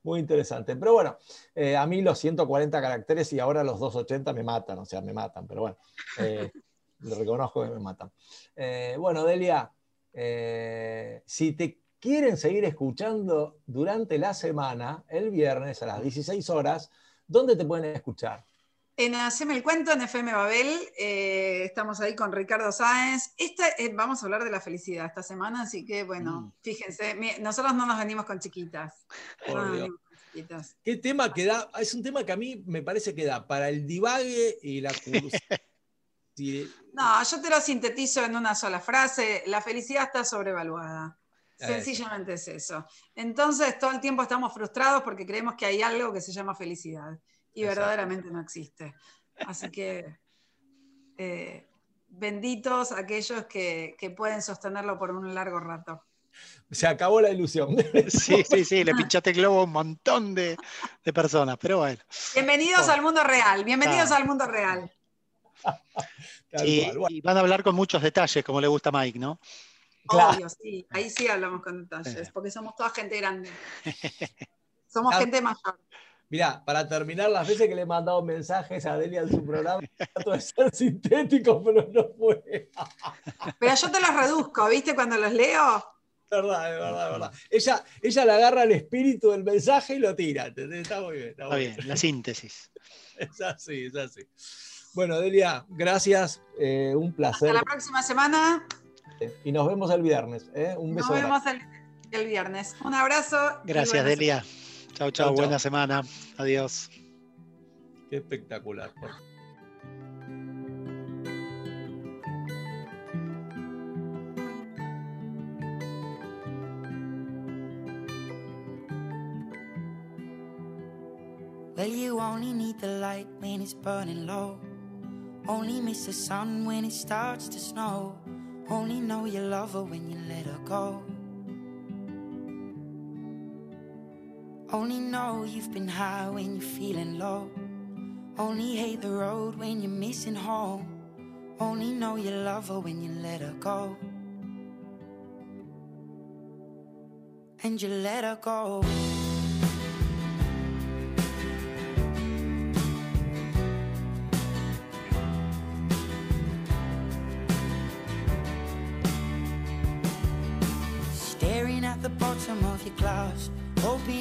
muy interesante. Pero bueno, eh, a mí los 140 caracteres y ahora los 280 me matan, o sea, me matan, pero bueno, eh, lo reconozco que me matan. Eh, bueno, Delia, si te quieren seguir escuchando durante la semana, el viernes a las 16 horas, ¿dónde te pueden escuchar? En Haceme el Cuento, en FM Babel, estamos ahí con Ricardo Sáenz. Esta, vamos a hablar de la felicidad esta semana, así que bueno, mm. fíjense, nosotros no nos venimos con chiquitas. ¿Qué tema que da? Es un tema que a mí me parece que da para el divague y la curiosidad. no, yo te lo sintetizo en una sola frase. La felicidad está sobrevaluada. Sencillamente es eso. Entonces, todo el tiempo estamos frustrados porque creemos que hay algo que se llama felicidad y verdaderamente no existe. Así que, eh, benditos aquellos que pueden sostenerlo por un largo rato se acabó la ilusión. Sí, sí, sí, le pinchaste globo a un montón de, personas, pero bueno. Bienvenidos al mundo real, bienvenidos al mundo real. Y, van a hablar con muchos detalles, como le gusta a Mike, ¿no? Obvio, sí, ahí sí hablamos con detalles, porque somos toda gente grande. Somos gente mayor. Mirá, para terminar, las veces que le he mandado mensajes a Delia en su programa, trato de ser sintético, pero no fue. Pero yo te los reduzco, ¿viste? Cuando los leo, verdad, es verdad, es verdad. Ella, ella le agarra el espíritu del mensaje y lo tira. Está muy bien. Está, bien, la síntesis. Es así, es así. Bueno, Delia, gracias. Eh, un placer. Hasta la próxima semana. Y nos vemos el viernes. ¿eh? Un beso. Nos vemos el, viernes. Un abrazo. Gracias, Delia. Chao, chao, buena chau. semana. Adiós. Qué espectacular. Well, you only need the light when it's burning low. Only miss the sun when it starts to snow. Only know you love her when you let her go. Only know you've been high when you're feeling low. Only hate the road when you're missing home. Only know you love her when you let her go. And you let her go. Staring at the bottom of your glass, hoping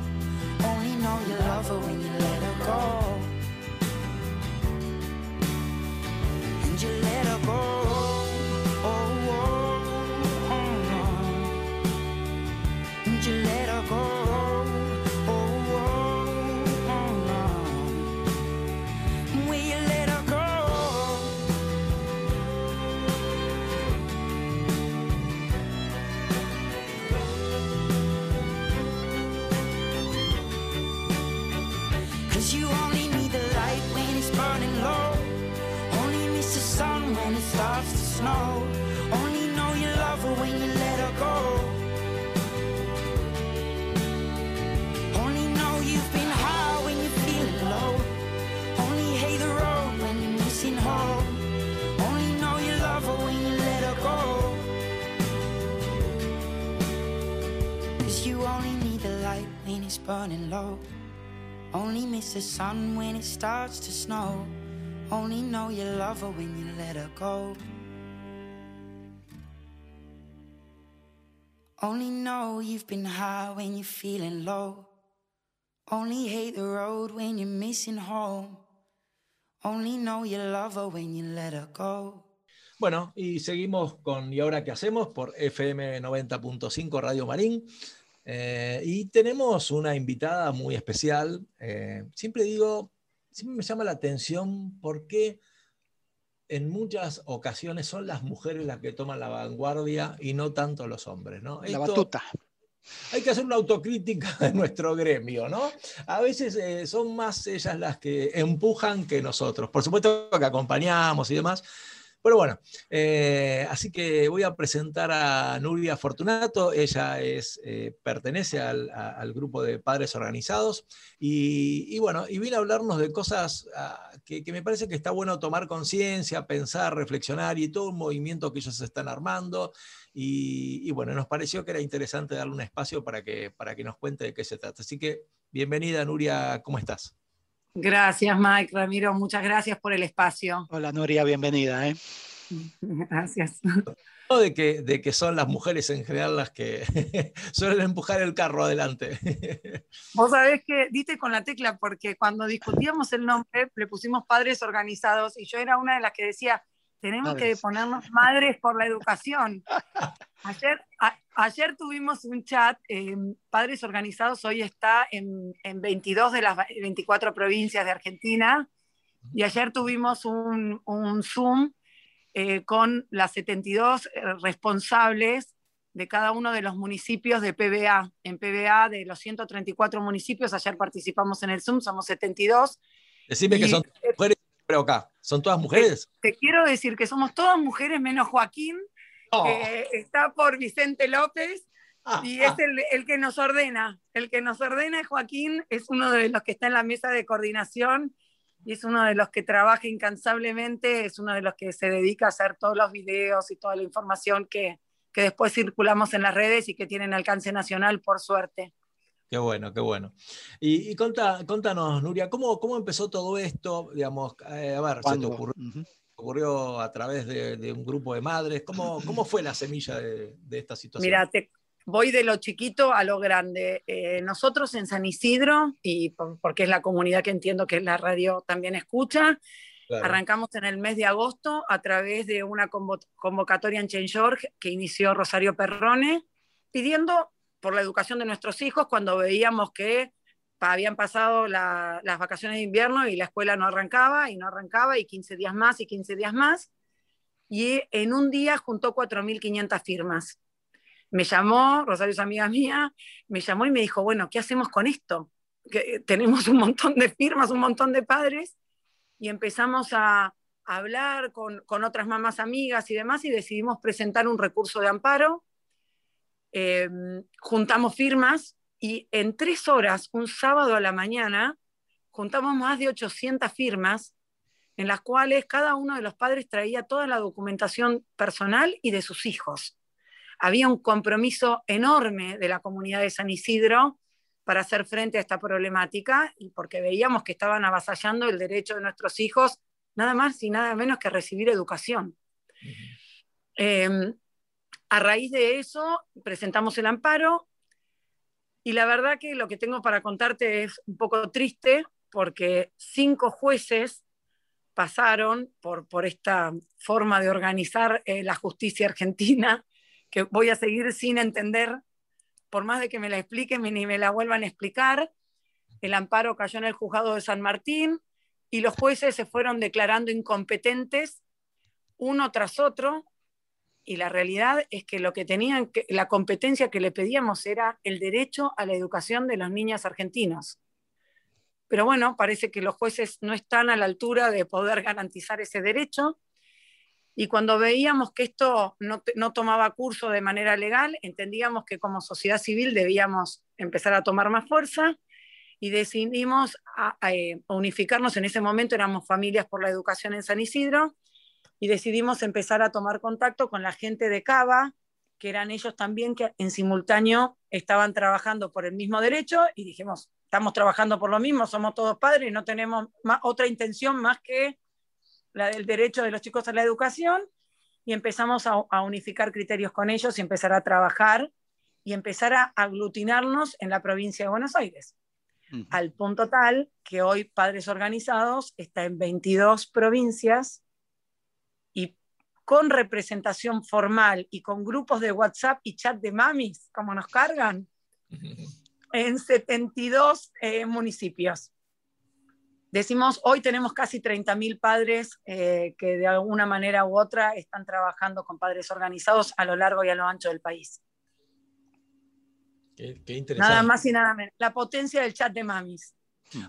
Only know you love her when you let her go burning low. Only miss the sun when it starts to snow. Only know you love her when you let her go. Only know you've been high when you're feeling low. Only hate the road when you're missing home. Only know you love her when you let her go. Bueno, y seguimos con ¿Y ahora qué hacemos? por FM 90.5 Radio Marín. Eh, y tenemos una invitada muy especial. Eh, siempre digo, siempre me llama la atención por qué en muchas ocasiones son las mujeres las que toman la vanguardia y no tanto los hombres. ¿no? La Esto- batuta. hay que hacer una autocrítica de nuestro gremio, ¿no? A veces eh, son más ellas las que empujan que nosotros. Por supuesto que acompañamos y demás. Pero bueno, eh, así que voy a presentar a Nuria Fortunato. Ella es, eh, pertenece al, grupo de padres organizados y, bueno, y vine a hablarnos de cosas ah, que, que me parece que está bueno tomar conciencia, pensar, reflexionar y todo un movimiento que ellos están armando. Y, y bueno, nos pareció que era interesante darle un espacio para que, para que nos cuente de qué se trata. Así que bienvenida, Nuria, ¿cómo estás? Gracias, Mike, Ramiro, muchas gracias por el espacio. Hola Nuria, bienvenida. ¿eh? Gracias. No de que, de que son las mujeres en general las que suelen empujar el carro adelante. Vos sabés que diste con la tecla porque cuando discutíamos el nombre le pusimos padres organizados y yo era una de las que decía, tenemos que ponernos madres por la educación. Ayer, tuvimos un chat, eh, Padres Organizados hoy está en, 22 de las 24 provincias de Argentina y ayer tuvimos un, Zoom eh, con las 72 eh, responsables de cada uno de los municipios de PBA. En PBA, de los 134 municipios, ayer participamos en el Zoom, somos 72. Decime que son mujeres, pero acá, ¿son todas mujeres? te quiero decir que somos todas mujeres menos Joaquín, Oh. está por Vicente López ah, y es ah. el, que nos ordena. El que nos ordena es Joaquín, es uno de los que está en la mesa de coordinación y es uno de los que trabaja incansablemente, es uno de los que se dedica a hacer todos los videos y toda la información que, después circulamos en las redes y que tienen alcance nacional, por suerte. Qué bueno, qué bueno. Y, contanos, Nuria, ¿cómo, ¿cómo empezó todo esto? Digamos, eh, a ver, se te ocurrió ocurrió a través de, un grupo de madres? ¿Cómo, cómo fue la semilla de, esta situación? Mira, voy de lo chiquito a lo grande. Eh, nosotros en San Isidro, y porque es la comunidad que entiendo que la radio también escucha, arrancamos en el mes de agosto a través de una convocatoria en Change.org que inició Rosario Perrone, pidiendo por la educación de nuestros hijos cuando veíamos que habían pasado las vacaciones de invierno y la escuela no arrancaba y no arrancaba y 15 días más y 15 días más. Y en un día juntó 4.500 firmas. Me llamó, Rosario es amiga mía, me llamó y me dijo, bueno, ¿qué hacemos con esto? Que tenemos un montón de firmas, un montón de padres y empezamos a, hablar con, otras mamás amigas y demás y decidimos presentar un recurso de amparo. Eh, juntamos firmas y en tres horas, un sábado a la mañana, juntamos más de 800 firmas en las cuales cada uno de los padres traía toda la documentación personal y de sus hijos. Había un compromiso enorme de la comunidad de San Isidro para hacer frente a esta problemática y porque veíamos que estaban avasallando el derecho de nuestros hijos, nada más y nada menos que recibir educación. Em, a raíz de eso, presentamos el amparo, y la verdad que lo que tengo para contarte es un poco triste porque cinco jueces pasaron por, por esta forma de organizar eh, la justicia argentina, que voy a seguir sin entender, por más de que me la expliquen ni me la vuelvan a explicar. El amparo cayó en el juzgado de San Martín y los jueces se fueron declarando incompetentes uno tras otro y la realidad es que lo que tenían, que, la competencia que le pedíamos era el derecho a la educación de los niños argentinos. Pero bueno, parece que los jueces no están a la altura de poder garantizar ese derecho. Y cuando veíamos que esto no, tomaba curso de manera legal, entendíamos que como sociedad civil debíamos empezar a tomar más fuerza y decidimos eh, unificarnos. En ese momento éramos Familias por la Educación en San Isidro y decidimos empezar a tomar contacto con la gente de Cava, que eran ellos también que en simultáneo estaban trabajando por el mismo derecho y dijimos, estamos trabajando por lo mismo, somos todos padres, no tenemos otra intención más que la del derecho de los chicos a la educación y empezamos a, unificar criterios con ellos y empezar a trabajar y empezar a aglutinarnos en la provincia de Buenos Aires. Al punto tal que hoy Padres Organizados está en 22 provincias con representación formal y con grupos de WhatsApp y chat de mamis, como nos cargan, en 72 eh, municipios. Decimos, hoy tenemos casi 30.000 padres eh, que de alguna manera u otra están trabajando con padres organizados a lo largo y a lo ancho del país. Qué, interesante. Nada más y nada menos. La potencia del chat de mamis.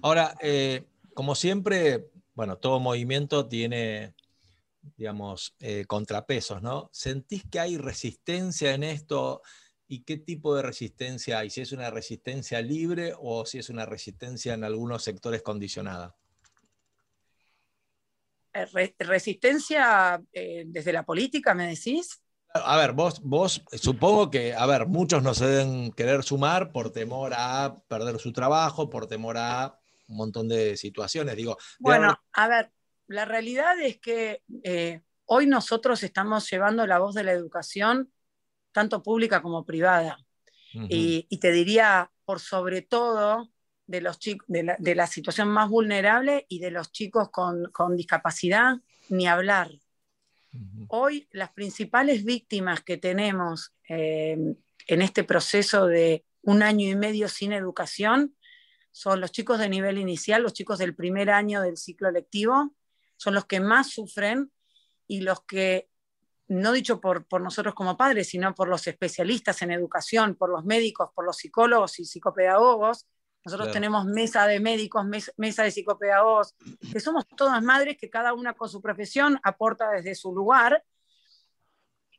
Ahora, eh, como siempre, bueno, todo movimiento tiene digamos, eh, contrapesos, ¿no? ¿Sentís que hay resistencia en esto? ¿Y qué tipo de resistencia hay? ¿Si es una resistencia libre o si es una resistencia en algunos sectores condicionada? Eh, resistencia eh, desde la política, me decís. A ver, vos, vos supongo que, a ver, muchos no se deben querer sumar por temor a perder su trabajo, por temor a un montón de situaciones. Digo, bueno, a ver, la realidad es que eh, hoy nosotros estamos llevando la voz de la educación, tanto pública como privada. y, te diría, por sobre todo, de, los de, la, situación más vulnerable y de los chicos con, discapacidad, ni hablar. Hoy las principales víctimas que tenemos eh, en este proceso de un año y medio sin educación son los chicos de nivel inicial, los chicos del primer año del ciclo lectivo, son los que más sufren y los que, no dicho por, por nosotros como padres, sino por los especialistas en educación, por los médicos, por los psicólogos y psicopedagogos, nosotros tenemos mesa de médicos, mesa de psicopedagogos, que somos todas madres que cada una con su profesión aporta desde su lugar.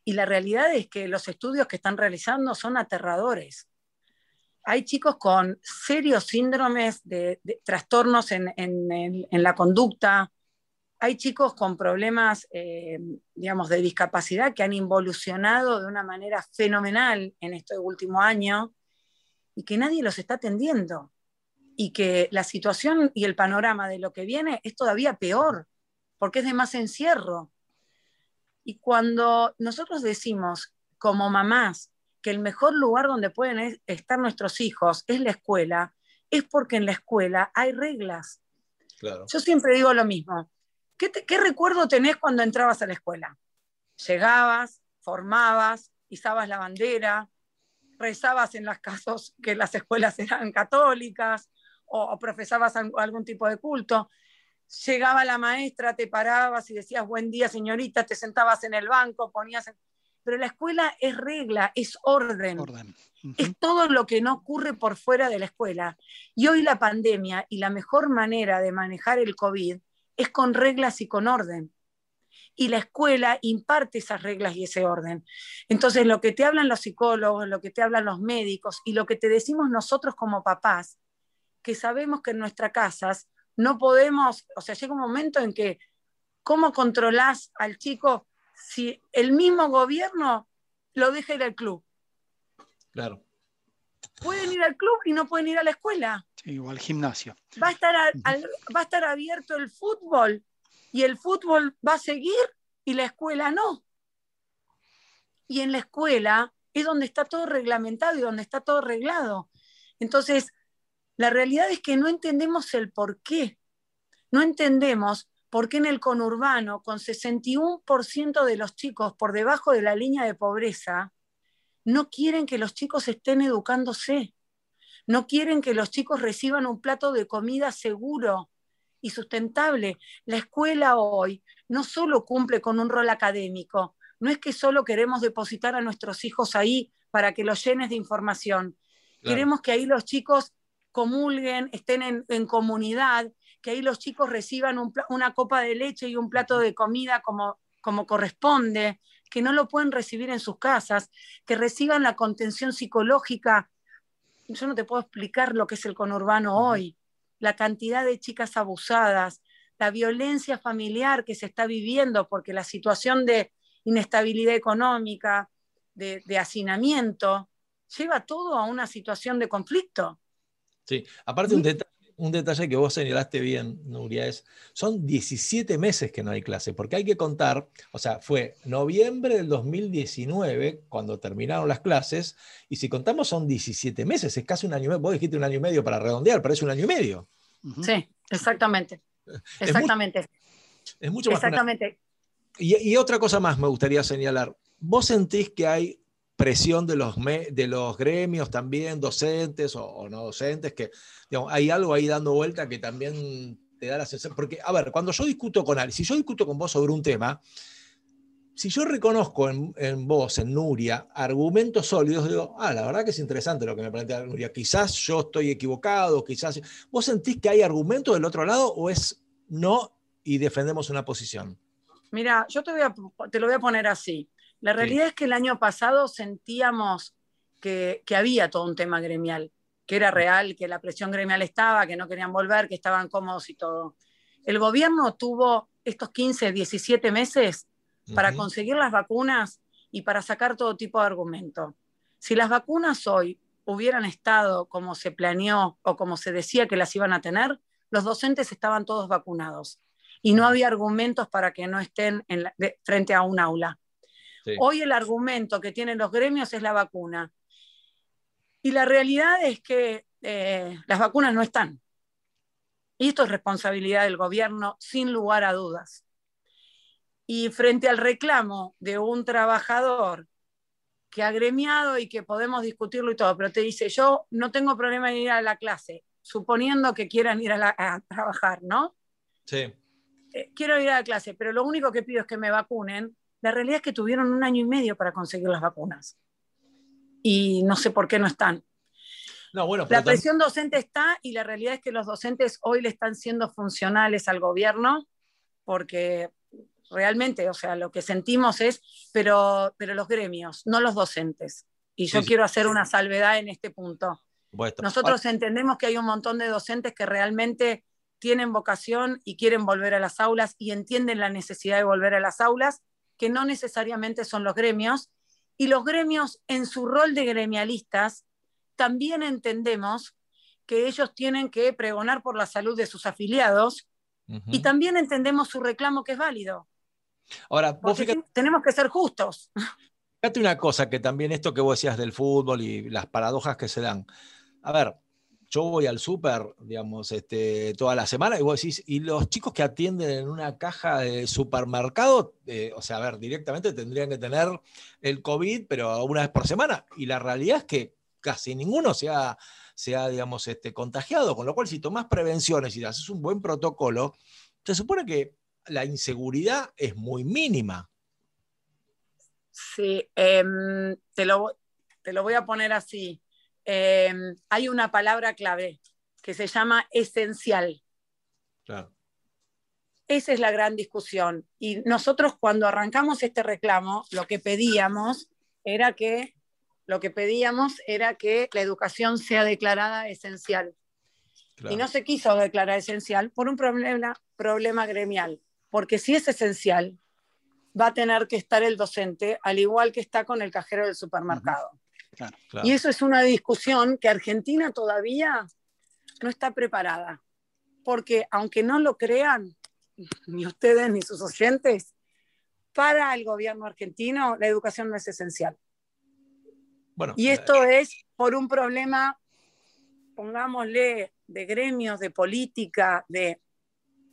Y la realidad es que los estudios que están realizando son aterradores. Hay chicos con serios síndromes de, trastornos en, la conducta, hay chicos con problemas, eh, digamos, de discapacidad que han involucionado de una manera fenomenal en este último año y que nadie los está atendiendo y que la situación y el panorama de lo que viene es todavía peor, porque es de más encierro. Y cuando nosotros decimos como mamás que el mejor lugar donde pueden estar nuestros hijos es la escuela, es porque en la escuela hay reglas. Yo siempre digo lo mismo. ¿Qué, ¿Qué recuerdo tenés cuando entrabas a la escuela? Llegabas, formabas, izabas la bandera, rezabas en las casas que las escuelas eran católicas o, profesabas algún tipo de culto. Llegaba la maestra, te parabas y decías buen día señorita, te sentabas en el banco, ponías... Pero la escuela es regla, es orden. Es todo lo que no ocurre por fuera de la escuela. Y hoy la pandemia y la mejor manera de manejar el COVID es con reglas y con orden y la escuela imparte esas reglas y ese orden. Entonces, lo que te hablan los psicólogos, lo que te hablan los médicos y lo que te decimos nosotros como papás, que sabemos que en nuestras casas no podemos, o sea, llega un momento en que, ¿cómo controlás al chico si el mismo gobierno lo deja ir al club? Claro. Pueden ir al club y no pueden ir a la escuela. Sí, o al gimnasio. Va a estar, va a estar abierto el fútbol y el fútbol va a seguir y la escuela no. Y en la escuela es donde está todo reglamentado y donde está todo arreglado. Entonces, la realidad es que no entendemos el por qué. No entendemos por qué en el conurbano, con 61% de los chicos por debajo de la línea de pobreza, no quieren que los chicos estén educándose. No quieren que los chicos reciban un plato de comida seguro, y sustentable. La escuela hoy no solo cumple con un rol académico, no es que solo queremos depositar a nuestros hijos ahí para que los llenes de información. Queremos que ahí los chicos comulguen, estén en, comunidad, que ahí los chicos reciban una copa de leche y un plato de comida como, como corresponde, que no lo pueden recibir en sus casas, que reciban la contención psicológica. Yo no te puedo explicar lo que es el conurbano hoy. La cantidad de chicas abusadas, la violencia familiar que se está viviendo, porque la situación de inestabilidad económica, de, hacinamiento, lleva todo a una situación de conflicto. Sí, aparte un detalle, un detalle que vos señalaste bien, Nuria, es, son 17 meses que no hay clase, porque hay que contar, o sea, fue noviembre del 2019 cuando terminaron las clases, y si contamos son 17 meses, es casi un año y medio, vos dijiste un año y medio para redondear, pero es un año y medio. Sí, exactamente. Exactamente. Es mucho, más. Exactamente. Y, otra cosa más me gustaría señalar. ¿Vos sentís que hay presión de los, de los gremios también, docentes o, no docentes, que hay algo ahí dando vuelta que también te da la sensación? Porque, a ver, cuando yo discuto con alguien, si yo discuto con vos sobre un tema, si yo reconozco en, en, vos, en Nuria, argumentos sólidos, digo, ah, la verdad que es interesante lo que me plantea Nuria. Quizás yo estoy equivocado, quizás. ¿Vos sentís que hay argumentos del otro lado o es no y defendemos una posición? Mira, yo te, voy a, te lo voy a poner así. La realidad es que el año pasado sentíamos que, que había todo un tema gremial, que era real, que la presión gremial estaba, que no querían volver, que estaban cómodos y todo. El gobierno tuvo estos 15, 17 meses para conseguir las vacunas y para sacar todo tipo de argumento. Si las vacunas hoy hubieran estado como se planeó o como se decía que las iban a tener, los docentes estaban todos vacunados y no había argumentos para que no estén frente a un aula. Hoy el argumento que tienen los gremios es la vacuna. Y la realidad es que eh, las vacunas no están. Y esto es responsabilidad del gobierno, sin lugar a dudas. Y frente al reclamo de un trabajador que ha gremiado y que podemos discutirlo y todo, pero te dice, yo no tengo problema en ir a la clase, suponiendo que quieran ir a, trabajar, ¿no? Sí. Eh, quiero ir a la clase, pero lo único que pido es que me vacunen. La realidad es que tuvieron un año y medio para conseguir las vacunas. Y no sé por qué no están. No, bueno, la presión docente está y la realidad es que los docentes hoy le están siendo funcionales al gobierno porque realmente, o sea, lo que sentimos es, pero, pero los gremios, no los docentes. Y yo quiero hacer una salvedad en este punto. Nosotros entendemos que hay un montón de docentes que realmente tienen vocación y quieren volver a las aulas y entienden la necesidad de volver a las aulas, que no necesariamente son los gremios. Y los gremios, en su rol de gremialistas, también entendemos que ellos tienen que pregonar por la salud de sus afiliados y también entendemos su reclamo que es válido. Ahora, tenemos que ser justos. Fíjate una cosa, que también esto que vos decías del fútbol y las paradojas que se dan. A ver, yo voy al súper, digamos, este, toda la semana y vos decís, y los chicos que atienden en una caja de supermercado, eh, o sea, a ver, directamente tendrían que tener el COVID, pero una vez por semana. Y la realidad es que casi ninguno se ha, digamos, este, contagiado, con lo cual si tomás prevenciones y haces un buen protocolo, se supone que la inseguridad es muy mínima. Sí, em, te, lo, te lo voy a poner así. Em, hay una palabra clave que se llama esencial. Esa es la gran discusión. Y nosotros cuando arrancamos este reclamo, lo que pedíamos era que lo que pedíamos era que la educación sea declarada esencial. Y no se quiso declarar esencial por un problema, problema gremial, porque si es esencial, va a tener que estar el docente, al igual que está con el cajero del supermercado. Y eso es una discusión que Argentina todavía no está preparada, porque aunque no lo crean, ni ustedes ni sus oyentes, para el gobierno argentino la educación no es esencial. Bueno, y esto es por un problema, pongámosle, de gremios, de política, de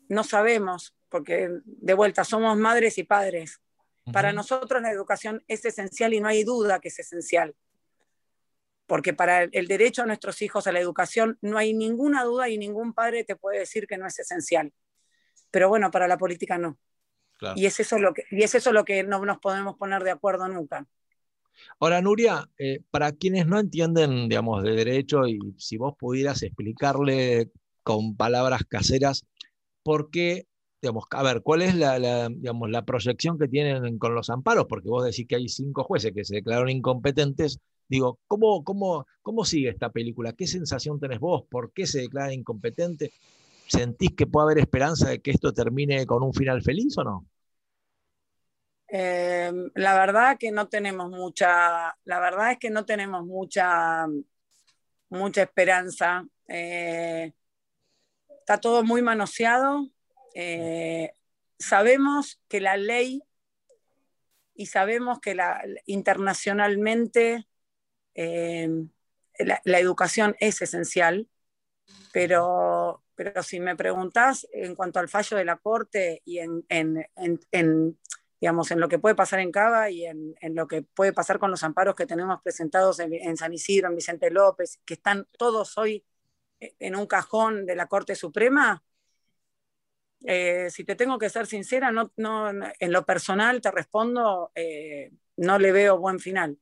no sabemos, porque de vuelta somos madres y padres. Para nosotros la educación es esencial y no hay duda que es esencial. Porque para el derecho a nuestros hijos a la educación no hay ninguna duda y ningún padre te puede decir que no es esencial. Pero bueno, para la política no. Y, es eso lo que, y es eso lo que no nos podemos poner de acuerdo nunca. Ahora, Nuria, eh, para quienes no entienden, digamos, de derecho, y si vos pudieras explicarle con palabras caseras, ¿por qué digamos, a ver, ¿cuál es la, digamos, la proyección que tienen con los amparos? Porque vos decís que hay cinco jueces que se declararon incompetentes. Digo, ¿cómo, cómo, cómo sigue esta película? ¿Qué sensación tenés vos? ¿Por qué se declara incompetente? ¿Sentís que puede haber esperanza de que esto termine con un final feliz o no? Em, la verdad que no tenemos mucha, la verdad es que no tenemos mucha, mucha esperanza. Eh, está todo muy manoseado, eh, sabemos que la ley y sabemos que la, internacionalmente eh, la, educación es esencial, pero, pero si me preguntas en cuanto al fallo de la Corte y en, digamos, en lo que puede pasar en Cava y en, lo que puede pasar con los amparos que tenemos presentados en, en San Isidro, en Vicente López, que están todos hoy en un cajón de la Corte Suprema, eh, si te tengo que ser sincera, no, no, en lo personal te respondo, eh, no le veo buen final,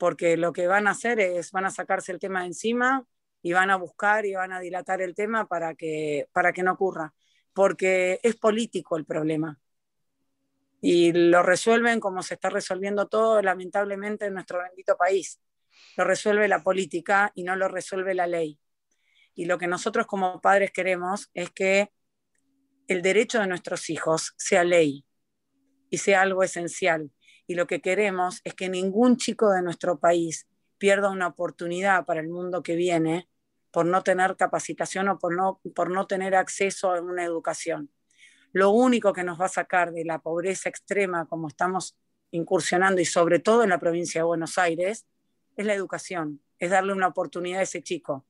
porque lo que van a hacer es, van a sacarse el tema de encima y van a buscar y van a dilatar el tema para que, para que no ocurra, porque es político el problema. Y lo resuelven como se está resolviendo todo, lamentablemente, en nuestro bendito país. Lo resuelve la política y no lo resuelve la ley. Y lo que nosotros como padres queremos es que el derecho de nuestros hijos sea ley y sea algo esencial. Y lo que queremos es que ningún chico de nuestro país pierda una oportunidad para el mundo que viene por no tener capacitación o por no, por no tener acceso a una educación. Lo único que nos va a sacar de la pobreza extrema como estamos incursionando y sobre todo en la provincia de Buenos Aires es la educación, es darle una oportunidad a ese chico.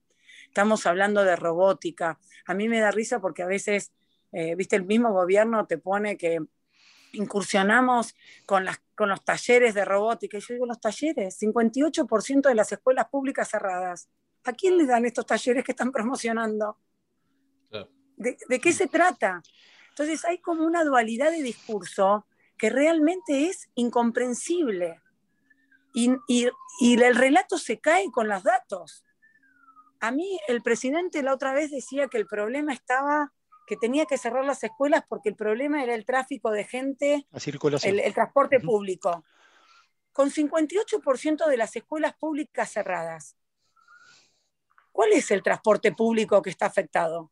Estamos hablando de robótica. A mí me da risa porque a veces eh, viste, el mismo gobierno te pone que incursionamos con, las, con los talleres de robótica. Y yo digo, los talleres, 58% de las escuelas públicas cerradas. ¿A quién le dan estos talleres que están promocionando? ¿De, ¿De, qué se trata? Entonces hay como una dualidad de discurso que realmente es incomprensible. Y, y, y, el relato se cae con los datos. A mí el presidente la otra vez decía que el problema estaba que tenía que cerrar las escuelas porque el problema era el tráfico de gente, el, el, transporte público. Con 58% de las escuelas públicas cerradas, ¿cuál es el transporte público que está afectado?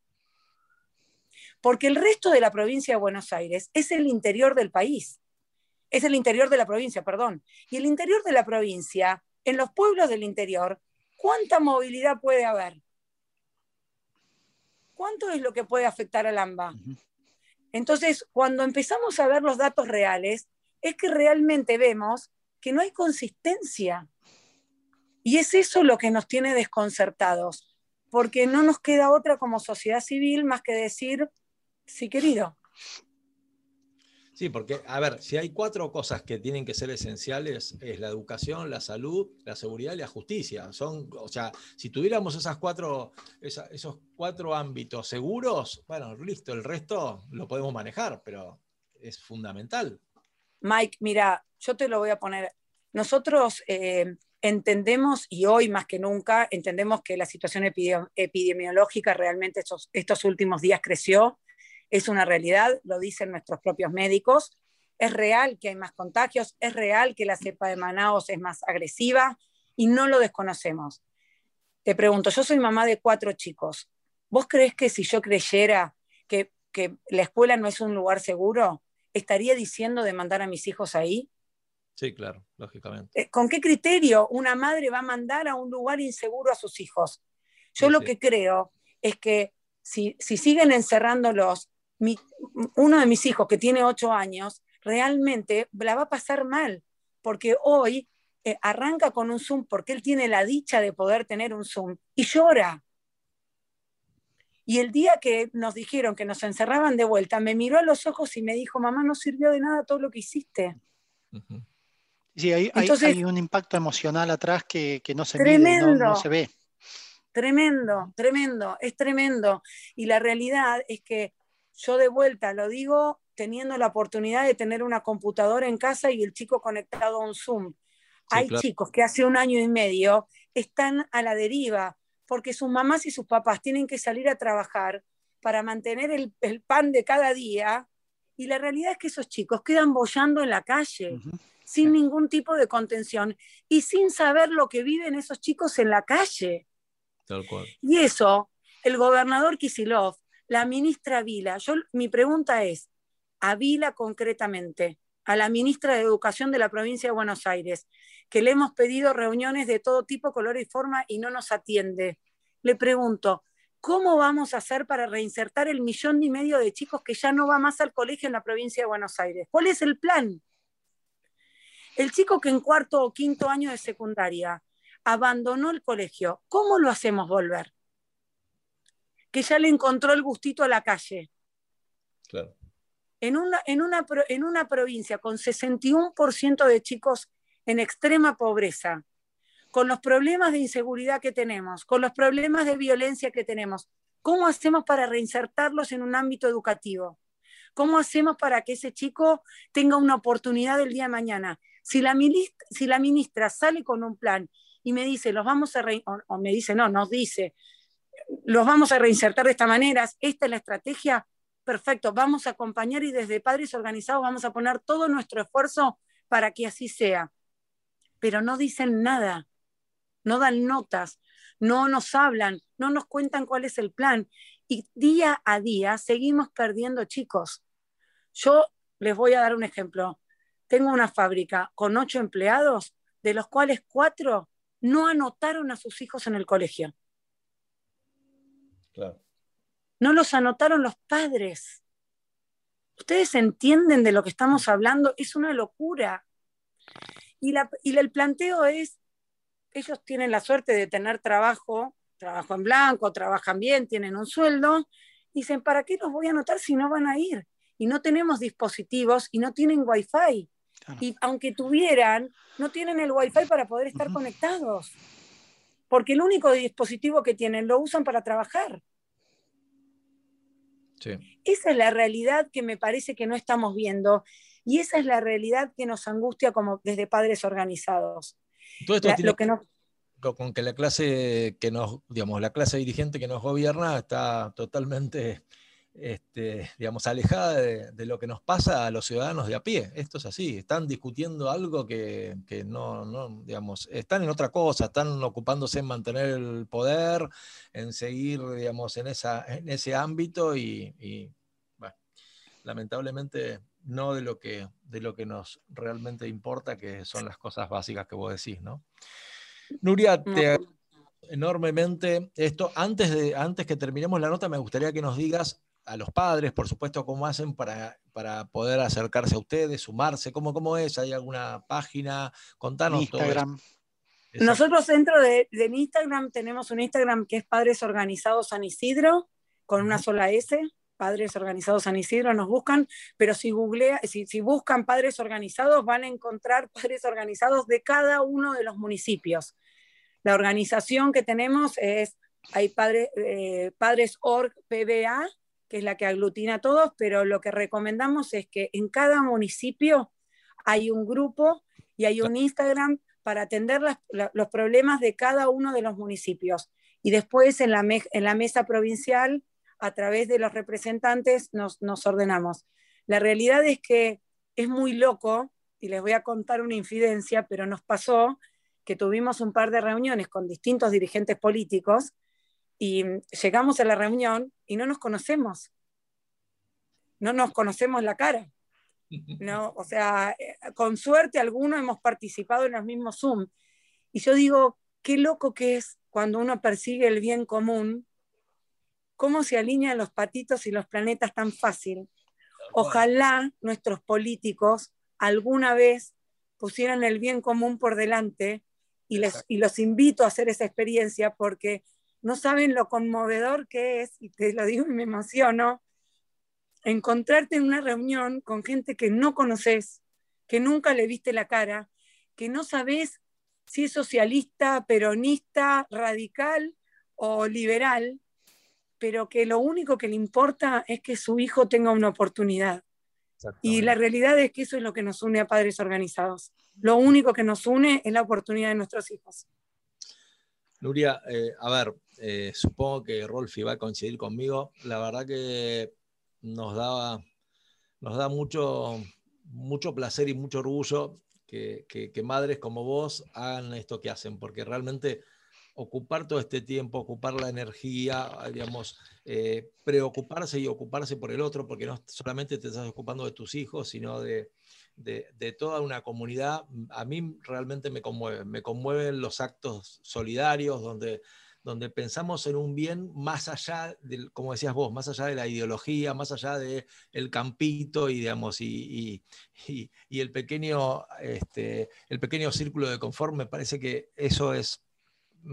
Porque el resto de la provincia de Buenos Aires es el interior del país, es el interior de la provincia, perdón. Y el interior de la provincia, en los pueblos del interior, ¿cuánta movilidad puede haber? ¿Cuánto es lo que puede afectar al AMBA? Entonces, cuando empezamos a ver los datos reales, es que realmente vemos que no hay consistencia. Y es eso lo que nos tiene desconcertados, porque no nos queda otra como sociedad civil más que decir, sí querido, Sí, porque, a ver, si hay cuatro cosas que tienen que ser esenciales, es la educación, la salud, la seguridad y la justicia. Son, o sea, si tuviéramos esas cuatro, esos cuatro ámbitos seguros, bueno, listo, el resto lo podemos manejar, pero es fundamental. Mike, mira, yo te lo voy a poner. Nosotros eh, entendemos, y hoy más que nunca, entendemos que la situación epidemiológica realmente estos, estos últimos días creció es una realidad, lo dicen nuestros propios médicos. Es real que hay más contagios, es real que la cepa de Manaos es más agresiva y no lo desconocemos. Te pregunto, yo soy mamá de cuatro chicos. ¿Vos crees que si yo creyera que, que la escuela no es un lugar seguro, estaría diciendo de mandar a mis hijos ahí? Sí, claro, lógicamente. Eh, ¿Con qué criterio una madre va a mandar a un lugar inseguro a sus hijos? Yo lo que creo es que si, si siguen encerrándolos uno de mis hijos que tiene ocho años realmente la va a pasar mal, porque hoy eh, arranca con un Zoom porque él tiene la dicha de poder tener un Zoom y llora. Y el día que nos dijeron que nos encerraban de vuelta, me miró a los ojos y me dijo, mamá, no sirvió de nada todo lo que hiciste. Sí, hay, hay, un impacto emocional atrás que, no se mide, no se ve. Tremendo, tremendo, es tremendo. Y la realidad es que yo de vuelta lo digo teniendo la oportunidad de tener una computadora en casa y el chico conectado a un Zoom. Hay chicos que hace un año y medio están a la deriva porque sus mamás y sus papás tienen que salir a trabajar para mantener el, pan de cada día y la realidad es que esos chicos quedan bollando en la calle. sin ningún tipo de contención y sin saber lo que viven esos chicos en la calle. Y eso, el gobernador Kisilov la ministra Vila, yo, mi pregunta es, a Vila concretamente, a la ministra de Educación de la provincia de Buenos Aires, que le hemos pedido reuniones de todo tipo, color y forma y no nos atiende. Le pregunto, ¿cómo vamos a hacer para reinsertar el millón y medio de chicos que ya no va más al colegio en la provincia de Buenos Aires? ¿Cuál es el plan? El chico que en cuarto o quinto año de secundaria abandonó el colegio, ¿cómo lo hacemos volver? Que ya le encontró el gustito a la calle. En una, en una, en una provincia con 61% de chicos en extrema pobreza, con los problemas de inseguridad que tenemos, con los problemas de violencia que tenemos, ¿cómo hacemos para reinsertarlos en un ámbito educativo? ¿Cómo hacemos para que ese chico tenga una oportunidad el día de mañana? Si la, ministra, si la ministra sale con un plan y me dice, los vamos a, o, o me dice, no, nos dice, los vamos a reinsertar de esta manera, esta es la estrategia, perfecto, vamos a acompañar y desde Padres Organizados vamos a poner todo nuestro esfuerzo para que así sea. Pero no dicen nada, no dan notas, no nos hablan, no nos cuentan cuál es el plan. Y día a día seguimos perdiendo chicos. Yo les voy a dar un ejemplo. Tengo una fábrica con ocho empleados, de los cuales cuatro no anotaron a sus hijos en el colegio. No los anotaron los padres. ¿Ustedes entienden de lo que estamos hablando? Es una locura. Y, el planteo es, ellos tienen la suerte de tener trabajo, trabajo en blanco, trabajan bien, tienen un sueldo, dicen, ¿para qué los voy a anotar si no van a ir? y no tenemos dispositivos y no tienen wifi. Y aunque tuvieran, no tienen el wifi para poder estar conectados. Porque el único dispositivo que tienen lo usan para trabajar. Esa es la realidad que me parece que no estamos viendo y esa es la realidad que nos angustia como desde padres organizados. Todo esto tiene que con que la clase que nos, digamos, la clase dirigente que nos gobierna está totalmente este, digamos, alejada de, lo que nos pasa a los ciudadanos de a pie. Esto es así, están discutiendo algo que, no, no, digamos, están en otra cosa, están ocupándose en mantener el poder, en seguir, digamos, en, esa, en ese ámbito y, bueno, lamentablemente no de lo, que, de lo que nos realmente importa, que son las cosas básicas que vos decís, ¿no? Nuria, te enormemente esto. Antes, de, antes que terminemos la nota, me gustaría que nos digas a los padres, por supuesto, cómo hacen para, para poder acercarse a ustedes, sumarse, cómo, cómo es, hay alguna página, contanos Instagram. Nosotros dentro de, Instagram tenemos un Instagram que es Padres Organizados San Isidro, con una sola S, Padres Organizados San Isidro, nos buscan, pero si, googlea, si, si, buscan Padres Organizados van a encontrar padres organizados de cada uno de los municipios. La organización que tenemos es, hay padre, eh, Padres Org PBA, que es la que aglutina a todos, pero lo que recomendamos es que en cada municipio hay un grupo y hay un Instagram para atender los problemas de cada uno de los municipios. Y después en la, mesa provincial, a través de los representantes, nos, nos ordenamos. La realidad es que es muy loco, y les voy a contar una infidencia, pero nos pasó que tuvimos un par de reuniones con distintos dirigentes políticos y llegamos a la reunión y no nos conocemos. No nos conocemos la cara. No, o sea, eh, con suerte algunos hemos participado en los mismos Zoom. Y yo digo, qué loco que es cuando uno persigue el bien común, cómo se alinean los patitos y los planetas tan fácil. Ojalá nuestros políticos alguna vez pusieran el bien común por delante y, les, y los invito a hacer esa experiencia porque no saben lo conmovedor que es, y te lo digo y me emociono, encontrarte en una reunión con gente que no conoces, que nunca le viste la cara, que no sabes si es socialista, peronista, radical o liberal, pero que lo único que le importa es que su hijo tenga una oportunidad. Y la realidad es que eso es lo que nos une a padres organizados. Lo único que nos une es la oportunidad de nuestros hijos. Nuria, eh, a ver, eh, supongo que Rolfi va a coincidir conmigo. La verdad que nos, daba, nos da mucho, mucho placer y mucho orgullo que, madres como vos hagan esto que hacen, porque realmente ocupar todo este tiempo, ocupar la energía, digamos, eh, preocuparse y ocuparse por el otro, porque no solamente te estás ocupando de tus hijos, sino de, de, toda una comunidad, a mí realmente me conmueven, me conmueven los actos solidarios donde donde pensamos en un bien más allá, del, como decías vos, más allá de la ideología, más allá del el campito y, digamos, y, y, el, pequeño, este, el pequeño círculo de confort, me parece que eso es,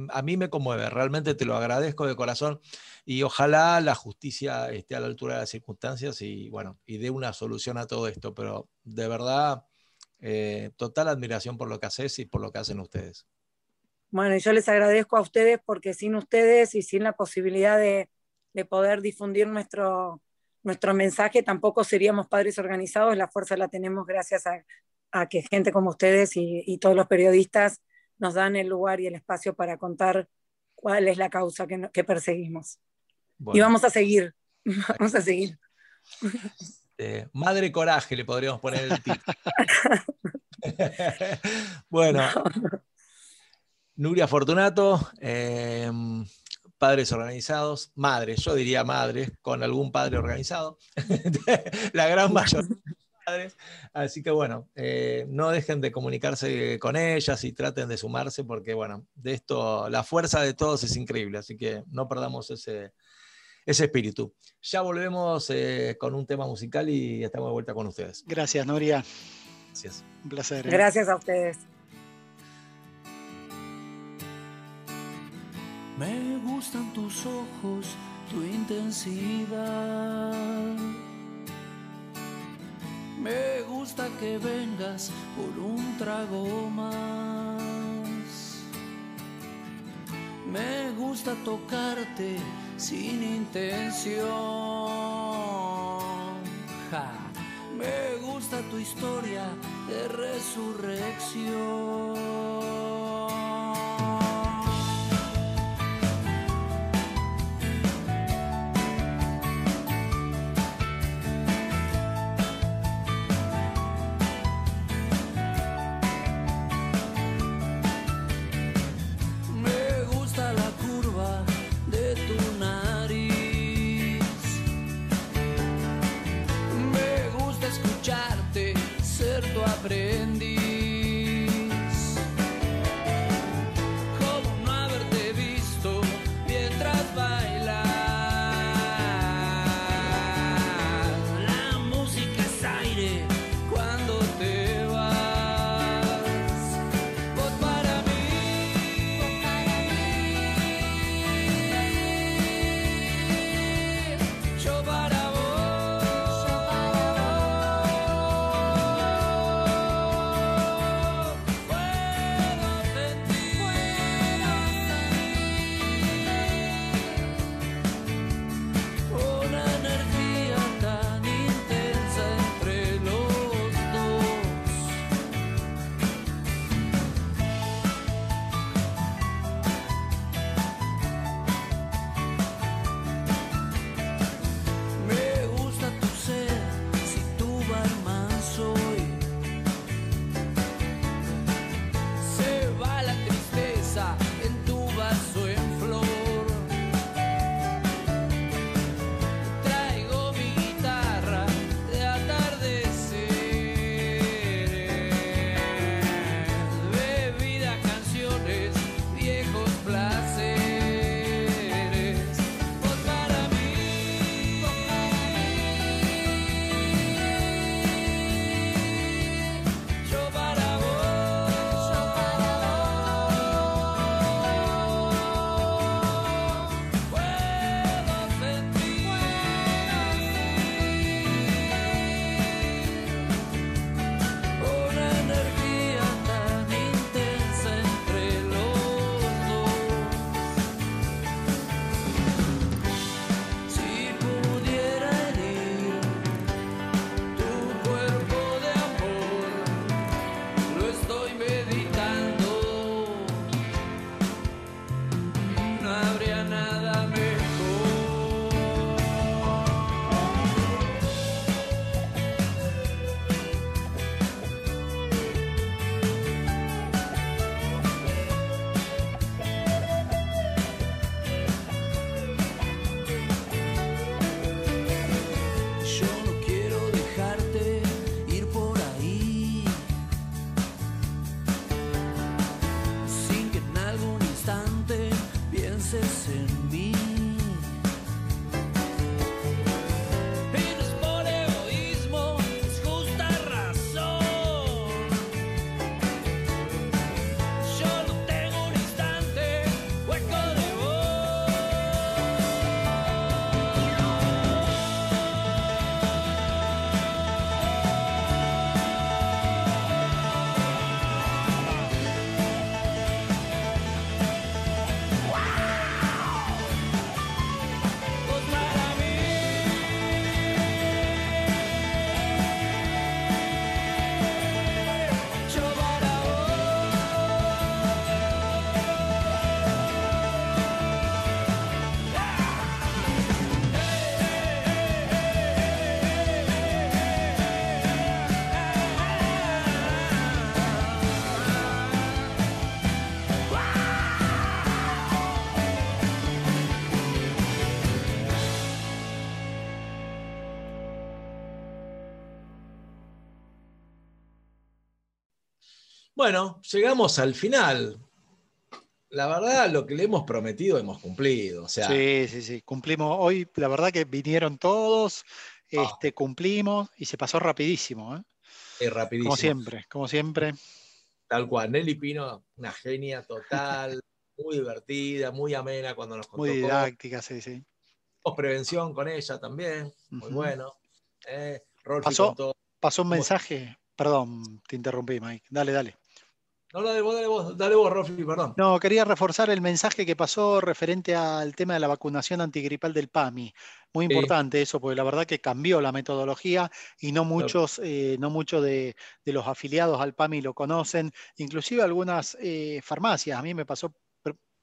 a mí me conmueve, realmente te lo agradezco de corazón y ojalá la justicia esté a la altura de las circunstancias y, bueno, y dé una solución a todo esto, pero de verdad, eh, total admiración por lo que haces y por lo que hacen ustedes. Bueno, yo les agradezco a ustedes porque sin ustedes y sin la posibilidad de, poder difundir nuestro, nuestro mensaje, tampoco seríamos padres organizados. La fuerza la tenemos gracias a, que gente como ustedes y, todos los periodistas nos dan el lugar y el espacio para contar cuál es la causa que, perseguimos. Y vamos a seguir, vamos a seguir. Eh, madre coraje le podríamos poner el título. bueno, Nuria Fortunato, em, padres organizados, madres, yo diría madres, con algún padre organizado, la gran mayoría padres. Así que bueno, eh, no dejen de comunicarse con ellas y traten de sumarse porque bueno, de esto, la fuerza de todos es increíble, así que no perdamos ese, ese espíritu. Ya volvemos eh, con un tema musical y estamos de vuelta con ustedes. Gracias, Nuria. Gracias. Un placer. ¿eh? Gracias a ustedes. Me gustan tus ojos, tu intensidad. Me gusta que vengas por un trago más. Me gusta tocarte sin intención. Me gusta tu historia de resurrección. Bueno, llegamos al final. La verdad, lo que le hemos prometido hemos cumplido. sea, sí, sí, sí. Cumplimos. Hoy, la verdad que vinieron todos, ah. este, cumplimos y se pasó rapidísimo. ¿eh? rapidísimo. Como siempre, como siempre. Tal cual. Nelly Pino, una genia total, muy divertida, muy amena cuando nos contó. Muy didáctica, sí, sí. Prevención con ella también, muy bueno. Eh, pasó, pasó un mensaje. Perdón, te interrumpí, Mike. Dale, dale. No, dale vos, dale vos, dale vos, Rofi, perdón. No, quería reforzar el mensaje que pasó referente al tema de la vacunación antigripal del PAMI. Muy importante eso, porque la verdad que cambió la metodología y no muchos, eh, no muchos de, los afiliados al PAMI lo conocen, inclusive algunas eh, farmacias. A mí me pasó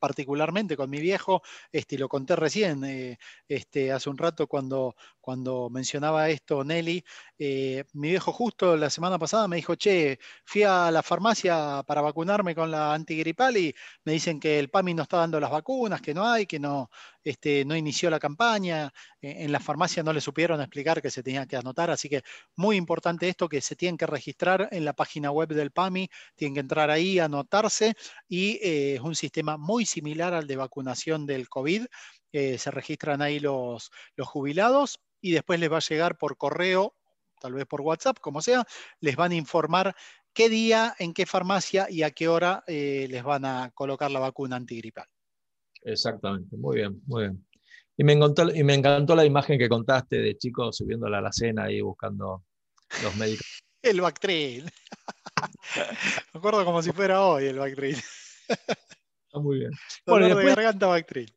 particularmente con mi viejo, este, lo conté recién, eh, este, hace un rato cuando, cuando mencionaba esto Nelly, eh, mi viejo justo la semana pasada me dijo, che, fui a la farmacia para vacunarme con la antigripal y me dicen que el PAMI no está dando las vacunas, que no hay, que no, este, no inició la campaña, e, en la farmacia no le supieron explicar que se tenía que anotar, así que muy importante esto que se tienen que registrar en la página web del PAMI, tienen que entrar ahí, anotarse y eh, es un sistema muy similar al de vacunación del COVID, eh, se registran ahí los, jubilados y después les va a llegar por correo, tal vez por WhatsApp, como sea, les van a informar qué día, en qué farmacia y a qué hora eh, les van a colocar la vacuna antigripal. Exactamente, muy bien, muy bien. Y me, encantó, y me encantó la imagen que contaste de chicos subiendo a la alacena y buscando los médicos. el Bactril. me acuerdo como si fuera hoy el Bactril. Está muy bien. Bueno, después... de garganta Bactril.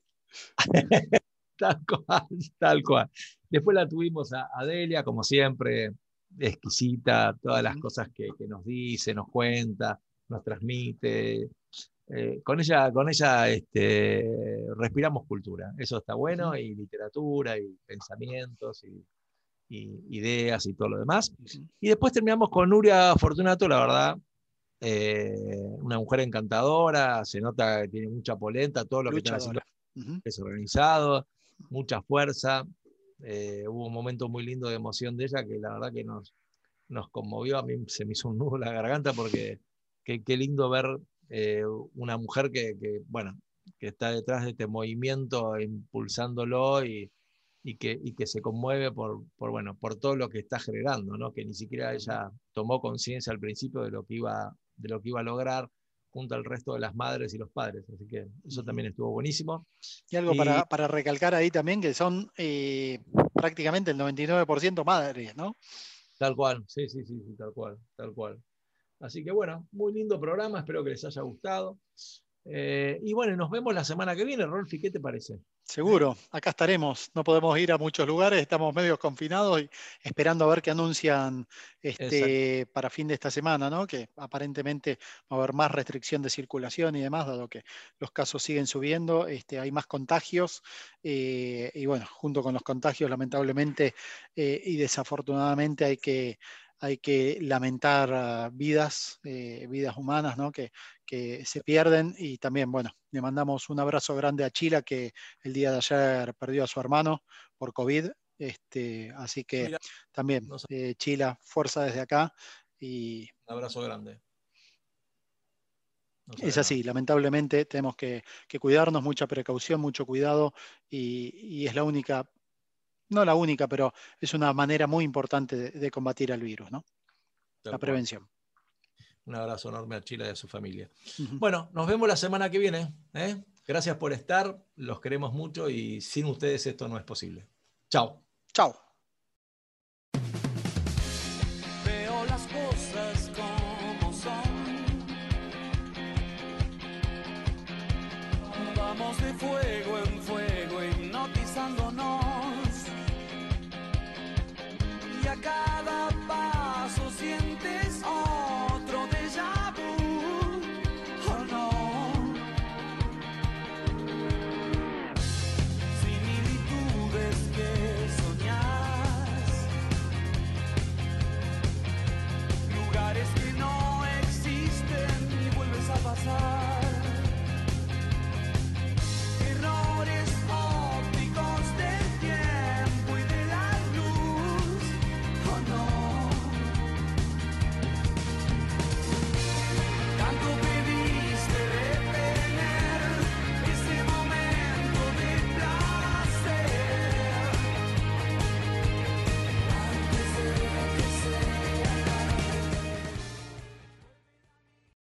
tal cual, tal cual. Después la tuvimos a Adelia, como siempre, exquisita, todas las cosas que, que nos dice, nos cuenta, nos transmite. Eh, con ella, con ella este, respiramos cultura, eso está bueno, y literatura, y pensamientos, y, ideas, y todo lo demás. Y después terminamos con Nuria Fortunato, la verdad, eh, una mujer encantadora, se nota que tiene mucha polenta, todo lo que está haciendo es organizado, mucha fuerza. Eh, hubo un momento muy lindo de emoción de ella que la verdad que nos, nos conmovió, a mí se me hizo un nudo la garganta porque qué, qué lindo ver eh, una mujer que, bueno, que está detrás de este movimiento impulsándolo y, y, que, y que se conmueve por, por, bueno, por todo lo que está generando, ¿no? que ni siquiera ella tomó conciencia al principio de lo, que iba, de lo que iba a lograr junto al resto de las madres y los padres. Así que eso también estuvo buenísimo. Y algo Para, para, recalcar ahí también, que son eh, prácticamente el 99% madres, ¿no? Tal cual, sí, sí, sí, tal cual, tal cual. Así que bueno, muy lindo programa, espero que les haya gustado. Eh, y bueno, nos vemos la semana que viene, Rolfi, ¿qué te parece? Seguro, acá estaremos. No podemos ir a muchos lugares, estamos medio confinados y esperando a ver qué anuncian este, para fin de esta semana, ¿no? Que aparentemente va a haber más restricción de circulación y demás, dado que los casos siguen subiendo, este, hay más contagios eh, y bueno, junto con los contagios, lamentablemente eh, y desafortunadamente hay que hay que lamentar ah, vidas, eh, vidas humanas, ¿no? que, que, se pierden. Y también, bueno, le mandamos un abrazo grande a Chila, que el día de ayer perdió a su hermano por COVID. Este, así que también, eh, Chila, fuerza desde acá. Y, un abrazo grande. es así, lamentablemente tenemos que, cuidarnos, mucha precaución, mucho cuidado y, y, es la única no la única, pero es una manera muy importante de, combatir al virus, ¿no? la prevención. Un abrazo enorme a Chile y a su familia. Bueno, nos vemos la semana que viene. ¿eh? Gracias por estar, los queremos mucho y sin ustedes esto no es posible. Chao. Chao.